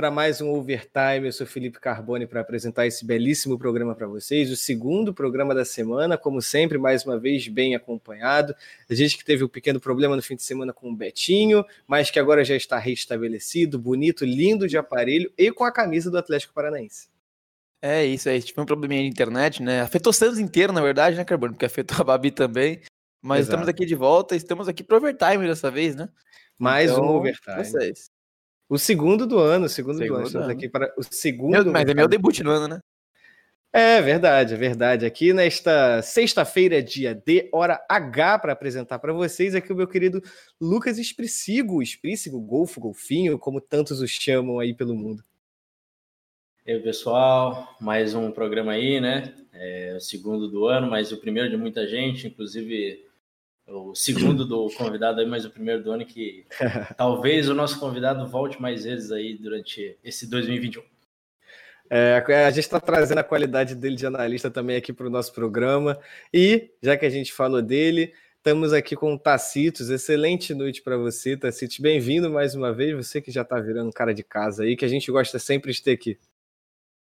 para mais um Overtime. Eu sou Felipe Carbone para apresentar esse belíssimo programa para vocês, o segundo programa da semana, como sempre, mais uma vez bem acompanhado. A gente que teve um pequeno problema no fim de semana com o Betinho, mas que agora já está restabelecido, bonito, lindo de aparelho e com a camisa do Atlético Paranaense. É isso aí, tive um probleminha de internet, né? Afetou o Santos inteiro, na verdade, né, Carbone? Porque afetou a Babi também. Mas Exato. estamos aqui de volta, estamos aqui pro overtime dessa vez, né? Mais Então, um Overtime. Vocês. O segundo do ano, o segundo, do Segundo ano. Estamos ano. aqui para o segundo. Meu- mas é meu debut no ano, né? É verdade, é verdade. Aqui nesta sexta-feira, dia D, hora H, para apresentar para vocês aqui o meu querido Lucas Espricigo, Espricigo, Golfo, Golfinho, como tantos os chamam aí pelo mundo. E aí, pessoal, mais um programa aí, né? É o segundo do ano, mas o primeiro de muita gente, inclusive o segundo do convidado aí, mas o primeiro do ano que talvez o nosso convidado volte mais vezes aí durante esse 2021. É, a gente está trazendo a qualidade dele de analista também aqui para o nosso programa. E, já que a gente falou dele, estamos aqui com o Tacitos. Excelente noite para você, Tacitos. Bem-vindo mais uma vez, você que já está virando cara de casa aí, que a gente gosta sempre de ter aqui.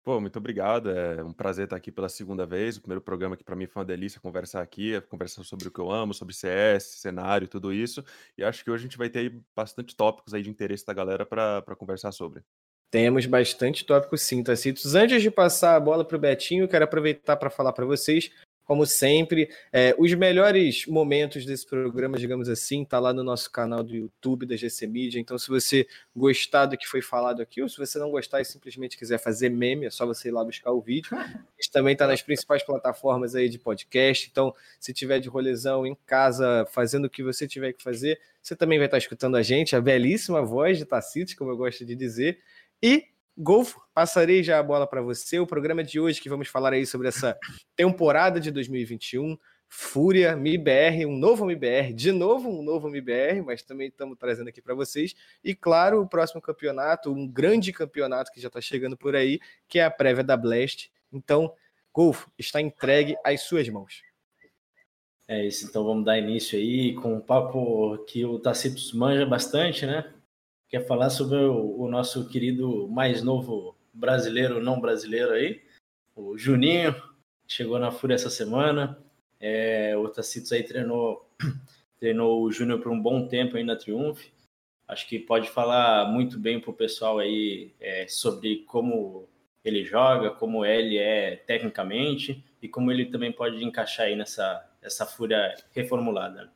Pô, muito obrigado. É um prazer estar aqui pela segunda vez. O primeiro programa que para mim foi uma delícia conversar aqui, é conversar sobre o que eu amo, sobre CS, cenário, tudo isso. E acho que hoje a gente vai ter bastante tópicos aí de interesse da galera para conversar sobre. Temos bastante tópicos sim, Tacitos. Antes de passar a bola para o Betinho, quero aproveitar para falar para vocês, como sempre, é, os melhores momentos desse programa, digamos assim, tá lá no nosso canal do YouTube da GC Media. Então, se você gostar do que foi falado aqui, ou se você não gostar e simplesmente quiser fazer meme, é só você ir lá buscar o vídeo. A gente também está nas principais plataformas aí de podcast. Então, se tiver de rolezão em casa, fazendo o que você tiver que fazer, você também vai estar escutando a gente, a belíssima voz de Tacitos, como eu gosto de dizer. E, Golfo, passarei já a bola para você. O programa de hoje que vamos falar aí sobre essa temporada de 2021, Fúria, MIBR, um novo MIBR, de novo um novo MIBR, mas também estamos trazendo aqui para vocês. E, claro, o próximo campeonato, um grande campeonato que já está chegando por aí, que é a prévia da Blast. Então, Golfo, está entregue às suas mãos. É isso, então vamos dar início aí com um papo que o Tacitus manja bastante, né? Quer falar sobre o, o nosso querido mais novo brasileiro, não brasileiro aí, o Juninho, chegou na Fúria essa semana. É, o Tacitus aí treinou, treinou o Júnior por um bom tempo aí na Triumph. Acho que pode falar muito bem pro pessoal aí é, sobre como ele joga, como ele é tecnicamente e como ele também pode encaixar aí nessa essa fúria reformulada.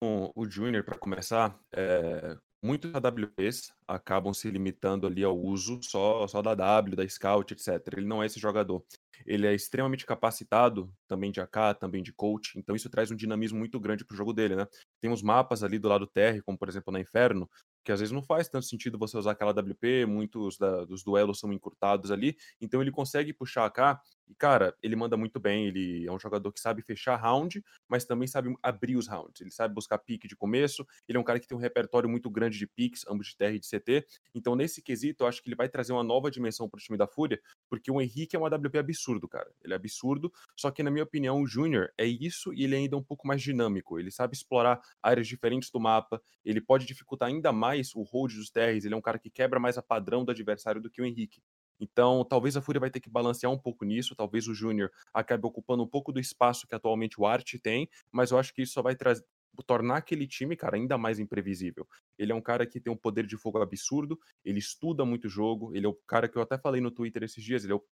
Com o Júnior, para começar, é, muitos AWPs acabam se limitando ali ao uso só, só da W, da Scout, etc. Ele não é esse jogador. Ele é extremamente capacitado, também de AK, também de coach, então isso traz um dinamismo muito grande pro jogo dele, né? Tem uns mapas ali do lado terra, como por exemplo na Inferno, que às vezes não faz tanto sentido você usar aquela WP, muitos da- dos duelos são encurtados ali, então ele consegue puxar AK e, cara, ele manda muito bem, ele é um jogador que sabe fechar round, mas também sabe abrir os rounds, ele sabe buscar pique de começo, ele é um cara que tem um repertório muito grande de picks, ambos de TR e de CT, então nesse quesito eu acho que ele vai trazer uma nova dimensão pro time da Fúria, porque o Henrique é um AWP absurdo, cara, ele é absurdo, só que na minha opinião o Júnior é isso e ele é ainda um pouco mais dinâmico, ele sabe explorar áreas diferentes do mapa, ele pode dificultar ainda mais o hold dos TRs, ele é um cara que quebra mais a padrão do adversário do que o Henrique. Então, talvez a Fúria vai ter que balancear um pouco nisso, talvez o Júnior acabe ocupando um pouco do espaço que atualmente o Art tem, mas eu acho que isso só vai trazer tornar aquele time, cara, ainda mais imprevisível. Ele é um cara que tem um poder de fogo absurdo, ele estuda muito jogo, ele é o cara que eu até falei no Twitter esses dias, ele é o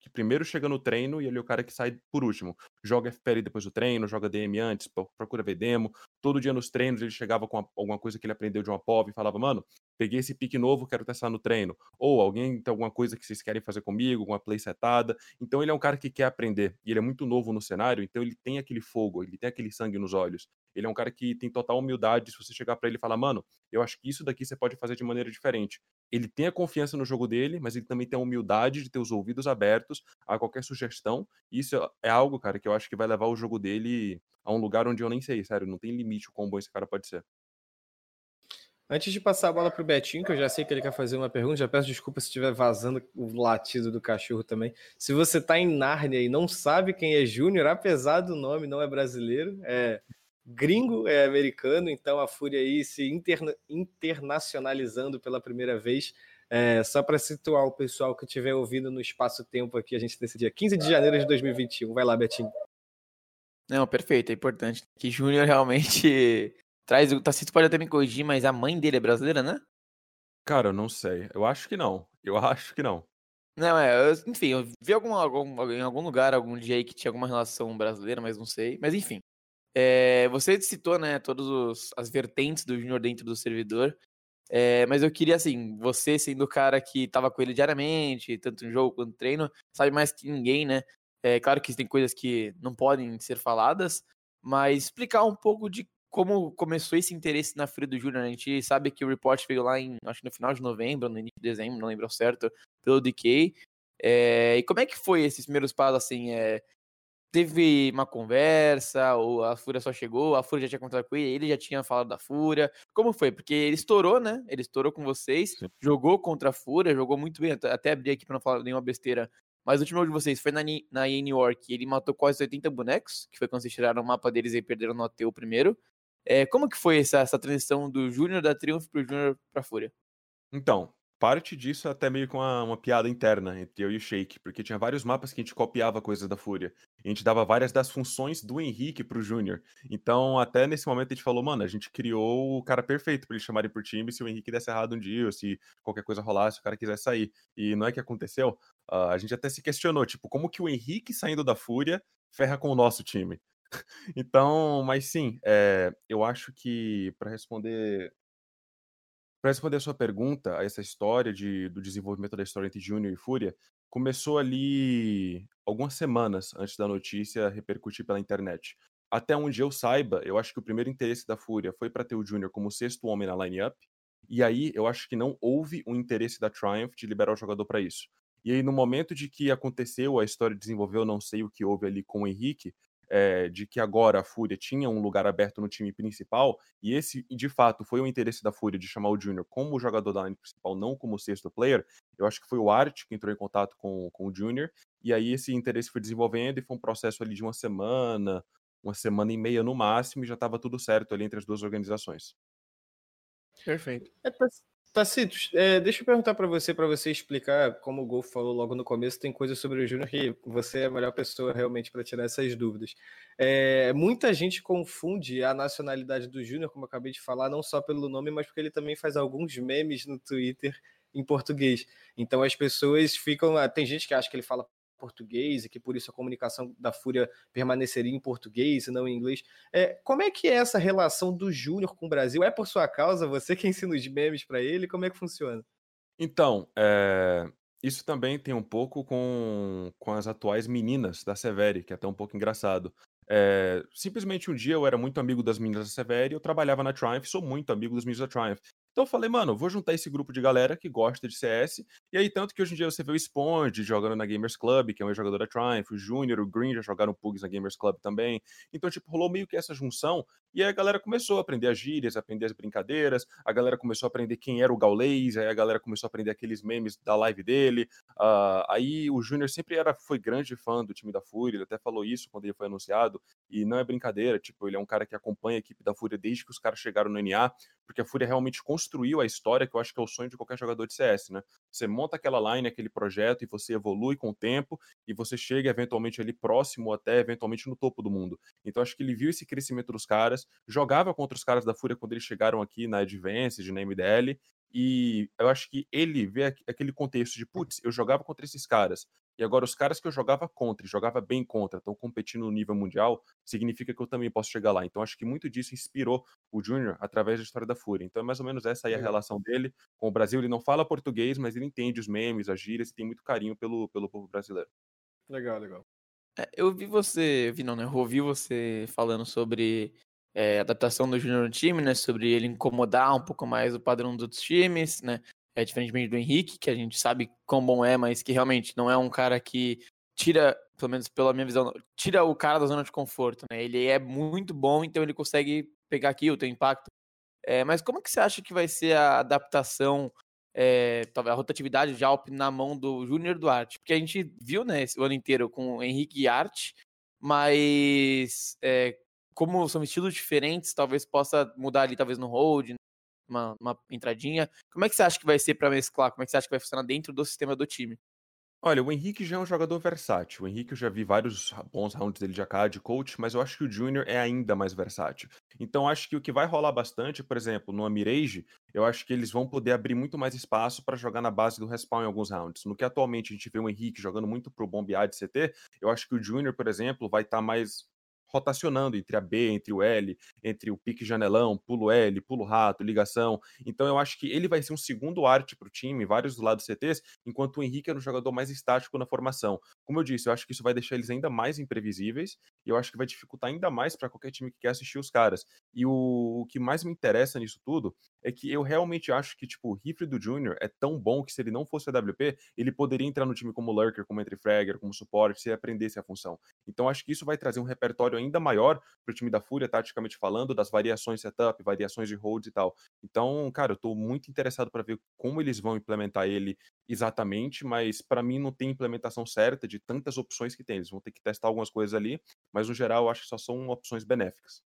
que primeiro chega no treino e ele é o cara que sai por último. Joga FPL depois do treino, joga DM antes, pro- procura ver demo. Todo dia nos treinos ele chegava com alguma coisa que ele aprendeu de uma POV e falava, mano, peguei esse pique novo, quero testar no treino. Ou alguém tem alguma coisa que vocês querem fazer comigo, alguma play setada. Então ele é um cara que quer aprender. E ele é muito novo no cenário, então ele tem aquele fogo, ele tem aquele sangue nos olhos. Ele é um cara que tem total humildade. Se você chegar para ele e falar, mano, eu acho que isso daqui você pode fazer de maneira diferente. Ele tem a confiança no jogo dele, mas ele também tem a humildade de ter os ouvidos abertos a qualquer sugestão. Isso é algo, cara, que eu acho que vai levar o jogo dele a um lugar onde eu nem sei, sério, não tem limite o quão bom esse cara pode ser. Antes de passar a bola para o Betinho, que eu já sei que ele quer fazer uma pergunta, já peço desculpa se estiver vazando o latido do cachorro também. Se você está em Nárnia e não sabe quem é Júnior, apesar do nome, não é brasileiro, é gringo, é americano, então a Fúria aí se interna internacionalizando pela primeira vez. É, só para situar o pessoal que estiver ouvindo no espaço-tempo aqui, a gente nesse dia 15 de janeiro de 2021. Vai lá, Betinho. Não, perfeito, é importante. Que Júnior realmente traz. O Tacito pode até me corrigir, mas a mãe dele é brasileira, né? Cara, eu não sei. Eu acho que não. Eu acho que não. Não, é, eu, enfim, eu vi algum, algum, em algum lugar, algum dia aí que tinha alguma relação brasileira, mas não sei. Mas enfim. É, você citou, né, todas as vertentes do Júnior dentro do servidor. É, mas eu queria, assim, você sendo o cara que tava com ele diariamente, tanto no jogo quanto no treino, sabe mais que ninguém, né? É claro que tem coisas que não podem ser faladas, mas explicar um pouco de como começou esse interesse na Fúria do Júnior. Né? A gente sabe que o report veio lá em, acho que no final de novembro, no início de dezembro, não lembro certo, pelo DK. É, e como é que foi esses primeiros passos, assim, é, teve uma conversa, ou a Fúria só chegou, a Fúria já tinha contado com ele, ele já tinha falado da Fúria. Como foi? Porque ele estourou, né? Ele estourou com vocês, Sim. jogou contra a Fúria, jogou muito bem. Até abri aqui pra não falar nenhuma besteira. Mas o último jogo de vocês foi na, na New York, ele matou quase 80 bonecos, que foi quando vocês tiraram o mapa deles e perderam no AT o primeiro. É, como que foi essa, essa transição do Júnior da Triumph pro Júnior pra Fúria? Então, parte disso é até meio com uma, uma, piada interna entre eu e o Shake, porque tinha vários mapas que a gente copiava coisas da Fúria. A gente dava várias das funções do Henrique pro Júnior. Então, até nesse momento a gente falou, mano, a gente criou o cara perfeito para eles chamarem por time se o Henrique desse errado um dia, ou se qualquer coisa rolasse, o cara quiser sair. E não é que aconteceu. Uh, a gente até se questionou, tipo, como que o Henrique saindo da Fúria ferra com o nosso time? então, mas sim, é, eu acho que para responder para responder a sua pergunta, a essa história de, do desenvolvimento da história entre Júnior e Fúria, começou ali algumas semanas antes da notícia repercutir pela internet. Até onde eu saiba, eu acho que o primeiro interesse da Fúria foi para ter o Júnior como sexto homem na lineup, e aí eu acho que não houve um interesse da Triumph de liberar o jogador para isso. E aí, no momento de que aconteceu, a história desenvolveu, não sei o que houve ali com o Henrique, é, de que agora a Fúria tinha um lugar aberto no time principal, e esse, de fato, foi o interesse da Fúria de chamar o Júnior como jogador da linha principal, não como sexto player, eu acho que foi o Art que entrou em contato com, com o Júnior, e aí esse interesse foi desenvolvendo, e foi um processo ali de uma semana, uma semana e meia no máximo, e já estava tudo certo ali entre as duas organizações. Perfeito. É, Tacitos, é, deixa eu perguntar para você, para você explicar, como o Golf falou logo no começo, tem coisas sobre o Júnior que você é a melhor pessoa realmente para tirar essas dúvidas. É, muita gente confunde a nacionalidade do Júnior, como eu acabei de falar, não só pelo nome, mas porque ele também faz alguns memes no Twitter em português. Então as pessoas ficam. Tem gente que acha que ele fala português e que por isso a comunicação da Fúria permaneceria em português e não em inglês. É, como é que é essa relação do Júnior com o Brasil? É por sua causa? Você que ensina os memes para ele? Como é que funciona? Então, é, isso também tem um pouco com, com as atuais meninas da Severi, que é até um pouco engraçado. É, simplesmente um dia eu era muito amigo das meninas da Severi, eu trabalhava na Triumph, sou muito amigo dos meninos da Triumph. Então eu falei, mano, vou juntar esse grupo de galera que gosta de CS. E aí, tanto que hoje em dia você vê o Sponge jogando na Gamers Club, que é um jogador da Triumph, o Junior, o Green já jogaram Pugs na Gamers Club também. Então, tipo, rolou meio que essa junção. E aí a galera começou a aprender as gírias, a aprender as brincadeiras. A galera começou a aprender quem era o Gaulês. Aí a galera começou a aprender aqueles memes da live dele. Uh, aí o Junior sempre era, foi grande fã do time da Fúria. Ele até falou isso quando ele foi anunciado. E não é brincadeira. Tipo, ele é um cara que acompanha a equipe da Fúria desde que os caras chegaram no NA. Porque a Fúria realmente construiu construiu a história, que eu acho que é o sonho de qualquer jogador de CS, né? Você monta aquela line, aquele projeto, e você evolui com o tempo, e você chega eventualmente ali próximo, até eventualmente no topo do mundo. Então acho que ele viu esse crescimento dos caras, jogava contra os caras da Fúria quando eles chegaram aqui na Advanced, na MDL, e eu acho que ele vê aquele contexto de, putz, eu jogava contra esses caras, E agora, os caras que eu jogava contra e jogava bem contra, estão competindo no nível mundial, significa que eu também posso chegar lá. Então, acho que muito disso inspirou o Júnior através da história da Fúria. Então, é mais ou menos essa aí a relação dele com o Brasil. Ele não fala português, mas ele entende os memes, as gírias e tem muito carinho pelo, pelo povo brasileiro. Legal, legal. É, eu vi você, vi não, né? Eu ouvi você falando sobre é, adaptação do Júnior no time, né? Sobre ele incomodar um pouco mais o padrão dos outros times, né? É diferentemente do Henrique, que a gente sabe quão bom é, mas que realmente não é um cara que tira, pelo menos pela minha visão, tira o cara da zona de conforto, né? Ele é muito bom, então ele consegue pegar aqui o teu impacto. É, mas como que você acha que vai ser a adaptação, é, a rotatividade de Alp na mão do Júnior Duarte? Porque a gente viu, né, esse ano inteiro com o Henrique e Arte, mas é, como são estilos diferentes, talvez possa mudar ali, talvez no hold, uma, uma entradinha. Como é que você acha que vai ser para mesclar? Como é que você acha que vai funcionar dentro do sistema do time? Olha, o Henrique já é um jogador versátil. O Henrique eu já vi vários bons rounds dele de AK, de coach, mas eu acho que o Júnior é ainda mais versátil. Então acho que o que vai rolar bastante, por exemplo, no Amirage, eu acho que eles vão poder abrir muito mais espaço para jogar na base do respawn em alguns rounds. No que atualmente a gente vê o Henrique jogando muito pro bombear de CT, eu acho que o Júnior, por exemplo, vai estar tá mais rotacionando entre a B, entre o L, entre o pique janelão, pulo L, pulo rato, ligação. Então eu acho que ele vai ser um segundo arte para o time, vários do lado CTs, enquanto o Henrique era um jogador mais estático na formação. Como eu disse, eu acho que isso vai deixar eles ainda mais imprevisíveis e eu acho que vai dificultar ainda mais para qualquer time que quer assistir os caras. E o, o, que mais me interessa nisso tudo é que eu realmente acho que tipo o rifle do Júnior é tão bom que se ele não fosse a ele poderia entrar no time como lurker, como entry fragger, como suporte, se ele aprendesse a função. Então acho que isso vai trazer um repertório ainda maior para o time da Fúria, taticamente falando, das variações setup, variações de holds e tal. Então, cara, eu estou muito interessado para ver como eles vão implementar ele exatamente, mas para mim não tem implementação certa de tantas opções que tem. Eles vão ter que testar algumas coisas ali, mas no geral eu acho que só são opções benéficas.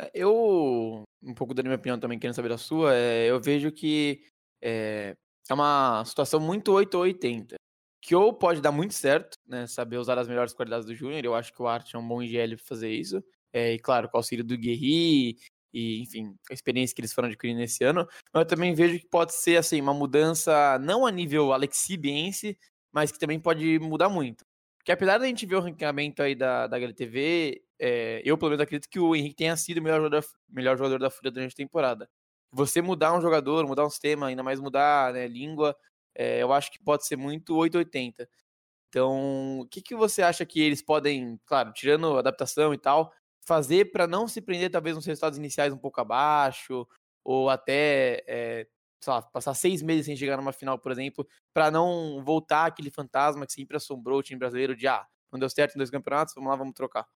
É, eu, um pouco da minha opinião também, querendo saber da sua, é, eu vejo que é, é uma situação muito 8 ou 80 que ou pode dar muito certo, né? Saber usar as melhores qualidades do Júnior. Eu acho que o Art é um bom IGL para fazer isso. É, e claro, com o auxílio do Guerri e, enfim, a experiência que eles foram adquirindo nesse ano. Mas eu também vejo que pode ser, assim, uma mudança não a nível Alexibiense, mas que também pode mudar muito. Porque apesar da gente ver o ranqueamento aí da, da HLTV, é, eu pelo menos acredito que o Henrique tenha sido o melhor jogador, melhor jogador da Fúria durante a temporada. Você mudar um jogador, mudar um sistema, ainda mais mudar né, língua, é, eu acho que pode ser muito 880. Então, o que, que você acha que eles podem, claro, tirando adaptação e tal, fazer para não se prender talvez nos resultados iniciais um pouco abaixo, ou até, é, sei lá, passar seis meses sem chegar numa final, por exemplo, para não voltar aquele fantasma que sempre assombrou o time brasileiro de, ah, não deu certo em dois campeonatos, vamos lá, vamos trocar.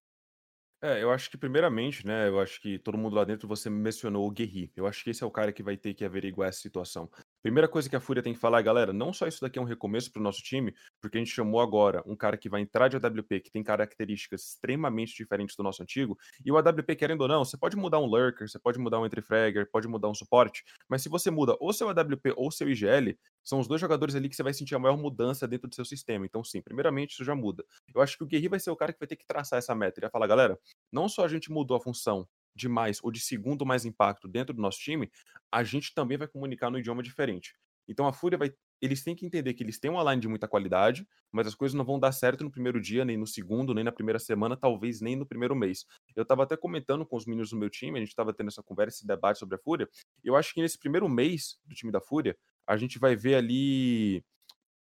É, eu acho que primeiramente, né, eu acho que todo mundo lá dentro você mencionou o Guerri. Eu acho que esse é o cara que vai ter que averiguar essa situação. Primeira coisa que a Fúria tem que falar, galera, não só isso daqui é um recomeço para o nosso time, porque a gente chamou agora um cara que vai entrar de AWP, que tem características extremamente diferentes do nosso antigo, e o AWP, querendo ou não, você pode mudar um lurker, você pode mudar um entry fragger, pode mudar um suporte, mas se você muda ou seu AWP ou seu IGL, são os dois jogadores ali que você vai sentir a maior mudança dentro do seu sistema. Então, sim, primeiramente isso já muda. Eu acho que o Guerri vai ser o cara que vai ter que traçar essa meta. Ele vai falar, galera, não só a gente mudou a função de mais ou de segundo mais impacto dentro do nosso time, a gente também vai comunicar no idioma diferente. Então a Fúria vai. Eles têm que entender que eles têm uma line de muita qualidade, mas as coisas não vão dar certo no primeiro dia, nem no segundo, nem na primeira semana, talvez nem no primeiro mês. Eu estava até comentando com os meninos do meu time, a gente estava tendo essa conversa, esse debate sobre a Fúria. Eu acho que nesse primeiro mês do time da Fúria, a gente vai ver ali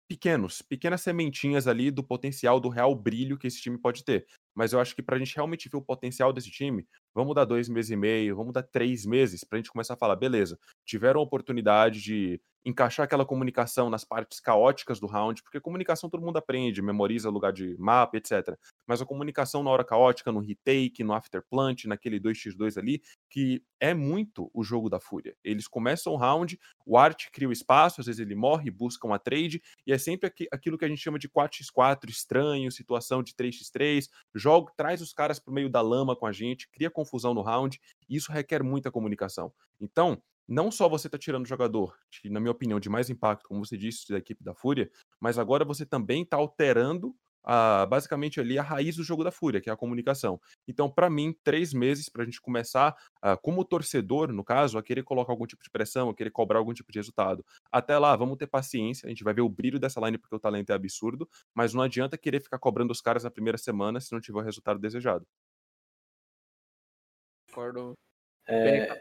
pequenos, pequenas sementinhas ali do potencial, do real brilho que esse time pode ter. Mas eu acho que para a gente realmente ver o potencial desse time, vamos dar dois meses e meio, vamos dar três meses para a gente começar a falar, beleza, tiveram a oportunidade de encaixar aquela comunicação nas partes caóticas do round, porque comunicação todo mundo aprende, memoriza lugar de mapa, etc. Mas a comunicação na hora caótica, no retake, no afterplant, naquele 2x2 ali, que é muito o jogo da Fúria. Eles começam o round, o Art cria o espaço, às vezes ele morre, busca uma trade, e é sempre aquilo que a gente chama de 4x4 estranho, situação de 3x3, joga, traz os caras pro meio da lama com a gente, cria confusão no round, e isso requer muita comunicação. Então, não só você está tirando o jogador, que, na minha opinião, de mais impacto, como você disse, da equipe da Fúria, mas agora você também está alterando a, basicamente ali a raiz do jogo da Fúria, que é a comunicação. Então, para mim, três meses para a gente começar, uh, como torcedor, no caso, a querer colocar algum tipo de pressão, a querer cobrar algum tipo de resultado. Até lá, vamos ter paciência, a gente vai ver o brilho dessa line porque o talento é absurdo, mas não adianta querer ficar cobrando os caras na primeira semana se não tiver o resultado desejado. Concordo. É...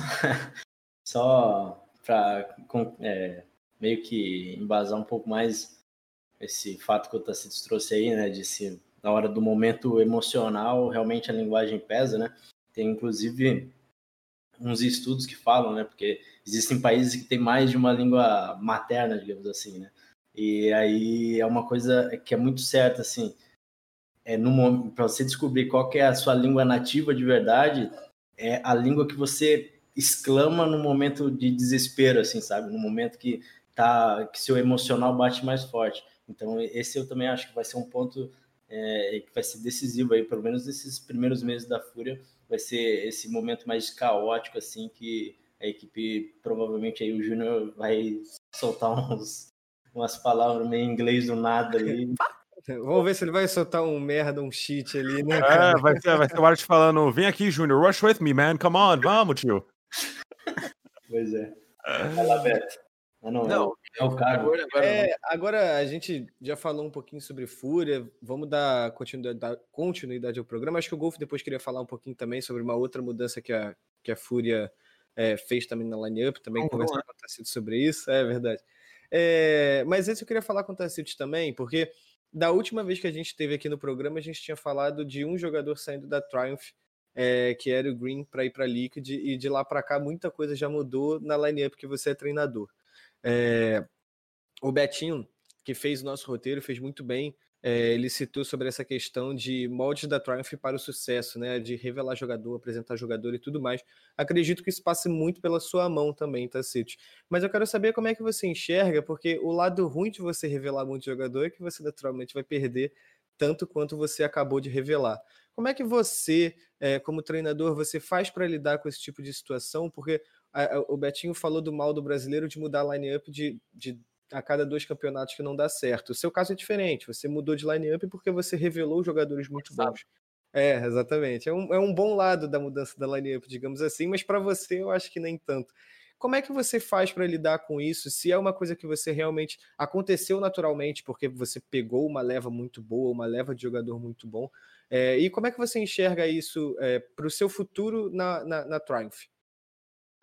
Só para é, meio que embasar um pouco mais esse fato que o Tacitus trouxe aí, né, de se na hora do momento emocional realmente a linguagem pesa, né? Tem inclusive uns estudos que falam, né, porque existem países que têm mais de uma língua materna, digamos assim, né? E aí é uma coisa que é muito certa, assim, é no para você descobrir qual é a sua língua nativa de verdade, é a língua que você exclama no momento de desespero, assim, sabe? No momento que tá que seu emocional bate mais forte. Então esse eu também acho que vai ser um ponto é, que vai ser decisivo aí, pelo menos nesses primeiros meses da Fúria, vai ser esse momento mais caótico assim que a equipe provavelmente aí o Júnior vai soltar uns umas palavras meio em inglês do nada ali. Vamos ver se ele vai soltar um merda, um cheat ali, né? É, vai ser, vai ser o Art falando: vem aqui, Júnior, rush with me, man, come on, vamos, tio. Pois é. Vai lá, Beto. Ah, não, não, é o cargo. Agora, agora, é, agora, a gente já falou um pouquinho sobre Fúria, vamos dar continuidade, continuidade ao programa. Acho que o Golf depois queria falar um pouquinho também sobre uma outra mudança que a, que a Fúria é, fez também na line-up, também conversar com o Tacito sobre isso, é verdade. É, mas esse eu queria falar com o Tacito também, porque da última vez que a gente teve aqui no programa, a gente tinha falado de um jogador saindo da Triumph, é, que era o Green, para ir para Liquid, e de lá para cá muita coisa já mudou na line-up que você é treinador. É, o Betinho, que fez o nosso roteiro, fez muito bem. É, ele citou sobre essa questão de moldes da Triumph para o sucesso, né? De revelar jogador, apresentar jogador e tudo mais. Acredito que isso passe muito pela sua mão também, tá, City? Mas eu quero saber como é que você enxerga, porque o lado ruim de você revelar muito jogador é que você naturalmente vai perder tanto quanto você acabou de revelar. Como é que você, é, como treinador, você faz para lidar com esse tipo de situação? Porque a, o Betinho falou do mal do brasileiro de mudar a line-up de, de a cada dois campeonatos que não dá certo. O seu caso é diferente, você mudou de line-up porque você revelou jogadores muito bons. É, exatamente. É um, é um bom lado da mudança da line-up, digamos assim, mas para você eu acho que nem tanto. Como é que você faz para lidar com isso? Se é uma coisa que você realmente aconteceu naturalmente, porque você pegou uma leva muito boa, uma leva de jogador muito bom, é, e como é que você enxerga isso é, para o seu futuro na, na, na Triumph?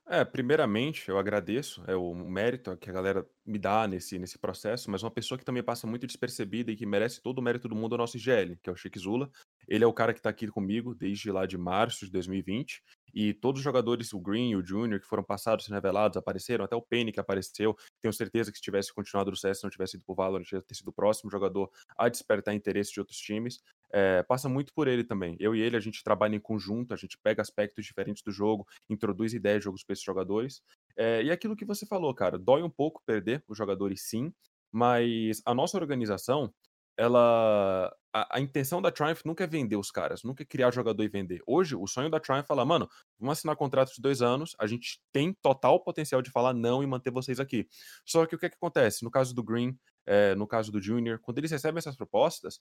É, primeiramente, eu agradeço, é o mérito que a galera me dá nesse, nesse processo, mas uma pessoa que também passa muito despercebida e que merece todo o mérito do mundo é o nosso IGL, que é o Chique Zula. Ele é o cara que está aqui comigo desde lá de março de 2020, e todos os jogadores, o Green e o Junior, que foram passados e revelados, apareceram, até o Penny que apareceu. Tenho certeza que se tivesse continuado no CS, não tivesse ido pro Valorant, ia ter sido o próximo jogador a despertar interesse de outros times. É, passa muito por ele também. Eu e ele, a gente trabalha em conjunto, a gente pega aspectos diferentes do jogo, introduz ideias de jogos para esses jogadores. É, e aquilo que você falou, cara, dói um pouco perder os jogadores sim, mas a nossa organização, ela. A, a, intenção da Triumph nunca é vender os caras, nunca é criar jogador e vender. Hoje, o sonho da Triumph é falar, mano, vamos assinar contrato de dois anos, a gente tem total potencial de falar não e manter vocês aqui. Só que o que, é que acontece? No caso do Green, é, no caso do Junior, quando eles recebem essas propostas,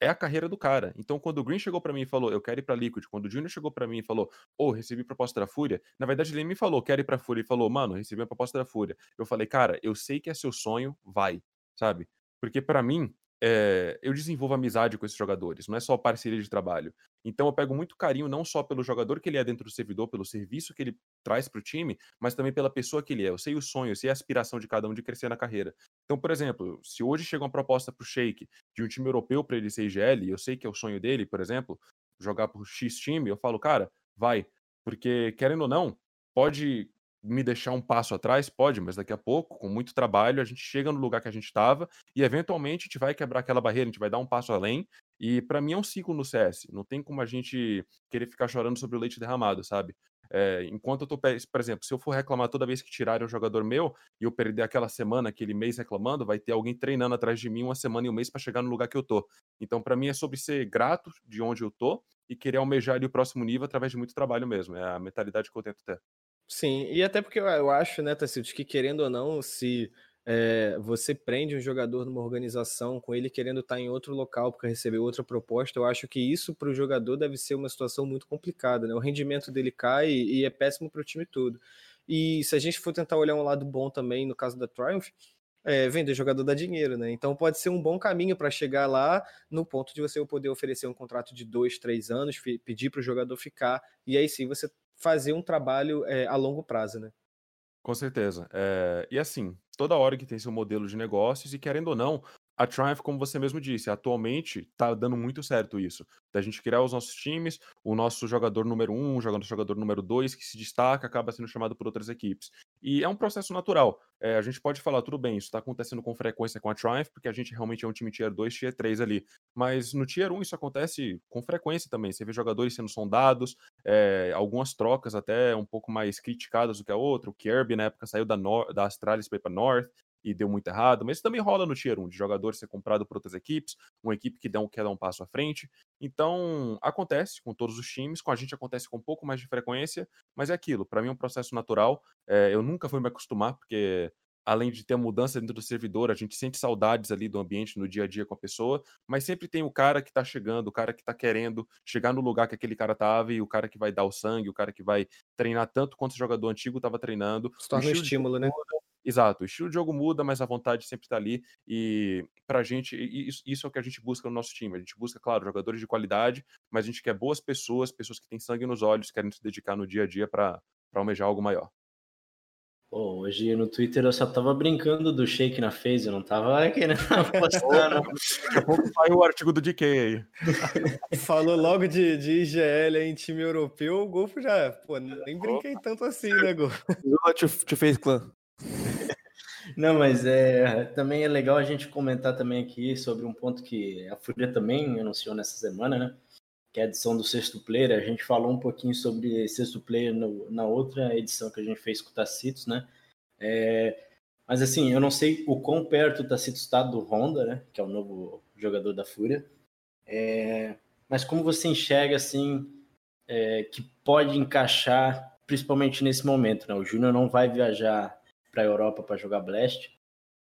é a carreira do cara. Então, quando o Green chegou para mim e falou, eu quero ir para Liquid, quando o Junior chegou para mim e falou, ô, oh, recebi proposta da Fúria, na verdade ele me falou, quero ir pra Fúria, e falou, mano, recebi a proposta da Fúria. Eu falei, cara, eu sei que é seu sonho, vai, sabe? Porque para mim, é, eu desenvolvo amizade com esses jogadores, não é só parceria de trabalho. Então eu pego muito carinho não só pelo jogador que ele é dentro do servidor, pelo serviço que ele traz para o time, mas também pela pessoa que ele é. Eu sei o sonho, eu sei a aspiração de cada um de crescer na carreira. Então, por exemplo, se hoje chega uma proposta para o Shake de um time europeu para ele ser IGL, eu sei que é o sonho dele, por exemplo, jogar por X time, eu falo, cara, vai. Porque, querendo ou não, pode me deixar um passo atrás? Pode, mas daqui a pouco, com muito trabalho, a gente chega no lugar que a gente estava e eventualmente a gente vai quebrar aquela barreira, a gente vai dar um passo além. E para mim é um ciclo no CS. Não tem como a gente querer ficar chorando sobre o leite derramado, sabe? É, enquanto eu tô, por exemplo, se eu for reclamar toda vez que tirarem um jogador meu e eu perder aquela semana, aquele mês reclamando, vai ter alguém treinando atrás de mim uma semana e um mês para chegar no lugar que eu tô. Então, para mim é sobre ser grato de onde eu tô e querer almejar ali o próximo nível através de muito trabalho mesmo. É a mentalidade que eu tento ter. Sim, e até porque eu, acho, né, Tassildes, que querendo ou não, se é, você prende um jogador numa organização com ele querendo estar em outro local porque recebeu outra proposta, eu acho que isso para o jogador deve ser uma situação muito complicada, né? O rendimento dele cai e, e é péssimo para o time todo. E se a gente for tentar olhar um lado bom também, no caso da Triumph, é, vender jogador dá dinheiro, né? Então pode ser um bom caminho para chegar lá no ponto de você poder oferecer um contrato de dois, três anos, pedir para o jogador ficar, e aí sim você fazer um trabalho é, a longo prazo, né? Com certeza. É, e assim, toda hora que tem seu modelo de negócios, e querendo ou não, a Triumph, como você mesmo disse, atualmente está dando muito certo isso. Da gente criar os nossos times, o nosso jogador número um, o jogador número dois que se destaca, acaba sendo chamado por outras equipes. E é um processo natural. É, a gente pode falar, tudo bem, isso está acontecendo com frequência com a Triumph, porque a gente realmente é um time Tier 2, Tier 3 ali. Mas no Tier 1 isso acontece com frequência também. Você vê jogadores sendo sondados, é, algumas trocas até um pouco mais criticadas do que a outra. O Kirby, na época, saiu da, da Astralis ir para North e deu muito errado, mas isso também rola no Tier 1, de jogador ser comprado por outras equipes, uma equipe que dá um, quer dar um passo à frente. Então, acontece com todos os times, com a gente acontece com um pouco mais de frequência, mas é aquilo, para mim é um processo natural. É, eu nunca fui me acostumar, porque além de ter mudança dentro do servidor, a gente sente saudades ali do ambiente no dia a dia com a pessoa, mas sempre tem o cara que tá chegando, o cara que tá querendo chegar no lugar que aquele cara tava e o cara que vai dar o sangue, o cara que vai treinar tanto quanto o jogador antigo tava treinando. Se torna um estímulo, né? Exato, o estilo de jogo muda, mas a vontade sempre está ali. E pra gente, isso, isso, é o que a gente busca no nosso time. A gente busca, claro, jogadores de qualidade, mas a gente quer boas pessoas, pessoas que têm sangue nos olhos, querem se dedicar no dia a dia para almejar algo maior. Pô, hoje no Twitter eu só tava brincando do shake na face, eu não tava querendo postando. Daqui a pouco saiu o artigo do DK aí. Falou logo de, de IGL em time europeu, o Golfo já, pô, nem brinquei tanto assim, né, Golfo? Te fez clã. Não, mas é, também é legal a gente comentar também aqui sobre um ponto que a Fúria também anunciou nessa semana, né? Que é a edição do sexto player. A gente falou um pouquinho sobre sexto player no, na outra edição que a gente fez com o Tacitos, né? É, mas assim, eu não sei o quão perto o Tacitos está do Honda, né? Que é o novo jogador da Fúria. É, mas como você enxerga assim é, que pode encaixar, principalmente nesse momento, né? O Júnior não vai viajar para a Europa para jogar Blast.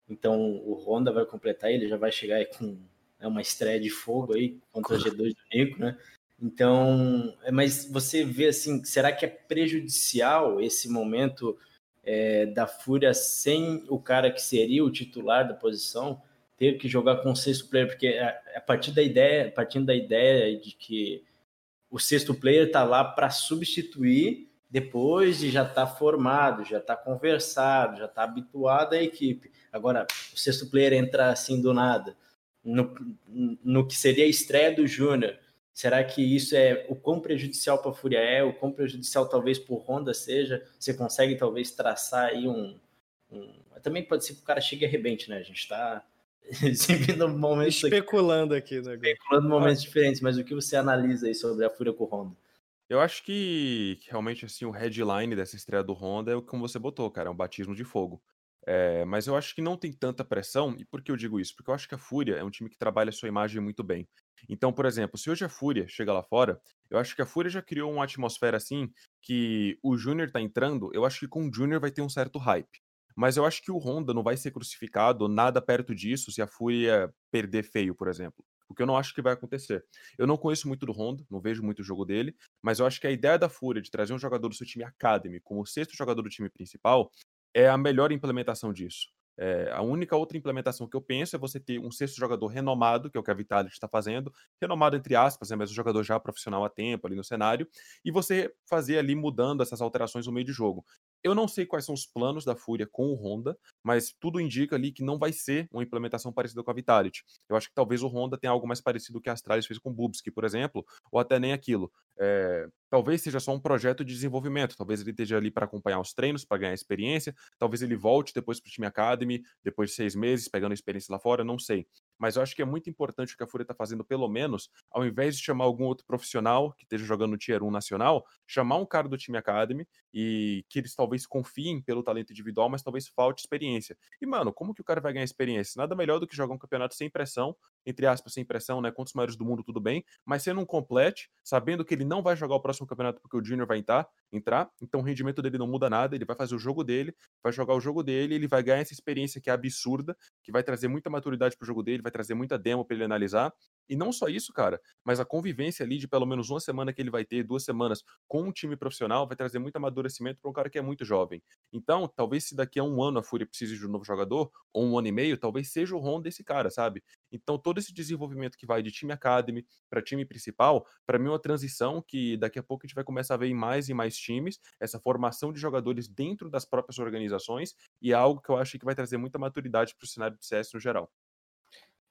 Então o Honda vai completar, ele já vai chegar com né, uma estreia de fogo aí contra o G2 do Nico, né? Então, é, mas você vê assim, será que é prejudicial esse momento é, da Fúria sem o cara que seria o titular da posição ter que jogar com o sexto player? Porque a, a partir da ideia, partindo da ideia de que o sexto player está lá para substituir depois de já estar tá formado, já estar tá conversado, já estar tá habituado à equipe. Agora, o sexto player entrar assim do nada, no, no que seria a estreia do Júnior, será que isso é o quão prejudicial para a Fúria é, o quão prejudicial talvez para o Honda seja? Você consegue talvez traçar aí um, um... Também pode ser que o cara chegue e arrebente, né? A gente está exibindo momentos... Especulando aqui, né? Especulando momentos diferentes, mas o que você analisa aí sobre a Fúria com o Honda? Eu acho que, que realmente assim o headline dessa estreia do Honda é o como você botou, cara, é um batismo de fogo. É, mas eu acho que não tem tanta pressão, e por que eu digo isso? Porque eu acho que a Fúria é um time que trabalha a sua imagem muito bem. Então, por exemplo, se hoje a Fúria chega lá fora, eu acho que a Fúria já criou uma atmosfera assim que o Júnior tá entrando, eu acho que com o Júnior vai ter um certo hype. Mas eu acho que o Honda não vai ser crucificado nada perto disso se a Fúria perder feio, por exemplo o que eu não acho que vai acontecer. Eu não conheço muito do Honda, não vejo muito o jogo dele, mas eu acho que a ideia da Fúria de trazer um jogador do seu time Academy como sexto jogador do time principal é a melhor implementação disso. É, a única outra implementação que eu penso é você ter um sexto jogador renomado, que é o que a Vitality está fazendo, renomado entre aspas, né, mas o jogador já profissional há tempo ali no cenário, e você fazer ali mudando essas alterações no meio de jogo. Eu não sei quais são os planos da Fúria com o Honda, mas tudo indica ali que não vai ser uma implementação parecida com a Vitality. Eu acho que talvez o Honda tenha algo mais parecido que a Astralis fez com o Bubsky, por exemplo, ou até nem aquilo. É, talvez seja só um projeto de desenvolvimento, talvez ele esteja ali para acompanhar os treinos, para ganhar experiência, talvez ele volte depois para o time Academy, depois de seis meses, pegando experiência lá fora, não sei. Mas eu acho que é muito importante o que a Fúria está fazendo, pelo menos, ao invés de chamar algum outro profissional que esteja jogando no Tier 1 nacional, chamar um cara do time Academy e que eles talvez confiem pelo talento individual, mas talvez falte experiência. E, mano, como que o cara vai ganhar experiência? Nada melhor do que jogar um campeonato sem pressão, entre aspas, sem pressão, né? Contra os maiores do mundo, tudo bem, mas sendo um complete, sabendo que ele não vai jogar o próximo campeonato porque o Junior vai entrar, entrar, então o rendimento dele não muda nada, ele vai fazer o jogo dele, vai jogar o jogo dele, ele vai ganhar essa experiência que é absurda, que vai trazer muita maturidade pro jogo dele, vai trazer muita demo para ele analisar. E não só isso, cara, mas a convivência ali de pelo menos uma semana que ele vai ter, duas semanas com um time profissional, vai trazer muito amadurecimento para um cara que é muito jovem. Então, talvez se daqui a um ano a Fúria precise de um novo jogador, ou um ano e meio, talvez seja o Ron desse cara, sabe? Então, todo esse desenvolvimento que vai de time academy para time principal, para mim é uma transição que daqui a pouco a gente vai começar a ver em mais e mais times, essa formação de jogadores dentro das próprias organizações, e é algo que eu acho que vai trazer muita maturidade para o cenário de CS no geral.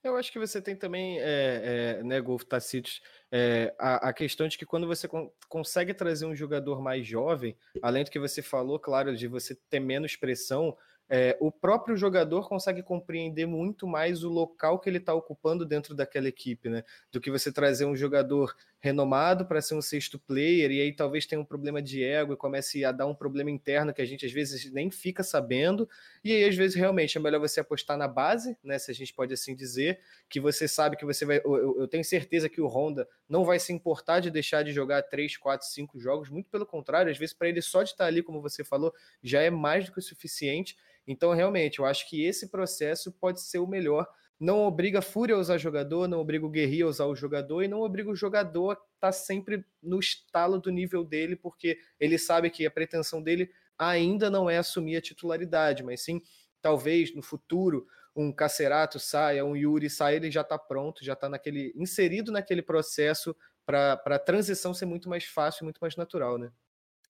Eu acho que você tem também, é, é, né, Golf Tacitos, é, a, a, questão de que quando você con consegue trazer um jogador mais jovem, além do que você falou, claro, de você ter menos pressão, é, o próprio jogador consegue compreender muito mais o local que ele está ocupando dentro daquela equipe, né? Do que você trazer um jogador renomado para ser um sexto player e aí talvez tenha um problema de ego e comece a dar um problema interno que a gente às vezes nem fica sabendo. E aí, às vezes, realmente é melhor você apostar na base, né? Se a gente pode assim dizer, que você sabe que você vai. Eu, eu tenho certeza que o Honda não vai se importar de deixar de jogar 3, 4, 5 jogos, muito pelo contrário, às vezes, para ele só de estar ali, como você falou, já é mais do que o suficiente. Então, realmente, eu acho que esse processo pode ser o melhor. Não obriga Fúria a usar jogador, não obriga o Guerri a usar o jogador e não obriga o jogador a estar tá sempre no estalo do nível dele, porque ele sabe que a pretensão dele ainda não é assumir a titularidade, mas sim, talvez no futuro, um Cacerato saia, um Yuri saia, ele já está pronto, já está naquele inserido naquele processo para a transição ser muito mais fácil, muito mais natural, né?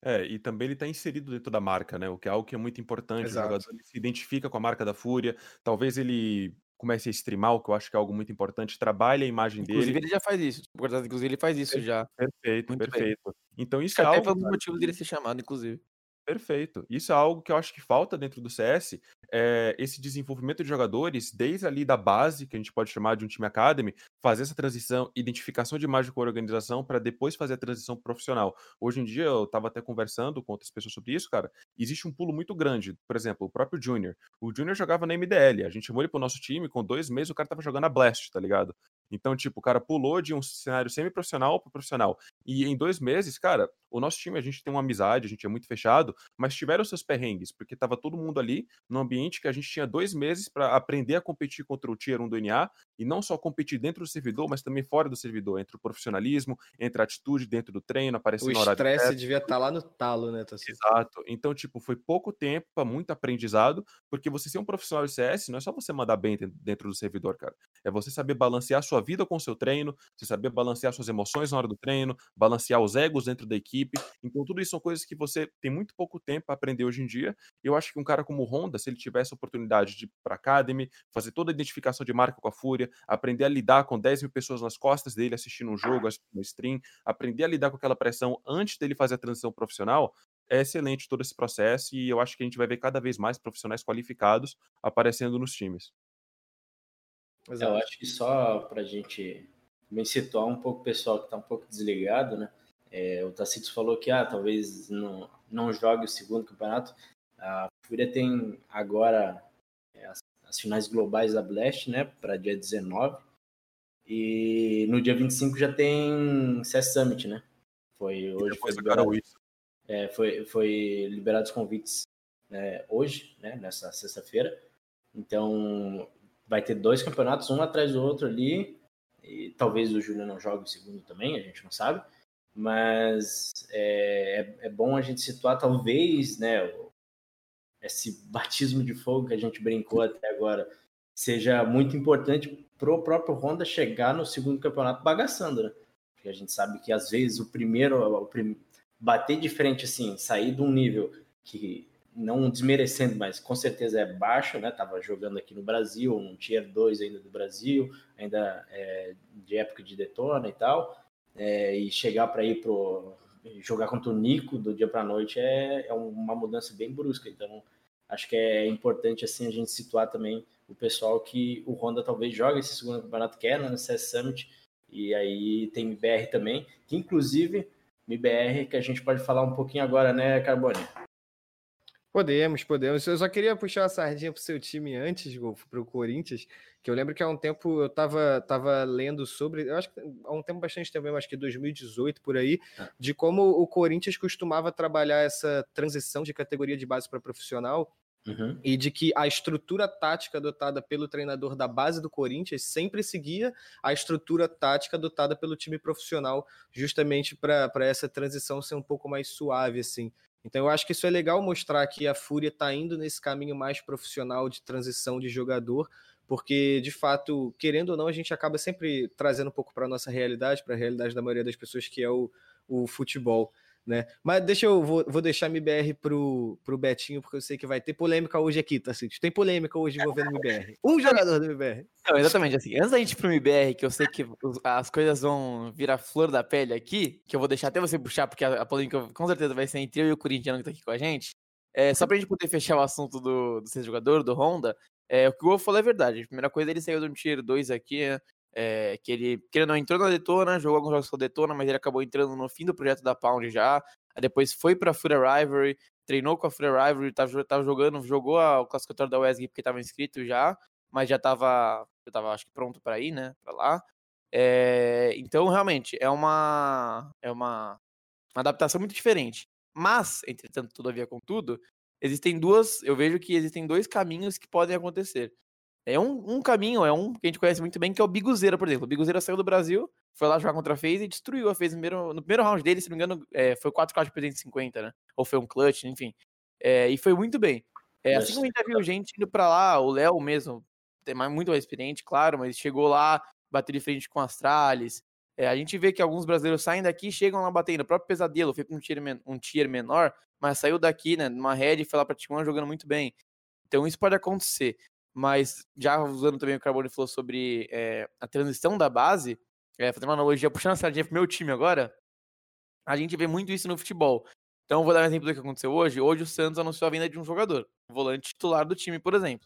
É, e também ele está inserido dentro da marca, né? O que é algo que é muito importante. O jogador ele se identifica com a marca da Fúria. Talvez ele comece a streamar, o que eu acho que é algo muito importante. Trabalha a imagem Inclusive, dele. ele já faz isso. Inclusive, ele faz isso já. Perfeito, Muito bem. perfeito. Então isso é Até algo, cara, motivos dele ser chamado, inclusive. Perfeito. Isso é algo que eu acho que falta dentro do CS, é esse desenvolvimento de jogadores, desde ali da base, que a gente pode chamar de um time academy, fazer essa transição, identificação de imagem com a organização, para depois fazer a transição pro profissional. Hoje em dia, eu estava até conversando com outras pessoas sobre isso, cara, existe um pulo muito grande. Por exemplo, o próprio Junior. O Junior jogava na MDL, a gente chamou ele pro nosso time, com dois meses o cara tava jogando a Blast, tá ligado? Então, tipo, o cara pulou de um cenário semi-profissional pro profissional. E em dois meses, cara, o nosso time, a gente tem uma amizade, a gente é muito fechado, mas tiveram seus perrengues, porque tava todo mundo ali num ambiente que a gente tinha dois meses para aprender a competir contra o Tier 1 do NA, e não só competir dentro do servidor, mas também fora do servidor, entre o profissionalismo, entre a atitude dentro do treino, aparecer O no horário estresse certo. devia estar lá no talo, né, Tassi? Exato. Então, tipo, foi pouco tempo para muito aprendizado, porque você ser um profissional de CS não é só você mandar bem den- dentro do servidor, cara. É você saber balancear sua vida com o seu treino, você saber balancear suas emoções na hora do treino, balancear os egos dentro da equipe. Então, tudo isso são coisas que você tem muito pouco tempo para aprender hoje em dia. Eu acho que um cara como o Honda, se ele tivesse a oportunidade de ir para Academy, fazer toda a identificação de marca com a Fúria, aprender a lidar com 10 mil pessoas nas costas dele assistindo um jogo, assistindo um stream, aprender a lidar com aquela pressão antes dele fazer a transição profissional, é excelente todo esse processo e eu acho que a gente vai ver cada vez mais profissionais qualificados aparecendo nos times. Eu Exato. acho que só para a gente também situar um pouco o pessoal que está um pouco desligado, né? É, o Tacitus falou que ah, talvez não, não jogue o segundo campeonato. A Fúria tem agora é, as, as finais globais da Blast, né? Para dia 19. E no dia 25 já tem CS Summit, né? Foi hoje foi liberado, isso. é, foi, foi liberado os convites né, hoje, né? Nessa sexta-feira. Então vai ter dois campeonatos, um atrás do outro ali. E talvez o Júnior não jogue o segundo também, a gente não sabe. Mas é, é, é bom a gente situar, talvez, né, o- esse batismo de fogo que a gente brincou até agora seja muito importante pro próprio Honda chegar no segundo campeonato bagaçando, né? Porque a gente sabe que às vezes o primeiro, o prim- bater de frente assim, sair de um nível que não desmerecendo, mas com certeza é baixo, né? Tava jogando aqui no Brasil, um tier 2 ainda do Brasil, ainda é, de época de Detona e tal, é, e chegar para ir pro jogar contra o Nico do dia para noite é, é uma mudança bem brusca. Então, acho que é importante assim a gente situar também o pessoal que o Honda talvez jogue esse segundo campeonato que é no CS Summit e aí tem MBR também, que inclusive MBR que a gente pode falar um pouquinho agora, né, Carbone? Podemos, podemos. Eu só queria puxar a sardinha pro seu time antes, Golfo, pro Corinthians, que eu lembro que há um tempo eu tava, tava lendo sobre, eu acho que há um tempo bastante tempo, acho que 2018 por aí, Ah. de como o Corinthians costumava trabalhar essa transição de categoria de base para profissional Uhum. e de que a estrutura tática adotada pelo treinador da base do Corinthians sempre seguia a estrutura tática adotada pelo time profissional, justamente para essa transição ser um pouco mais suave, assim. Então eu acho que isso é legal mostrar que a Fúria está indo nesse caminho mais profissional de transição de jogador, porque de fato, querendo ou não, a gente acaba sempre trazendo um pouco para a nossa realidade, para a realidade da maioria das pessoas, que é o, o futebol. Né? Mas deixa eu vou, vou deixar MBR pro, pro Betinho, porque eu sei que vai ter polêmica hoje aqui, tá? Tem polêmica hoje envolvendo o MBR. Um jogador do MBR. Não, exatamente assim. Antes da gente ir pro MBR, que eu sei que as coisas vão virar flor da pele aqui, que eu vou deixar até você puxar, porque a, a polêmica com certeza vai ser entre eu e o Corinthians que tá aqui com a gente. É, só pra gente poder fechar o assunto do, do ser jogador, do Honda, é, o que o Wolf falou é verdade. A primeira coisa, ele saiu do Tier 2 aqui, né, é, que ele, que ele não entrou na Detona, jogou alguns jogos com a Detona, mas ele acabou entrando no fim do projeto da Pound já. Aí depois foi pra Fúria Rivalry, treinou com a Fúria Rivalry, tava, tava jogando, jogou a- o classificatório da WESG porque tava inscrito já, mas já tava, já tava acho que pronto pra ir, né, pra lá. É, então, realmente, é uma, é uma, uma adaptação muito diferente. Mas, entretanto, todavia, contudo, existem duas, eu vejo que existem dois caminhos que podem acontecer. É um, um caminho, é um que a gente conhece muito bem, que é o Biguzeira, por exemplo. O Biguzeira saiu do Brasil, foi lá jogar contra a FaZe e destruiu a FaZe no primeiro, no primeiro round dele, se não me engano, é, foi 4K de 350, né? Ou foi um clutch, enfim. É, e foi muito bem. É, assim como a gente já viu gente indo pra lá, o Léo mesmo, tem mais- muito mais experiente, claro, mas chegou lá, bateu de frente com Astralis. É, a gente vê que alguns brasileiros saem daqui chegam lá batendo. O próprio Pesadelo foi pra um tier, um tier menor, mas saiu daqui, né, numa red e foi lá pra T1 jogando muito bem. Então isso pode acontecer. Mas já usando também o que o Carbone falou sobre é, a transição da base, é, fazendo uma analogia, puxando a sardinha pro meu time agora, a gente vê muito isso no futebol. Então, vou dar um exemplo do que aconteceu hoje. Hoje o Santos anunciou a venda de um jogador, o volante titular do time, por exemplo.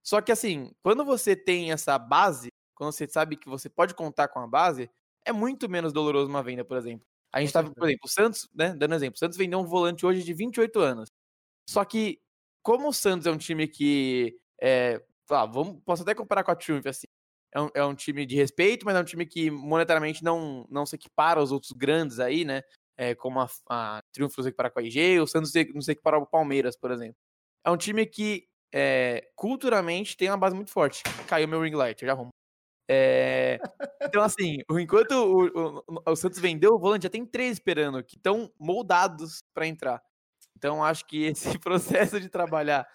Só que assim, quando você tem essa base, quando você sabe que você pode contar com a base, é muito menos doloroso uma venda, por exemplo. A gente tava, por exemplo, o Santos, né, dando exemplo, o Santos vendeu um volante hoje de 28 anos. Só que, como o Santos é um time que, é, ah, vamos, posso até comparar com a Triumph, assim, é um, é um time de respeito, mas é um time que monetariamente não, não se equipara aos outros grandes aí, né, é, como a, a Triumph não se equipara com a IG, o Santos não se equipara ao Palmeiras, por exemplo. É um time que, é, culturalmente, tem uma base muito forte. Caiu meu ring light, eu já arrumo. É, então, assim, o- enquanto o, o- o Santos vendeu o volante, já tem três esperando, que estão moldados para entrar. Então, acho que esse processo de trabalhar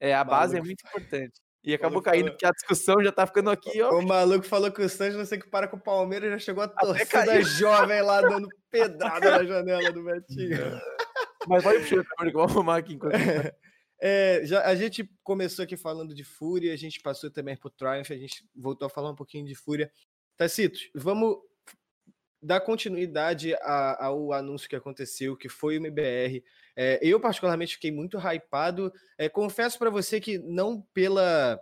é, a base é muito importante. E acabou caindo, falou- porque a discussão já tá ficando aqui, ó. O maluco falou que o Santos não sei que para com o Palmeiras, já chegou a torcida jovem lá dando pedrada na janela do Betinho. Mas puxar, Carbone, que eu vou arrumar aqui enquanto. É, já, a gente começou aqui falando de Fúria, a gente passou também por Triumph, a gente voltou a falar um pouquinho de Fúria. Tacitos, vamos dar continuidade a- ao anúncio que aconteceu, que foi o MBR. É, eu, particularmente, fiquei muito hypado. É, confesso para você que não pela.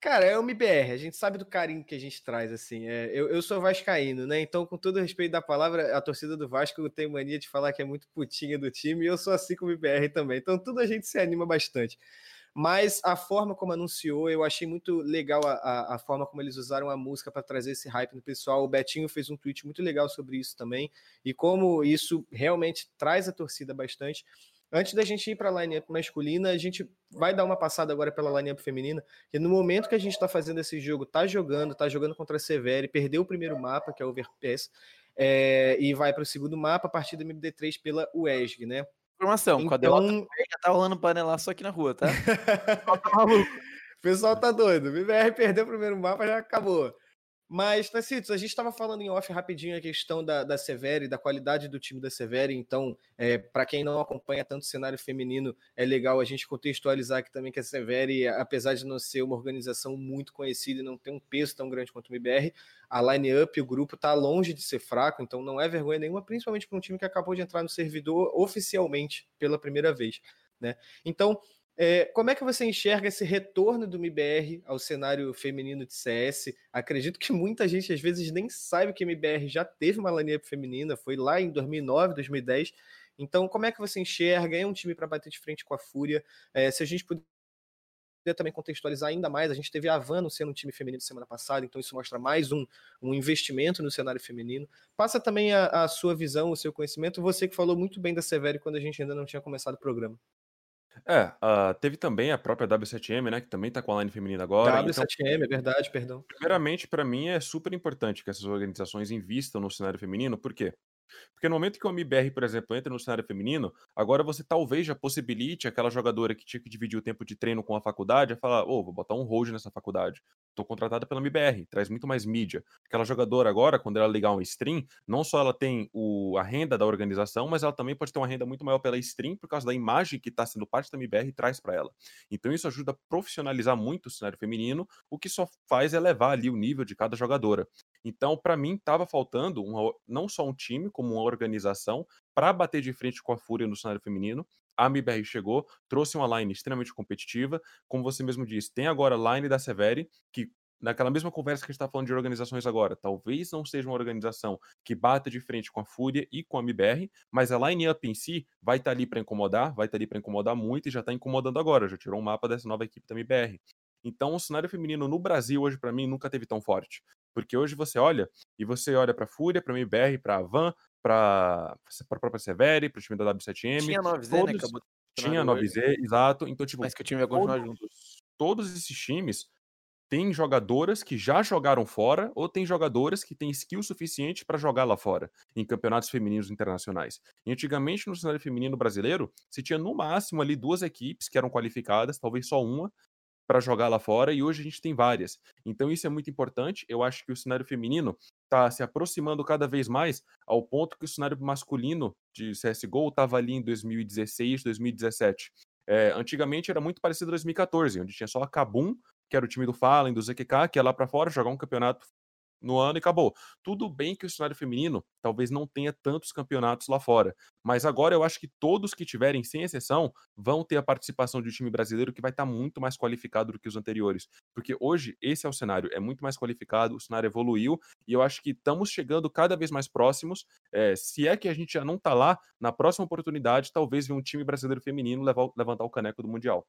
Cara, é o MBR, a gente sabe do carinho que a gente traz, assim. É, eu, eu sou vascaíno, né? Então, com todo respeito da palavra, a torcida do Vasco tem mania de falar que é muito putinha do time, e eu sou assim com o MBR também. Então, tudo a gente se anima bastante. Mas a forma como anunciou, eu achei muito legal a, a, a forma como eles usaram a música para trazer esse hype no pessoal. O Betinho fez um tweet muito legal sobre isso também, e como isso realmente traz a torcida bastante. Antes da gente ir para a lineup masculina, a gente vai dar uma passada agora pela lineup feminina, que no momento que a gente está fazendo esse jogo, tá jogando, tá jogando contra a Severi, perdeu o primeiro mapa, que é o Overpass, é, e vai para o segundo mapa a partir do MD3 pela UESG, né? Informação, com a derrota Então, já tá rolando panelaço aqui na rua, tá? tá maluco. o pessoal tá doido. O MBR perdeu o primeiro mapa, já acabou. Mas, Tacitos, a gente estava falando em off rapidinho a questão da, da Severi, da qualidade do time da Severi. Então, é, para quem não acompanha tanto o cenário feminino, é legal a gente contextualizar aqui também que a Severi, apesar de não ser uma organização muito conhecida e não ter um peso tão grande quanto o MBR, a line-up, o grupo está longe de ser fraco, então não é vergonha nenhuma, principalmente para um time que acabou de entrar no servidor oficialmente pela primeira vez. Né? Então, é, como é que você enxerga esse retorno do MBR ao cenário feminino de CS? Acredito que muita gente às vezes nem sabe que MBR já teve uma lineup feminina, foi lá em 2009, 2010. Então, como é que você enxerga? É um time para bater de frente com a Fúria? É, se a gente puder também contextualizar ainda mais, a gente teve a Havana sendo um time feminino semana passada, então isso mostra mais um, um investimento no cenário feminino. Passa também a, a sua visão, o seu conhecimento, você que falou muito bem da Severi quando a gente ainda não tinha começado o programa. É, uh, teve também a própria W7M, né, que também tá com a line feminina agora. W7M, então, é verdade, perdão. Primeiramente, para mim é super importante que essas organizações invistam no cenário feminino, por quê? Porque no momento que o MBR, por exemplo, entra no cenário feminino, agora você talvez já possibilite aquela jogadora que tinha que dividir o tempo de treino com a faculdade a falar: ô, oh, vou botar um hold nessa faculdade. Tô contratada pela MBR, traz muito mais mídia. Aquela jogadora agora, quando ela ligar um stream, não só ela tem o, a renda da organização, mas ela também pode ter uma renda muito maior pela stream por causa da imagem que está sendo parte da MBR e traz para ela. Então isso ajuda a profissionalizar muito o cenário feminino, o que só faz elevar ali o nível de cada jogadora. Então, para mim, estava faltando uma, não só um time, como uma organização para bater de frente com a Fúria no cenário feminino. A MBR chegou, trouxe uma line extremamente competitiva. Como você mesmo disse, tem agora a line da Severi, que naquela mesma conversa que a gente está falando de organizações agora, talvez não seja uma organização que bata de frente com a Fúria e com a MBR, mas a line-up em si vai estar tá ali para incomodar, vai estar tá ali para incomodar muito e já está incomodando agora, já tirou um mapa dessa nova equipe da MBR. Então, o cenário feminino no Brasil hoje, para mim, nunca teve tão forte. Porque hoje você olha e você olha para Fúria, para MBR, para Van, para a própria Severi, para o time da W7M. Tinha 9Z, né, todos... né? Acabou tinha 9Z, exato. Então, tipo, Mas que o time vai continuar todos, junto. Todos esses times têm jogadoras que já jogaram fora ou tem jogadoras que têm skill suficiente para jogar lá fora, em campeonatos femininos internacionais. E antigamente, no cenário feminino brasileiro, se tinha no máximo ali duas equipes que eram qualificadas, talvez só uma, para jogar lá fora e hoje a gente tem várias. Então isso é muito importante. Eu acho que o cenário feminino está se aproximando cada vez mais ao ponto que o cenário masculino de CSGO estava ali em 2016, 2017. É, antigamente era muito parecido a 2014, onde tinha só a Kabum, que era o time do Fallen, do ZQK, que ia lá para fora jogar um campeonato no ano e acabou. Tudo bem que o cenário feminino talvez não tenha tantos campeonatos lá fora, mas agora eu acho que todos que tiverem, sem exceção, vão ter a participação de um time brasileiro que vai estar tá muito mais qualificado do que os anteriores, porque hoje esse é o cenário, é muito mais qualificado, o cenário evoluiu e eu acho que estamos chegando cada vez mais próximos. É, se é que a gente já não está lá, na próxima oportunidade, talvez ver um time brasileiro feminino levar, levantar o caneco do Mundial.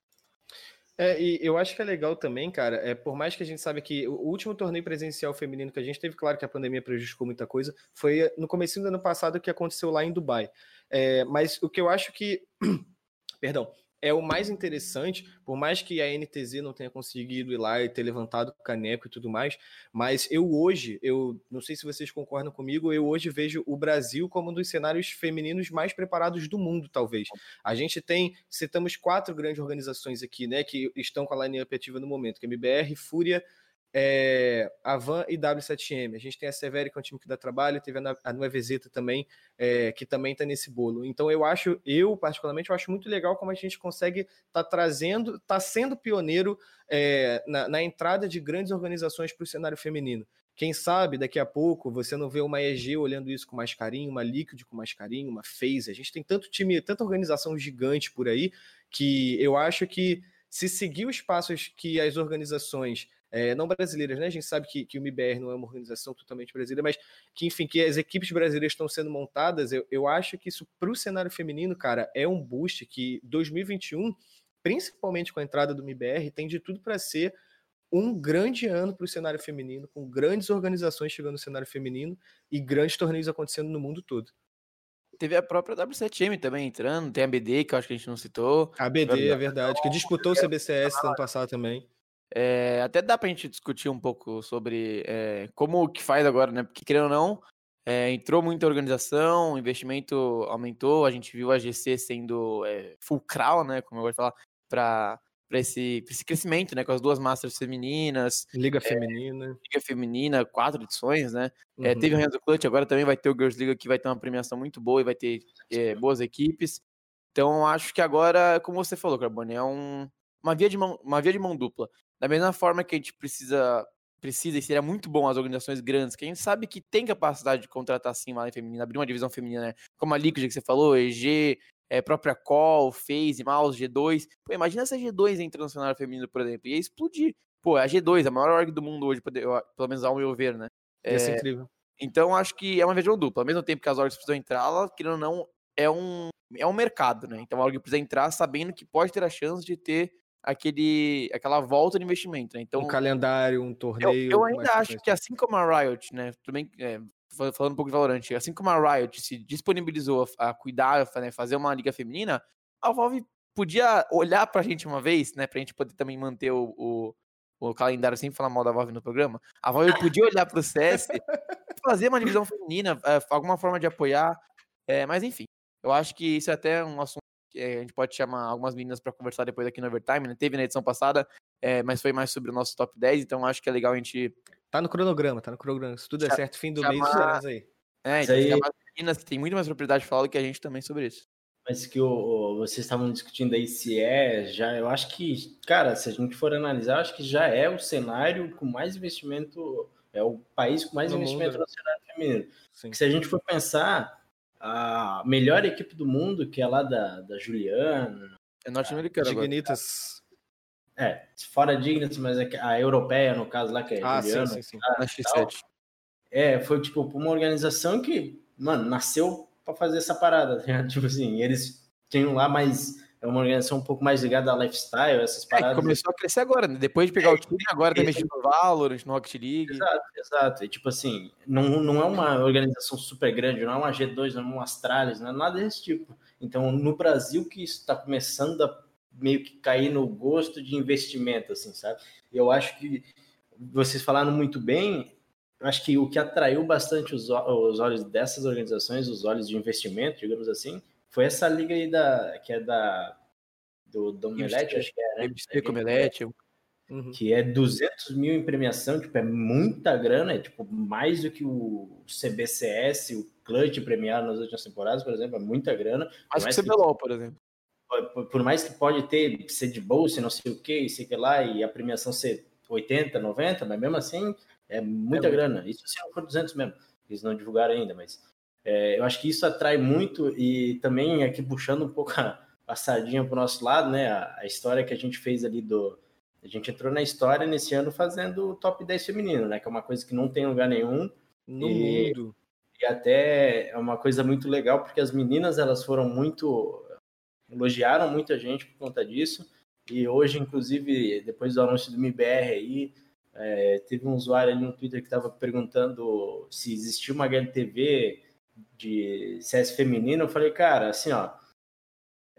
É, e eu acho que é legal também, cara, é por mais que a gente sabe que o último torneio presencial feminino que a gente teve, claro que a pandemia prejudicou muita coisa, foi no começo do ano passado que aconteceu lá em Dubai. É, mas o que eu acho que, perdão, é o mais interessante, por mais que a NTZ não tenha conseguido ir lá e ter levantado o caneco e tudo mais, mas eu hoje, eu não sei se vocês concordam comigo, eu hoje vejo o Brasil como um dos cenários femininos mais preparados do mundo, talvez. A gente tem, citamos quatro grandes organizações aqui, né, que estão com a line-up ativa no momento, que é MBR, Fúria, é, a Van e W7M. A gente tem a Severi, que é um time que dá trabalho, teve a, Nuevezeta também, é, que também está nesse bolo. Então eu acho, eu particularmente, eu acho muito legal como a gente consegue estar tá trazendo, está sendo pioneiro é, na, na, entrada de grandes organizações para o cenário feminino. Quem sabe daqui a pouco você não vê uma EG olhando isso com mais carinho, uma Liquid com mais carinho, uma FaZe. A gente tem tanto time, tanta organização gigante por aí que eu acho que se seguir os passos que as organizações é, não brasileiras, né? A gente sabe que, que o MBR não é uma organização totalmente brasileira, mas que, enfim, que as equipes brasileiras estão sendo montadas, eu, eu acho que isso para o cenário feminino, cara, é um boost que 2021, principalmente com a entrada do MBR, tem de tudo para ser um grande ano para o cenário feminino, com grandes organizações chegando no cenário feminino e grandes torneios acontecendo no mundo todo. Teve a própria W7M também entrando, tem a BD, que eu acho que a gente não citou. A BD, é verdade, que disputou o CBCS ano passado também. É, até dá pra gente discutir um pouco sobre é, como que faz agora, né? Porque, querendo ou não, é, entrou muita organização, o investimento aumentou, a gente viu a GC sendo fulcral, né? Como eu gosto de falar, para para esse, esse crescimento, né? Com as duas Masters femininas. Liga Feminina. Liga Feminina, quatro edições, né? Uhum. Teve o Renzo Clutch, agora também vai ter o Girls Liga, que vai ter uma premiação muito boa e vai ter boas equipes. Então, acho que agora, como você falou, Carbone, é um, uma, via de mão, uma via de mão dupla. Da mesma forma que a gente precisa precisa e seria muito bom as organizações grandes, que a gente sabe que tem capacidade de contratar sim uma feminina, abrir uma divisão feminina, né? Como a Liquid que você falou, EG, é, própria Call, FaZe, Mouse, G2. Pô, imagina essa G2 entrando no cenário feminino, por exemplo, ia explodir. Pô, a G2, a maior org do mundo hoje, pelo menos ao meu ver, né? É, Ia ser incrível. Então, acho que é uma visão dupla. Ao mesmo tempo que as orgs precisam entrar, ela, querendo ou não, é um, é um mercado, né? Então, alguém precisa entrar sabendo que pode ter a chance de ter aquele, aquela volta de investimento, né? Então, um calendário, um eu, torneio. eu com ainda mais acho que assim como a Riot, né? Também é, fa- falando um pouco de Valorant, assim como a Riot se disponibilizou a, a cuidar, a né, fazer uma liga feminina, a Valve podia olhar pra gente uma vez, né? Pra gente poder também manter o, o, o calendário sem falar mal da Valve no programa. A Valve podia olhar pro CS e fazer uma divisão feminina, é, alguma forma de apoiar. É, mas enfim, eu acho que isso é até um assunto que é, a gente pode chamar algumas meninas pra conversar depois aqui no Overtime, né? Teve na edição passada, é, mas foi mais sobre o nosso top 10, então acho que é legal a gente Tá no cronograma, tá no cronograma. Se tudo der Cha- certo, fim do mês chamar- estaremos aí. É, Isso então aí- as meninas que tem muito mais propriedade de falar do que a gente também sobre isso. Mas que o, o- vocês estavam discutindo aí se é, já, eu acho que, cara, se a gente for analisar, eu acho que já é o cenário com mais investimento, é o país com mais No investimento mundo, né? no cenário feminino. Sim. Porque se a gente for pensar, a melhor equipe do mundo, que é lá da, da Juliana, É norte-americano agora. Dignitas. é, fora Dignitas, mas é a europeia, no caso lá, que é Ah, sim, Juliana, sim, sim. Na X7. É, foi tipo uma organização que, mano, nasceu pra fazer essa parada, tá ligado? Tipo assim, eles tinham lá mais. É uma organização um pouco mais ligada a lifestyle, essas É, paradas. começou a crescer agora, né? Depois de pegar o time, agora tá esse- mexendo no Valorant, no Rocket League. Exato, exato. E tipo assim, não, não é uma organização super grande, não é uma G2, não é uma Astralis, não é nada desse tipo. Então, no Brasil que isso está começando a meio que cair no gosto de investimento, assim, sabe? Eu acho que vocês falaram muito bem. Eu acho que o que atraiu bastante os, os olhos dessas organizações, os olhos de investimento, digamos assim, foi essa liga aí da, que é da do Domelete, acho que é, né? MC Comelete. Uhum. que é 200 mil em premiação, tipo, é muita grana, é tipo mais do que o CBCS, o Clutch premiado nas últimas temporadas, por exemplo, é muita grana. Mais que o CBLOL, por exemplo. Por, por mais que pode ter, ser de bolsa, e não sei o que, sei que lá, e a premiação ser 80, 90, mas mesmo assim, é muita É grana. Isso se não for 200 mesmo, eles não divulgaram ainda, mas é, eu acho que isso atrai muito, e também aqui puxando um pouco a, a sardinha pro nosso lado, né, a, a história que a gente fez ali do, a gente entrou na história nesse ano fazendo o top 10 feminino, né? Que é uma coisa que não tem lugar nenhum. No E- mundo. E até é uma coisa muito legal, porque as meninas elas foram muito. elogiaram muito a gente por conta disso. E hoje, inclusive, depois do anúncio do MBR aí, é, teve um usuário ali no Twitter que estava perguntando se existia uma HLTV de CS feminino. Eu falei, cara, assim, ó.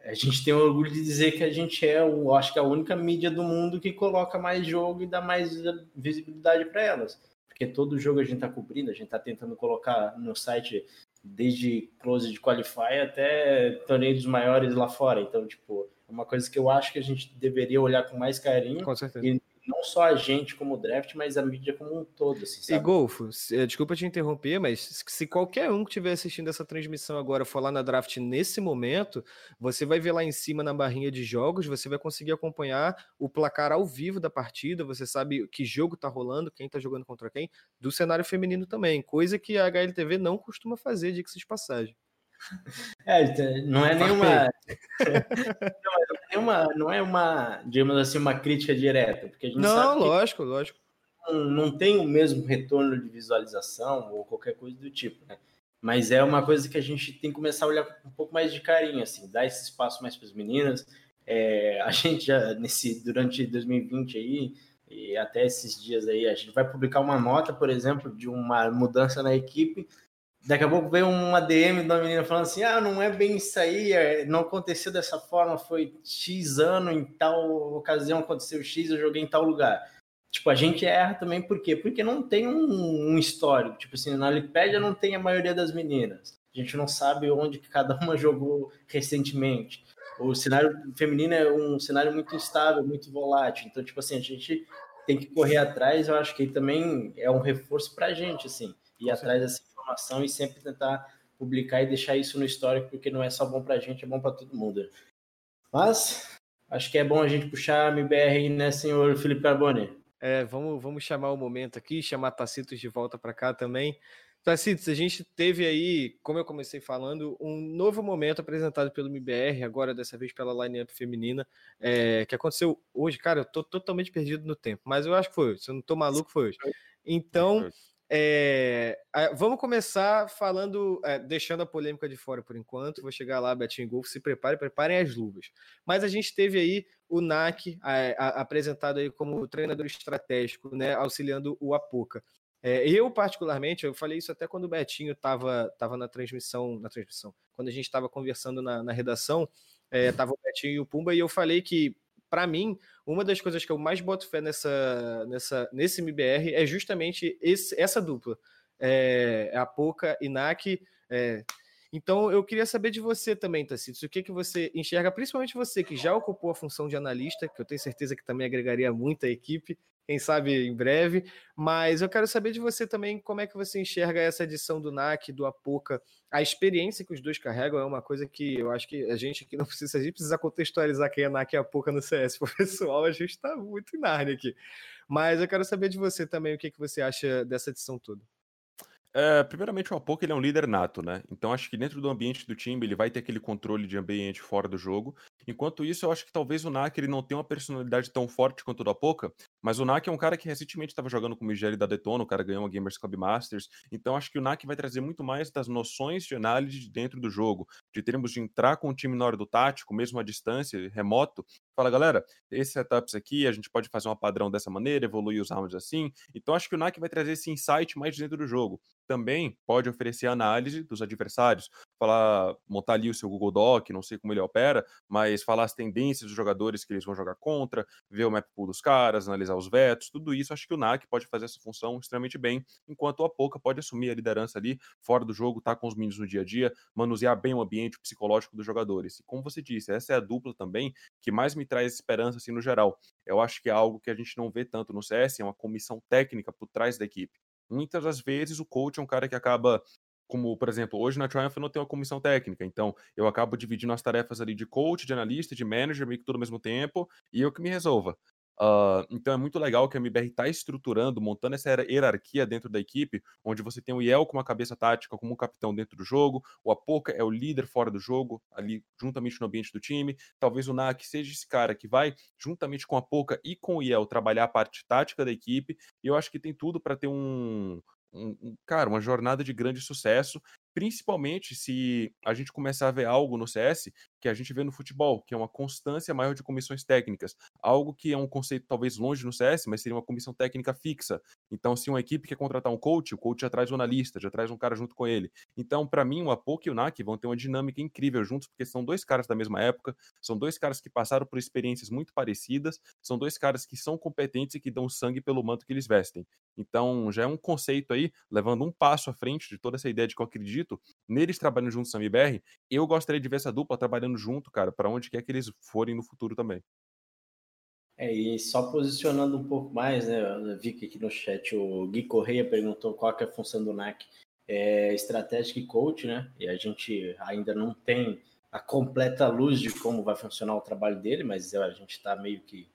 A gente tem orgulho de dizer que a gente é, o, acho que a única mídia do mundo que coloca mais jogo e dá mais visibilidade para elas. Porque todo jogo a gente está cobrindo, a gente está tentando colocar no site desde close de qualify até torneio dos maiores lá fora. Então, tipo, é uma coisa que eu acho que a gente deveria olhar com mais carinho, Com certeza. E- não só a gente como draft, mas a mídia como um todo, assim, E? Golfo, eh, desculpa te interromper, mas se- qualquer um que estiver assistindo essa transmissão agora for lá na draft nesse momento, você vai ver lá em cima na barrinha de jogos, você vai conseguir acompanhar o placar ao vivo da partida, você sabe que jogo tá rolando, quem tá jogando contra quem, do cenário feminino também, coisa que a HLTV não costuma fazer, diga-se de passagem. É, então, não é nenhuma. não, é nenhuma, não é uma, digamos assim, uma crítica direta, porque a gente Não, sabe que lógico, lógico. não, não tem o mesmo retorno de visualização ou qualquer coisa do tipo, né? Mas é uma coisa que a gente tem que começar a olhar com um pouco mais de carinho, assim, dar esse espaço mais para as meninas. É, a gente já, nesse, durante 2020 aí, e até esses dias aí, a gente vai publicar uma nota, por exemplo, de uma mudança na equipe. Daqui a pouco veio uma DM de uma menina falando assim: ah, não é bem isso aí, é, não aconteceu dessa forma, foi X ano, em tal ocasião aconteceu X, eu joguei em tal lugar. Tipo, a gente erra também, por quê? Porque não tem um, um histórico. Tipo assim, na Wikipedia não tem a maioria das meninas. A gente não sabe onde que cada uma jogou recentemente. O cenário feminino é um cenário muito instável, muito volátil. Então, tipo assim, a gente tem que correr atrás. Eu acho que também é um reforço pra gente, assim. Ir atrás dessa informação e sempre tentar publicar e deixar isso no histórico, porque não é só bom pra gente, é bom pra todo mundo. Mas, acho que é bom a gente puxar a MBR aí, né, senhor Felipe Carbone? É, vamos, vamos chamar o momento aqui, chamar Tacitos de volta para cá também. Tacitos, a gente teve aí, como eu comecei falando, um novo momento apresentado pelo MBR, agora dessa vez pela line-up feminina, é, que aconteceu hoje. Cara, eu tô totalmente perdido no tempo, mas eu acho que foi hoje. Se eu não tô maluco, foi hoje. Então, É, vamos começar falando, é, deixando a polêmica de fora por enquanto. Vou chegar lá, Betinho Golf, se prepare, preparem as luvas. Mas a gente teve aí o NAC apresentado aí como treinador estratégico, né, auxiliando o Apoca. É, eu, particularmente, eu falei isso até quando o Betinho estava tava na transmissão, na transmissão, quando a gente estava conversando na, na redação, estava é, o Betinho e o Pumba, e eu falei que, para mim, uma das coisas que eu mais boto fé nessa, nessa, nesse MBR é justamente esse, essa dupla. É, a Poca e Nak. É, então, eu queria saber de você também, Tacitos, o que, que você enxerga, principalmente você que já ocupou a função de analista, que eu tenho certeza que também agregaria muito à equipe, quem sabe em breve. Mas eu quero saber de você também como é que você enxerga essa edição do NAC, do Apoca. A experiência que os dois carregam é uma coisa que eu acho que a gente aqui não precisa, a gente precisa contextualizar quem é NAC e Apoca no CS. Pessoal, a gente está muito em aqui. Mas eu quero saber de você também o que, que você acha dessa edição toda. É, primeiramente, o Apoca ele é um líder nato, né? Então acho que dentro do ambiente do time ele vai ter aquele controle de ambiente fora do jogo. Enquanto isso, eu acho que talvez o Nak ele não tenha uma personalidade tão forte quanto o do Apoca, mas o Nak é um cara que recentemente estava jogando com o Miguel da Detona, o cara ganhou uma Gamers Club Masters. Então acho que o Nak vai trazer muito mais das noções de análise de dentro do jogo, de termos de entrar com o time na hora do tático, mesmo à distância, remoto. Fala, galera, esses setups aqui, a gente pode fazer um padrão dessa maneira, evoluir os rounds assim. Então acho que o Nak vai trazer esse insight mais dentro do jogo também pode oferecer análise dos adversários, falar, montar ali o seu Google Doc, não sei como ele opera, mas falar as tendências dos jogadores que eles vão jogar contra, ver o map pool dos caras, analisar os vetos, tudo isso, acho que o NAC pode fazer essa função extremamente bem, enquanto o Apoca pode assumir a liderança ali, fora do jogo, tá com os meninos no dia a dia, manusear bem o ambiente psicológico dos jogadores. E como você disse, essa é a dupla também que mais me traz esperança assim no geral. Eu acho que é algo que a gente não vê tanto no CS, é uma comissão técnica por trás da equipe muitas das vezes o coach é um cara que acaba como, por exemplo, hoje na Triumph eu não tenho uma comissão técnica, então eu acabo dividindo as tarefas ali de coach, de analista, de manager, meio que tudo ao mesmo tempo, e eu que me resolva. Uh, então é muito legal que a MBR está estruturando, montando essa hierarquia dentro da equipe, onde você tem o Yel com uma cabeça tática, como um capitão dentro do jogo, o Apoca é o líder fora do jogo, ali juntamente no ambiente do time. Talvez o Nak seja esse cara que vai, juntamente com a Apoca e com o Yel, trabalhar a parte tática da equipe. E eu acho que tem tudo para ter um, um, um, cara, uma jornada de grande sucesso principalmente se a gente começar a ver algo no CS que a gente vê no futebol, que é uma constância maior de comissões técnicas, algo que é um conceito talvez longe no CS, mas seria uma comissão técnica fixa. Então, se uma equipe quer contratar um coach, o coach já traz um analista, já traz um cara junto com ele. Então, para mim, o Apoc e o NAC vão ter uma dinâmica incrível juntos, porque são dois caras da mesma época, são dois caras que passaram por experiências muito parecidas, são dois caras que são competentes e que dão sangue pelo manto que eles vestem. Então, já é um conceito aí, levando um passo à frente de toda essa ideia de que eu acredito neles trabalhando juntos na MBR. Eu gostaria de ver essa dupla trabalhando junto, cara, para onde quer que eles forem no futuro também. É, e só posicionando um pouco mais, né? Eu vi que aqui no chat o Gui Correia perguntou qual é a função do NAC. É Strategic Coach, né? E a gente ainda não tem a completa luz de como vai funcionar o trabalho dele, mas a gente está meio que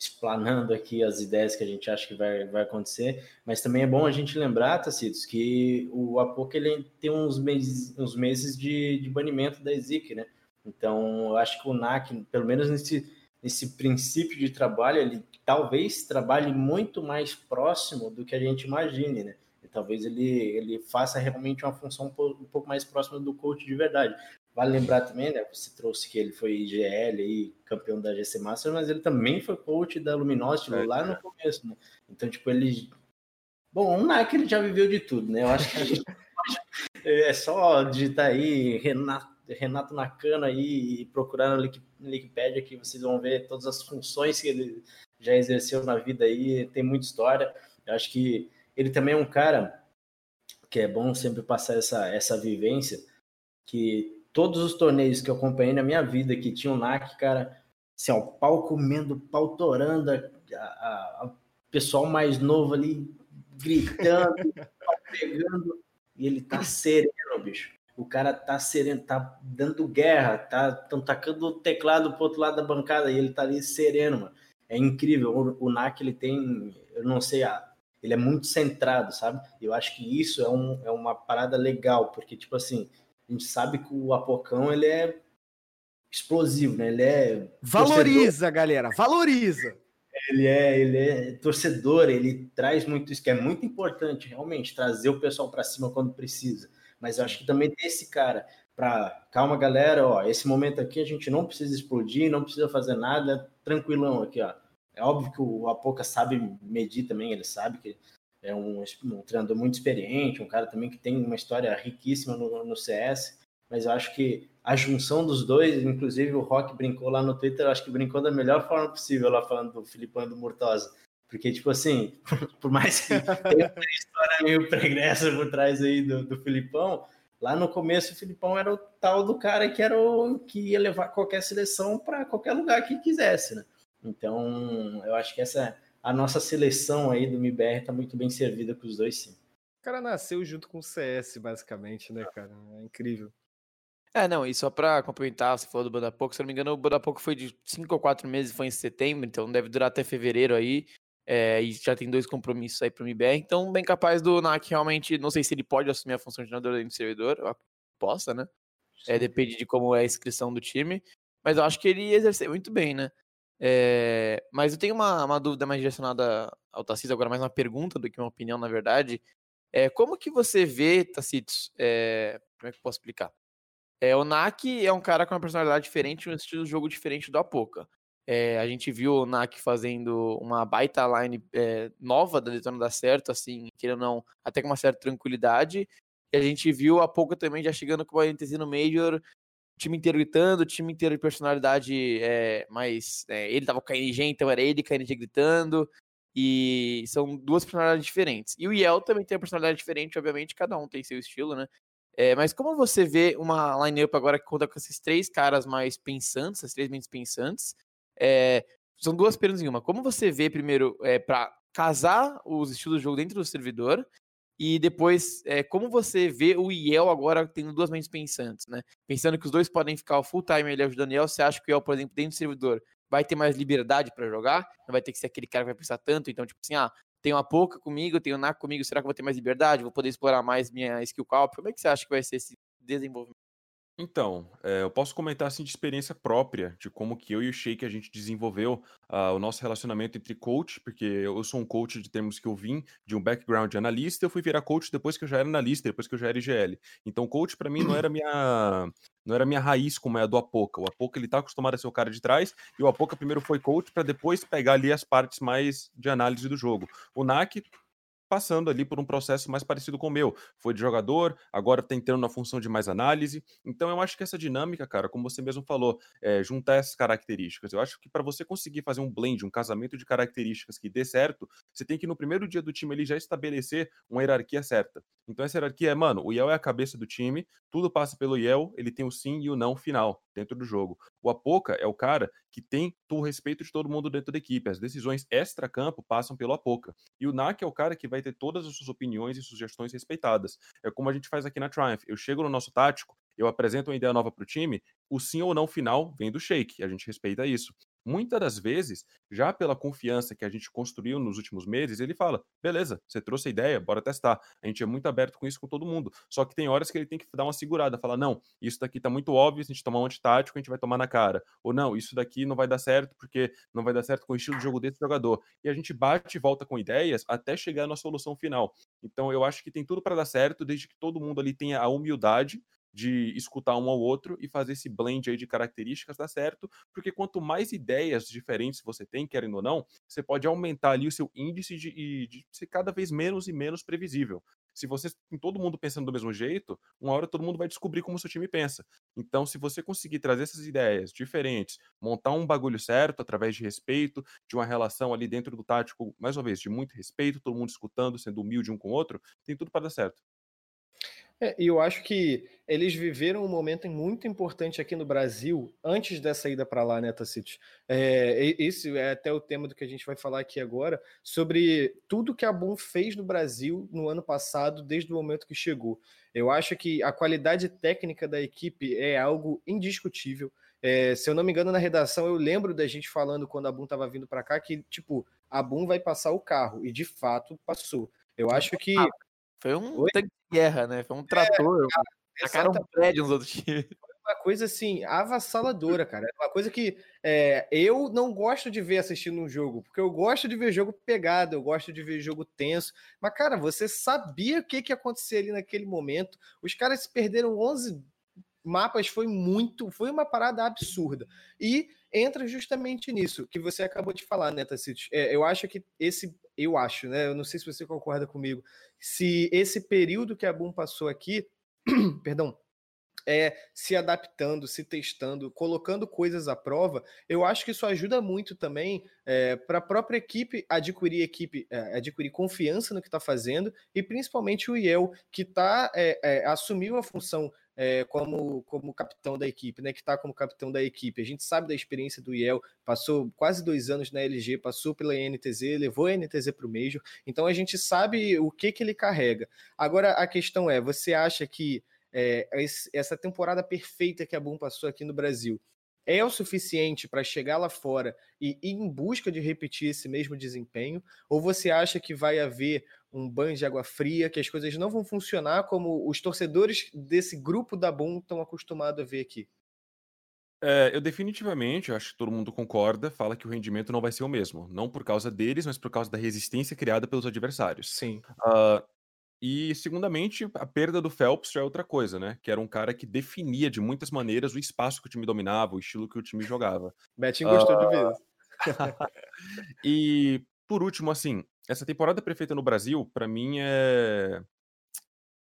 explanando aqui as ideias que a gente acha que vai, vai acontecer, mas também é bom a gente lembrar, Tacitos, que o Apoca ele tem uns meses, uns meses de, de banimento da EZIC, né? Então, eu acho que o NAC, pelo menos nesse, nesse princípio de trabalho, ele talvez trabalhe muito mais próximo do que a gente imagine, né? E talvez ele, ele faça realmente uma função um pouco mais próxima do coach de verdade. Vale lembrar também, né? Você trouxe que ele foi IGL aí, campeão da GC Master, mas ele também foi coach da Luminosity é, lá no começo, né? Então, tipo, ele. Bom, um NAC ele já viveu de tudo, né? Eu acho que a gente é só digitar aí Renato, Renato Nakano aí e procurar no Wikipedia que vocês vão ver todas as funções que ele já exerceu na vida aí, tem muita história. Eu acho que ele também é um cara que é bom sempre passar essa, essa vivência, que todos os torneios que eu acompanhei na minha vida que tinha o NAC, cara, assim, ó, o pau comendo, pau torando, a pessoal mais novo ali gritando, pegando, e ele tá sereno, bicho. O cara tá sereno, tá dando guerra, tá tão tacando o teclado pro outro lado da bancada e ele tá ali sereno, mano. É incrível. O, o NAC, ele tem, eu não sei, ele é muito centrado, sabe? Eu acho que isso é, um, é uma parada legal, porque, tipo assim, a gente sabe que o Apocão ele é explosivo, né? Ele é valoriza, torcedor. galera, valoriza. ele é, ele é torcedor, ele traz muito isso, que é muito importante, realmente, trazer o pessoal para cima quando precisa. Mas eu acho que também tem esse cara para calma, galera, ó, esse momento aqui a gente não precisa explodir, não precisa fazer nada, tranquilão aqui, ó. É óbvio que o Apoca sabe medir também, ele sabe que é um, um treinador muito experiente, um cara também que tem uma história riquíssima no, no CS, mas eu acho que a junção dos dois, inclusive o Rock brincou lá no Twitter, acho que brincou da melhor forma possível lá falando do Filipão e do Murtosa. Porque, tipo assim, por mais que tenha uma história meio pregressa por trás aí do, do Filipão, lá no começo o Filipão era o tal do cara que era o que ia levar qualquer seleção para qualquer lugar que quisesse, né? Então, eu acho que essa a nossa seleção aí do MIBR tá muito bem servida com os dois, sim. O cara nasceu junto com o CS, basicamente, né, cara? É incrível. É, não, e só pra complementar, você falou do Bodapoco, se eu não me engano, o Bodapoco foi de 5 ou 4 meses, foi em setembro, então deve durar até fevereiro aí, é, e já tem dois compromissos aí pro MBR, então bem capaz do NAC realmente, não sei se ele pode assumir a função de treinador do servidor, possa, né? É, depende de como é a inscrição do time, mas eu acho que ele exerceu muito bem, né? É, mas eu tenho uma, uma dúvida mais direcionada ao Tacitos, agora mais uma pergunta do que uma opinião, na verdade. É, como que você vê, Tacitos, é, como é que eu posso explicar? É, o Nak é um cara com uma personalidade diferente, um estilo de jogo diferente do Apoca. É, a gente viu o Nak fazendo uma baita line é, nova da Detona dar certo, assim, querendo ou não, até com uma certa tranquilidade. E a gente viu a Apoca também já chegando com uma NTZ no Major, time inteiro gritando, time inteiro de personalidade é, mais. É, ele tava com a KNG, então era ele KNG gritando. E são duas personalidades diferentes. E o Yel também tem uma personalidade diferente, obviamente, cada um tem seu estilo, né? É, mas como você vê uma line-up agora que conta com esses três caras mais pensantes, esses três mentes pensantes? É, são duas perguntas em uma. Como você vê, primeiro, é, para casar os estilos de jogo dentro do servidor? E depois, é, como você vê o Iel agora tendo duas mentes pensantes, né? Pensando que os dois podem ficar full time ele ajudando o Iel, você acha que o Iel, por exemplo, dentro do servidor, vai ter mais liberdade para jogar? Não vai ter que ser aquele cara que vai pensar tanto? Então, tipo assim, ah, tem uma pouca comigo, tem o Nak comigo, será que eu vou ter mais liberdade? Vou poder explorar mais minha skill calp? Como é que você acha que vai ser esse desenvolvimento? Então, é, eu posso comentar assim de experiência própria, de como que eu e o Sheik a gente desenvolveu uh, o nosso relacionamento entre coach, porque eu sou um coach de termos que eu vim de um background de analista, eu fui virar coach depois que eu já era analista, depois que eu já era IGL. Então, coach para mim não era minha não era minha raiz como é a do Apoca. O Apoca ele tá acostumado a ser o cara de trás e o Apoca primeiro foi coach para depois pegar ali as partes mais de análise do jogo. O NAC passando ali por um processo mais parecido com o meu. Foi de jogador, agora tá entrando na função de mais análise. Então eu acho que essa dinâmica, cara, como você mesmo falou, é, juntar essas características. Eu acho que para você conseguir fazer um blend, um casamento de características que dê certo, você tem que no primeiro dia do time ele já estabelecer uma hierarquia certa. Então essa hierarquia é, mano, o Yel é a cabeça do time, tudo passa pelo Yel, ele tem o sim e o não final dentro do jogo. O Apoca é o cara que tem o respeito de todo mundo dentro da equipe. As decisões extra-campo passam pelo Apoca. E o Nak é o cara que vai ter todas as suas opiniões e sugestões respeitadas. É como a gente faz aqui na Triumph. Eu chego no nosso tático, eu apresento uma ideia nova para o time, o sim ou não final vem do Shake. A gente respeita isso. Muitas das vezes, já pela confiança que a gente construiu nos últimos meses, ele fala: beleza, você trouxe a ideia, bora testar. A gente é muito aberto com isso com todo mundo. Só que tem horas que ele tem que dar uma segurada, falar: não, isso daqui tá muito óbvio, se a gente tomar um antitático, a gente vai tomar na cara. Ou não, isso daqui não vai dar certo porque não vai dar certo com o estilo de jogo desse jogador. E a gente bate e volta com ideias até chegar na solução final. Então eu acho que tem tudo para dar certo, desde que todo mundo ali tenha a humildade de escutar um ao outro e fazer esse blend aí de características dá certo, porque quanto mais ideias diferentes você tem, querendo ou não, você pode aumentar ali o seu índice de, de ser cada vez menos e menos previsível. Se você tem todo mundo pensando do mesmo jeito, uma hora todo mundo vai descobrir como o seu time pensa. Então, se você conseguir trazer essas ideias diferentes, montar um bagulho certo através de respeito, de uma relação ali dentro do tático, mais uma vez, de muito respeito, todo mundo escutando, sendo humilde um com o outro, tem tudo para dar certo. É, e eu acho que eles viveram um momento muito importante aqui no Brasil antes dessa ida para lá, né, Tacitos? É, esse é até o tema do que a gente vai falar aqui agora, sobre tudo que a Boom fez no Brasil no ano passado, desde o momento que chegou. Eu acho que a qualidade técnica da equipe é algo indiscutível. É, se eu não me engano, na redação, eu lembro da gente falando quando a Boom estava vindo para cá que, tipo, a Boom vai passar o carro, e de fato passou. Eu acho que. Foi um Oi? tanque de guerra, né? Foi um trator. É, cara, um prédio nos outros times. Uma coisa assim, avassaladora, cara. É uma coisa que é, eu não gosto de ver assistindo um jogo, porque eu gosto de ver jogo pegado, eu gosto de ver jogo tenso. Mas, cara, você sabia o que, que ia acontecer ali naquele momento. Os caras perderam 11 mapas, foi muito, foi uma parada absurda. E entra justamente nisso que você acabou de falar, né, Tacitos? É, eu acho que esse, eu acho, né? Eu não sei se você concorda comigo, se esse período que a Boom passou aqui, perdão, é, se adaptando, se testando, colocando coisas à prova, eu acho que isso ajuda muito também é, para a própria equipe adquirir equipe, é, adquirir confiança no que está fazendo e principalmente o IEL que tá é, é, assumiu a função é, como, como capitão da equipe, né? Que está como capitão da equipe. A gente sabe da experiência do IEL, passou quase dois anos na LG, passou pela NTZ, levou a NTZ para o Major, então a gente sabe o que, que ele carrega. Agora a questão é: você acha que é, essa temporada perfeita que a Boom passou aqui no Brasil é o suficiente para chegar lá fora e ir em busca de repetir esse mesmo desempenho? Ou você acha que vai haver um banho de água fria, que as coisas não vão funcionar como os torcedores desse grupo da Boom estão acostumados a ver aqui? É, eu definitivamente, acho que todo mundo concorda, fala que o rendimento não vai ser o mesmo. Não por causa deles, mas por causa da resistência criada pelos adversários. Sim. Uh, e, segundamente, a perda do Phelps já é outra coisa, né? Que era um cara que definia de muitas maneiras o espaço que o time dominava, o estilo que o time jogava. Betinho gostou de ver. e, por último, assim, essa temporada perfeita no Brasil, para mim, é...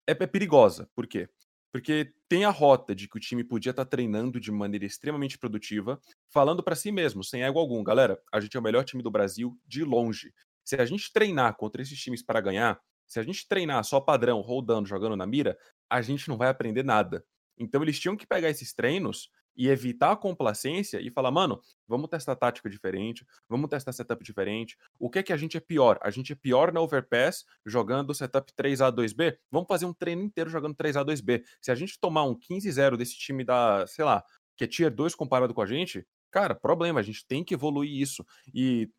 é... é perigosa. Por quê? Porque tem a rota de que o time podia estar tá treinando de maneira extremamente produtiva, falando para si mesmo, sem ego algum. Galera, a gente é o melhor time do Brasil de longe. Se a gente treinar contra esses times para ganhar, se a gente treinar só padrão, rodando, jogando na mira, a gente não vai aprender nada. Então eles tinham que pegar esses treinos e evitar a complacência e falar, mano, vamos testar tática diferente, vamos testar setup diferente. O que é que a gente é pior? A gente é pior na overpass jogando setup 3A 2B? Vamos fazer um treino inteiro jogando 3A 2B. Se a gente tomar um 15-0 desse time da, sei lá, que é tier 2 comparado com a gente, cara, problema, a gente tem que evoluir isso. E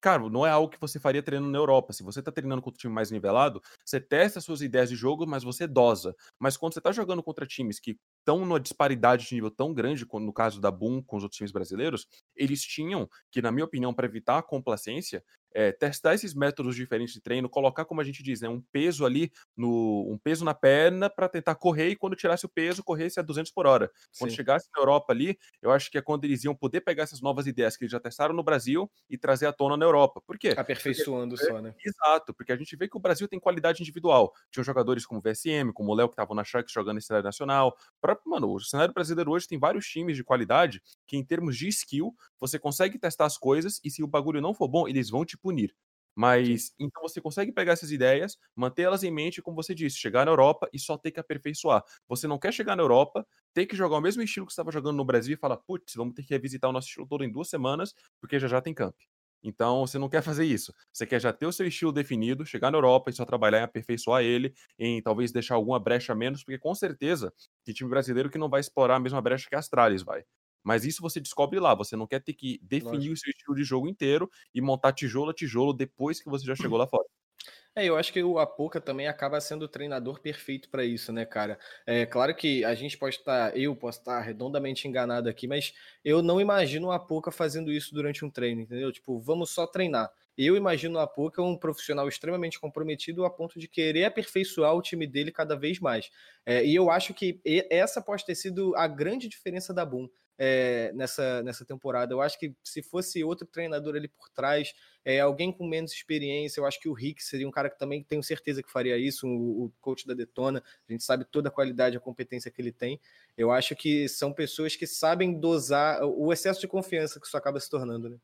cara, não é algo que você faria treinando na Europa. Se você tá treinando contra um time mais nivelado, você testa suas ideias de jogo, mas você dosa. Mas quando você tá jogando contra times que estão numa disparidade de nível tão grande, como no caso da Boom com os outros times brasileiros, eles tinham que, na minha opinião, para evitar a complacência, é, testar esses métodos diferentes de treino, colocar, como a gente diz, né, um peso ali, no, um peso na perna para tentar correr e quando tirasse o peso, corresse a 200 por hora. Quando Sim. chegasse na Europa ali, eu acho que é quando eles iam poder pegar essas novas ideias que eles já testaram no Brasil e trazer à tona na Europa. Por quê? Aperfeiçoando porque, só, né? Exato, porque a gente vê que o Brasil tem qualidade individual. Tinham jogadores como o VSM, como o Léo, que estavam na Sharks jogando em cenário nacional. Próprio, mano, o cenário brasileiro hoje tem vários times de qualidade que, em termos de skill, você consegue testar as coisas e se o bagulho não for bom, eles vão te punir. Mas então você consegue pegar essas ideias, manter elas em mente, como você disse, chegar na Europa e só ter que aperfeiçoar. Você não quer chegar na Europa, ter que jogar o mesmo estilo que você estava jogando no Brasil e falar, putz, vamos ter que revisitar o nosso estilo todo em duas semanas, porque já já tem camp. Então você não quer fazer isso. Você quer já ter o seu estilo definido, chegar na Europa e só trabalhar em aperfeiçoar ele, em talvez deixar alguma brecha menos, porque com certeza tem time brasileiro que não vai explorar a mesma brecha que a Astralis vai. Mas isso você descobre lá. Você não quer ter que definir Lógico. o seu estilo de jogo inteiro e montar tijolo a tijolo depois que você já chegou lá fora. É, eu acho que o Apoca também acaba sendo o treinador perfeito para isso, né, cara? É claro que a gente pode estar, eu posso estar redondamente enganado aqui, mas eu não imagino o Apoca fazendo isso durante um treino, entendeu? Tipo, vamos só treinar. Eu imagino o Apoca um profissional extremamente comprometido a ponto de querer aperfeiçoar o time dele cada vez mais. É, e eu acho que essa pode ter sido a grande diferença da Boom é, nessa, nessa temporada. Eu acho que se fosse outro treinador ali por trás, é, alguém com menos experiência, eu acho que o Rick seria um cara que também tenho certeza que faria isso, o, o coach da Detona, a gente sabe toda a qualidade a competência que ele tem. Eu acho que são pessoas que sabem dosar o excesso de confiança que isso acaba se tornando, né?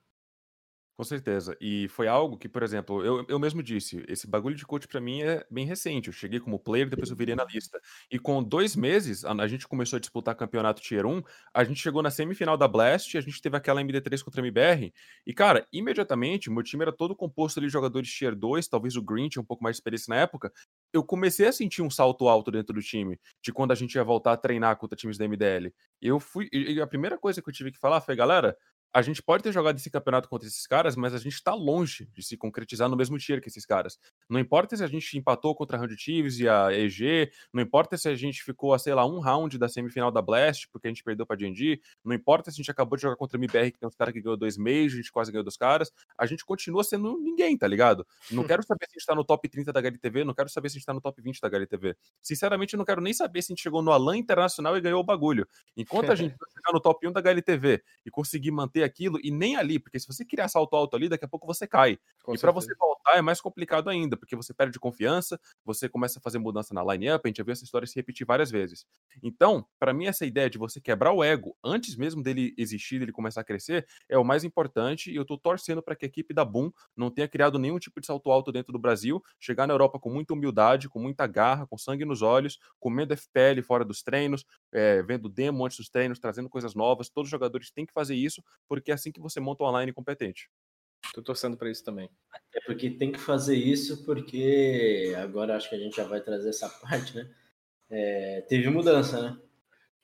Com certeza. E foi algo que, por exemplo, eu, eu mesmo disse, esse bagulho de coach para mim é bem recente. Eu cheguei como player, depois eu virei analista. E com dois meses, a, a, gente começou a disputar campeonato Tier 1, a gente chegou na semifinal da Blast, a gente teve aquela MD3 contra a MBR. E, cara, imediatamente, meu time era todo composto ali de jogadores Tier 2, talvez o Green tinha um pouco mais de experiência na época. Eu comecei a sentir um salto alto dentro do time, de quando a gente ia voltar a treinar contra times da MDL. Eu fui. E a primeira coisa que eu tive que falar foi, galera, a gente pode ter jogado esse campeonato contra esses caras, mas a gente está longe de se concretizar no mesmo tier que esses caras. Não importa se a gente empatou contra a Round Thieves e a EG, não importa se a gente ficou a, sei lá, um round da semifinal da Blast, porque a gente perdeu pra D&D, não importa se a gente acabou de jogar contra a MBR, que tem uns caras que ganhou dois meses, a gente quase ganhou dos caras, a gente continua sendo ninguém, tá ligado? Não quero saber se a gente tá no top 30 da HLTV, não quero saber se a gente tá no top 20 da HLTV. Sinceramente, eu não quero nem saber se a gente chegou no Alan Internacional e ganhou o bagulho. Enquanto a gente chegar no top 1 da HLTV e conseguir manter aquilo, e nem ali, porque se você criar salto alto ali, daqui a pouco você cai. Com e para você voltar é mais complicado ainda, porque você perde confiança, você começa a fazer mudança na line-up, a gente já viu essa história se repetir várias vezes. Então, para mim, essa ideia de você quebrar o ego antes mesmo dele existir, dele começar a crescer, é o mais importante, e eu tô torcendo para que a equipe da Boom não tenha criado nenhum tipo de salto alto dentro do Brasil, chegar na Europa com muita humildade, com muita garra, com sangue nos olhos, comendo FPL fora dos treinos, é, vendo demo antes dos treinos, trazendo coisas novas. Todos os jogadores têm que fazer isso, porque é assim que você monta um online competente. Tô torcendo para isso também. É porque tem que fazer isso, porque agora acho que a gente já vai trazer essa parte, né? É, teve mudança, né?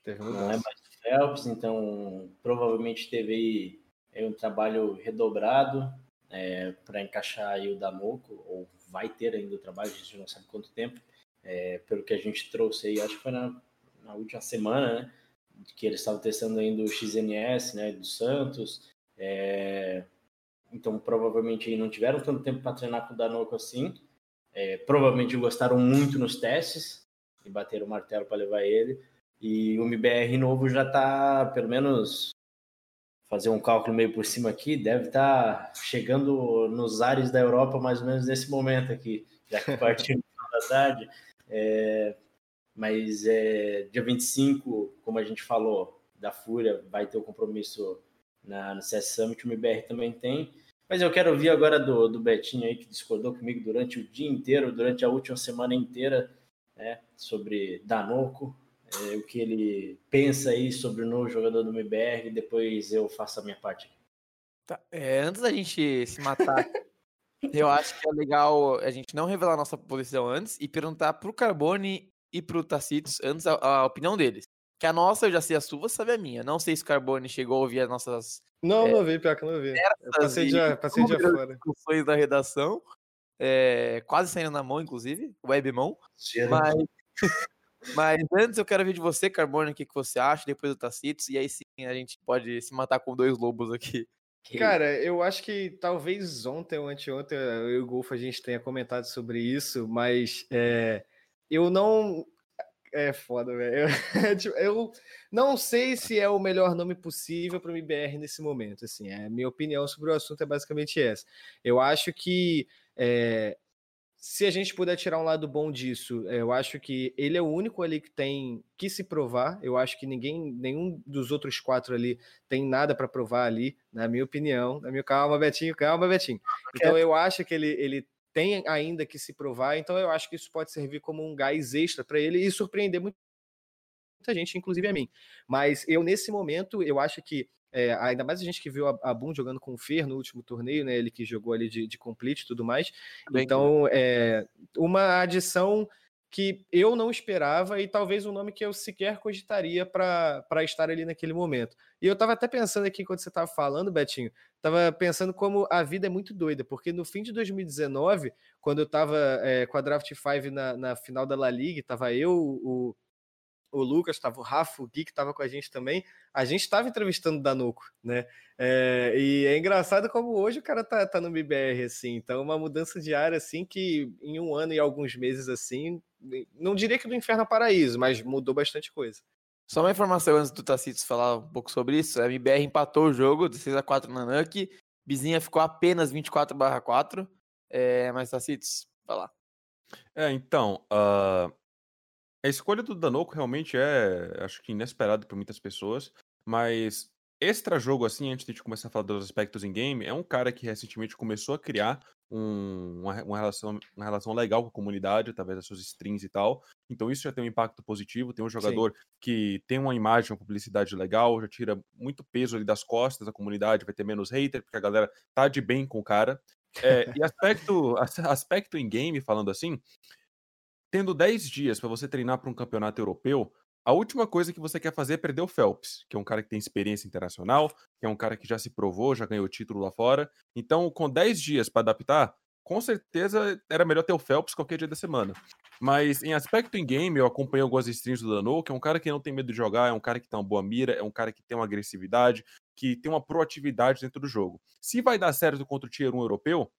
Teve mudança. Não é mais Phelps, então provavelmente teve aí, aí um trabalho redobrado é, para encaixar aí o Damoco, ou vai ter ainda o trabalho, a gente não sabe quanto tempo, é, pelo que a gente trouxe aí, acho que foi na, na última semana, né? Que eles estavam testando ainda o XNS, né? Do Santos. É, então provavelmente não tiveram tanto tempo para treinar com o Danoco assim. É, provavelmente gostaram muito nos testes e bateram o martelo para levar ele. E o MBR novo já está, pelo menos, fazer um cálculo meio por cima aqui, deve estar tá chegando nos ares da Europa mais ou menos nesse momento aqui, já que partiu da tarde. É, mas é, dia 25, como a gente falou, da Fúria vai ter o um compromisso na, no CS Summit, o MBR também tem. Mas eu quero ouvir agora do, do Betinho aí, que discordou comigo durante o dia inteiro, durante a última semana inteira, né, sobre Danoco, é, o que ele pensa aí sobre o novo jogador do MBR, e depois eu faço a minha parte. Tá, é, antes da gente se matar, eu acho que é legal a gente não revelar nossa posição antes e perguntar pro Carbone e pro Tacitus antes a, a opinião deles. Que a nossa, eu já sei a sua, você sabe a minha. Não sei se o Carbone chegou a ouvir as nossas. Não, é, não vi, pior que não vi. Eu passei dia, passei dia fora. Discussões da redação. É, quase saindo na mão, inclusive, webmão. Mas, mas antes eu quero ver de você, Carbone, o que, que você acha, depois do Tacitos, e aí sim a gente pode se matar com dois lobos aqui. Cara, eu acho que talvez ontem ou anteontem eu e o Golfo a gente tenha comentado sobre isso, mas é, eu não é foda, velho. Tipo, eu não sei se é o melhor nome possível para o MBR nesse momento. Assim, a minha opinião sobre o assunto é basicamente essa. Eu acho que é, se a gente puder tirar um lado bom disso, eu acho que ele é o único ali que tem que se provar. Eu acho que ninguém, nenhum dos outros quatro ali tem nada para provar ali, na minha opinião. Na minha calma, Betinho, calma, Betinho. Então eu acho que ele, ele tem ainda que se provar, então eu acho que isso pode servir como um gás extra para ele e surpreender muito, muita gente, inclusive a mim. Mas eu, nesse momento, eu acho que é, ainda mais a gente que viu a, a Boom jogando com o Fer no último torneio, né? Ele que jogou ali de, de complete e tudo mais. Bem então, é, uma adição que eu não esperava e talvez um nome que eu sequer cogitaria para estar ali naquele momento. E eu estava até pensando aqui, quando você estava falando, Betinho, estava pensando como a vida é muito doida, porque no fim de 2019, quando eu estava é, com a Draft 5 na, na final da La Liga, estava eu, o, o Lucas, estava o Rafa, o Gui que estava com a gente também, a gente estava entrevistando o Danuco, né? É, e é engraçado como hoje o cara tá, tá no BBR, assim, então uma mudança de área, assim, que em um ano e alguns meses, assim, não diria que do inferno ao paraíso, mas mudou bastante coisa. Só uma informação antes do Tacitos falar um pouco sobre isso, a MBR empatou o jogo, 16 a 4 na NUC, Bizinha ficou apenas 24 barra 4, é, mas Tacitos, vai lá. É, então, uh, a escolha do Danoco realmente é, acho que inesperado para muitas pessoas, mas extra jogo assim, antes de gente começar a falar dos aspectos em game, é um cara que recentemente começou a criar um, uma, uma, relação, uma relação legal com a comunidade, através das suas strings e tal. Então isso já tem um impacto positivo. Tem um jogador Sim. que tem uma imagem, uma publicidade legal, já tira muito peso ali das costas da comunidade, vai ter menos hater, porque a galera tá de bem com o cara. É, e aspecto, aspecto em game, falando assim, tendo 10 dias para você treinar para um campeonato europeu, a última coisa que você quer fazer é perder o Phelps, que é um cara que tem experiência internacional, que é um cara que já se provou, já ganhou título lá fora. Então, com 10 dias para adaptar, com certeza era melhor ter o Phelps qualquer dia da semana. Mas em aspecto em game, eu acompanho algumas streams do Dano, que é um cara que não tem medo de jogar, é um cara que tem uma boa mira, é um cara que tem uma agressividade, que tem uma proatividade dentro do jogo. Se vai dar certo contra o Tier 1 europeu,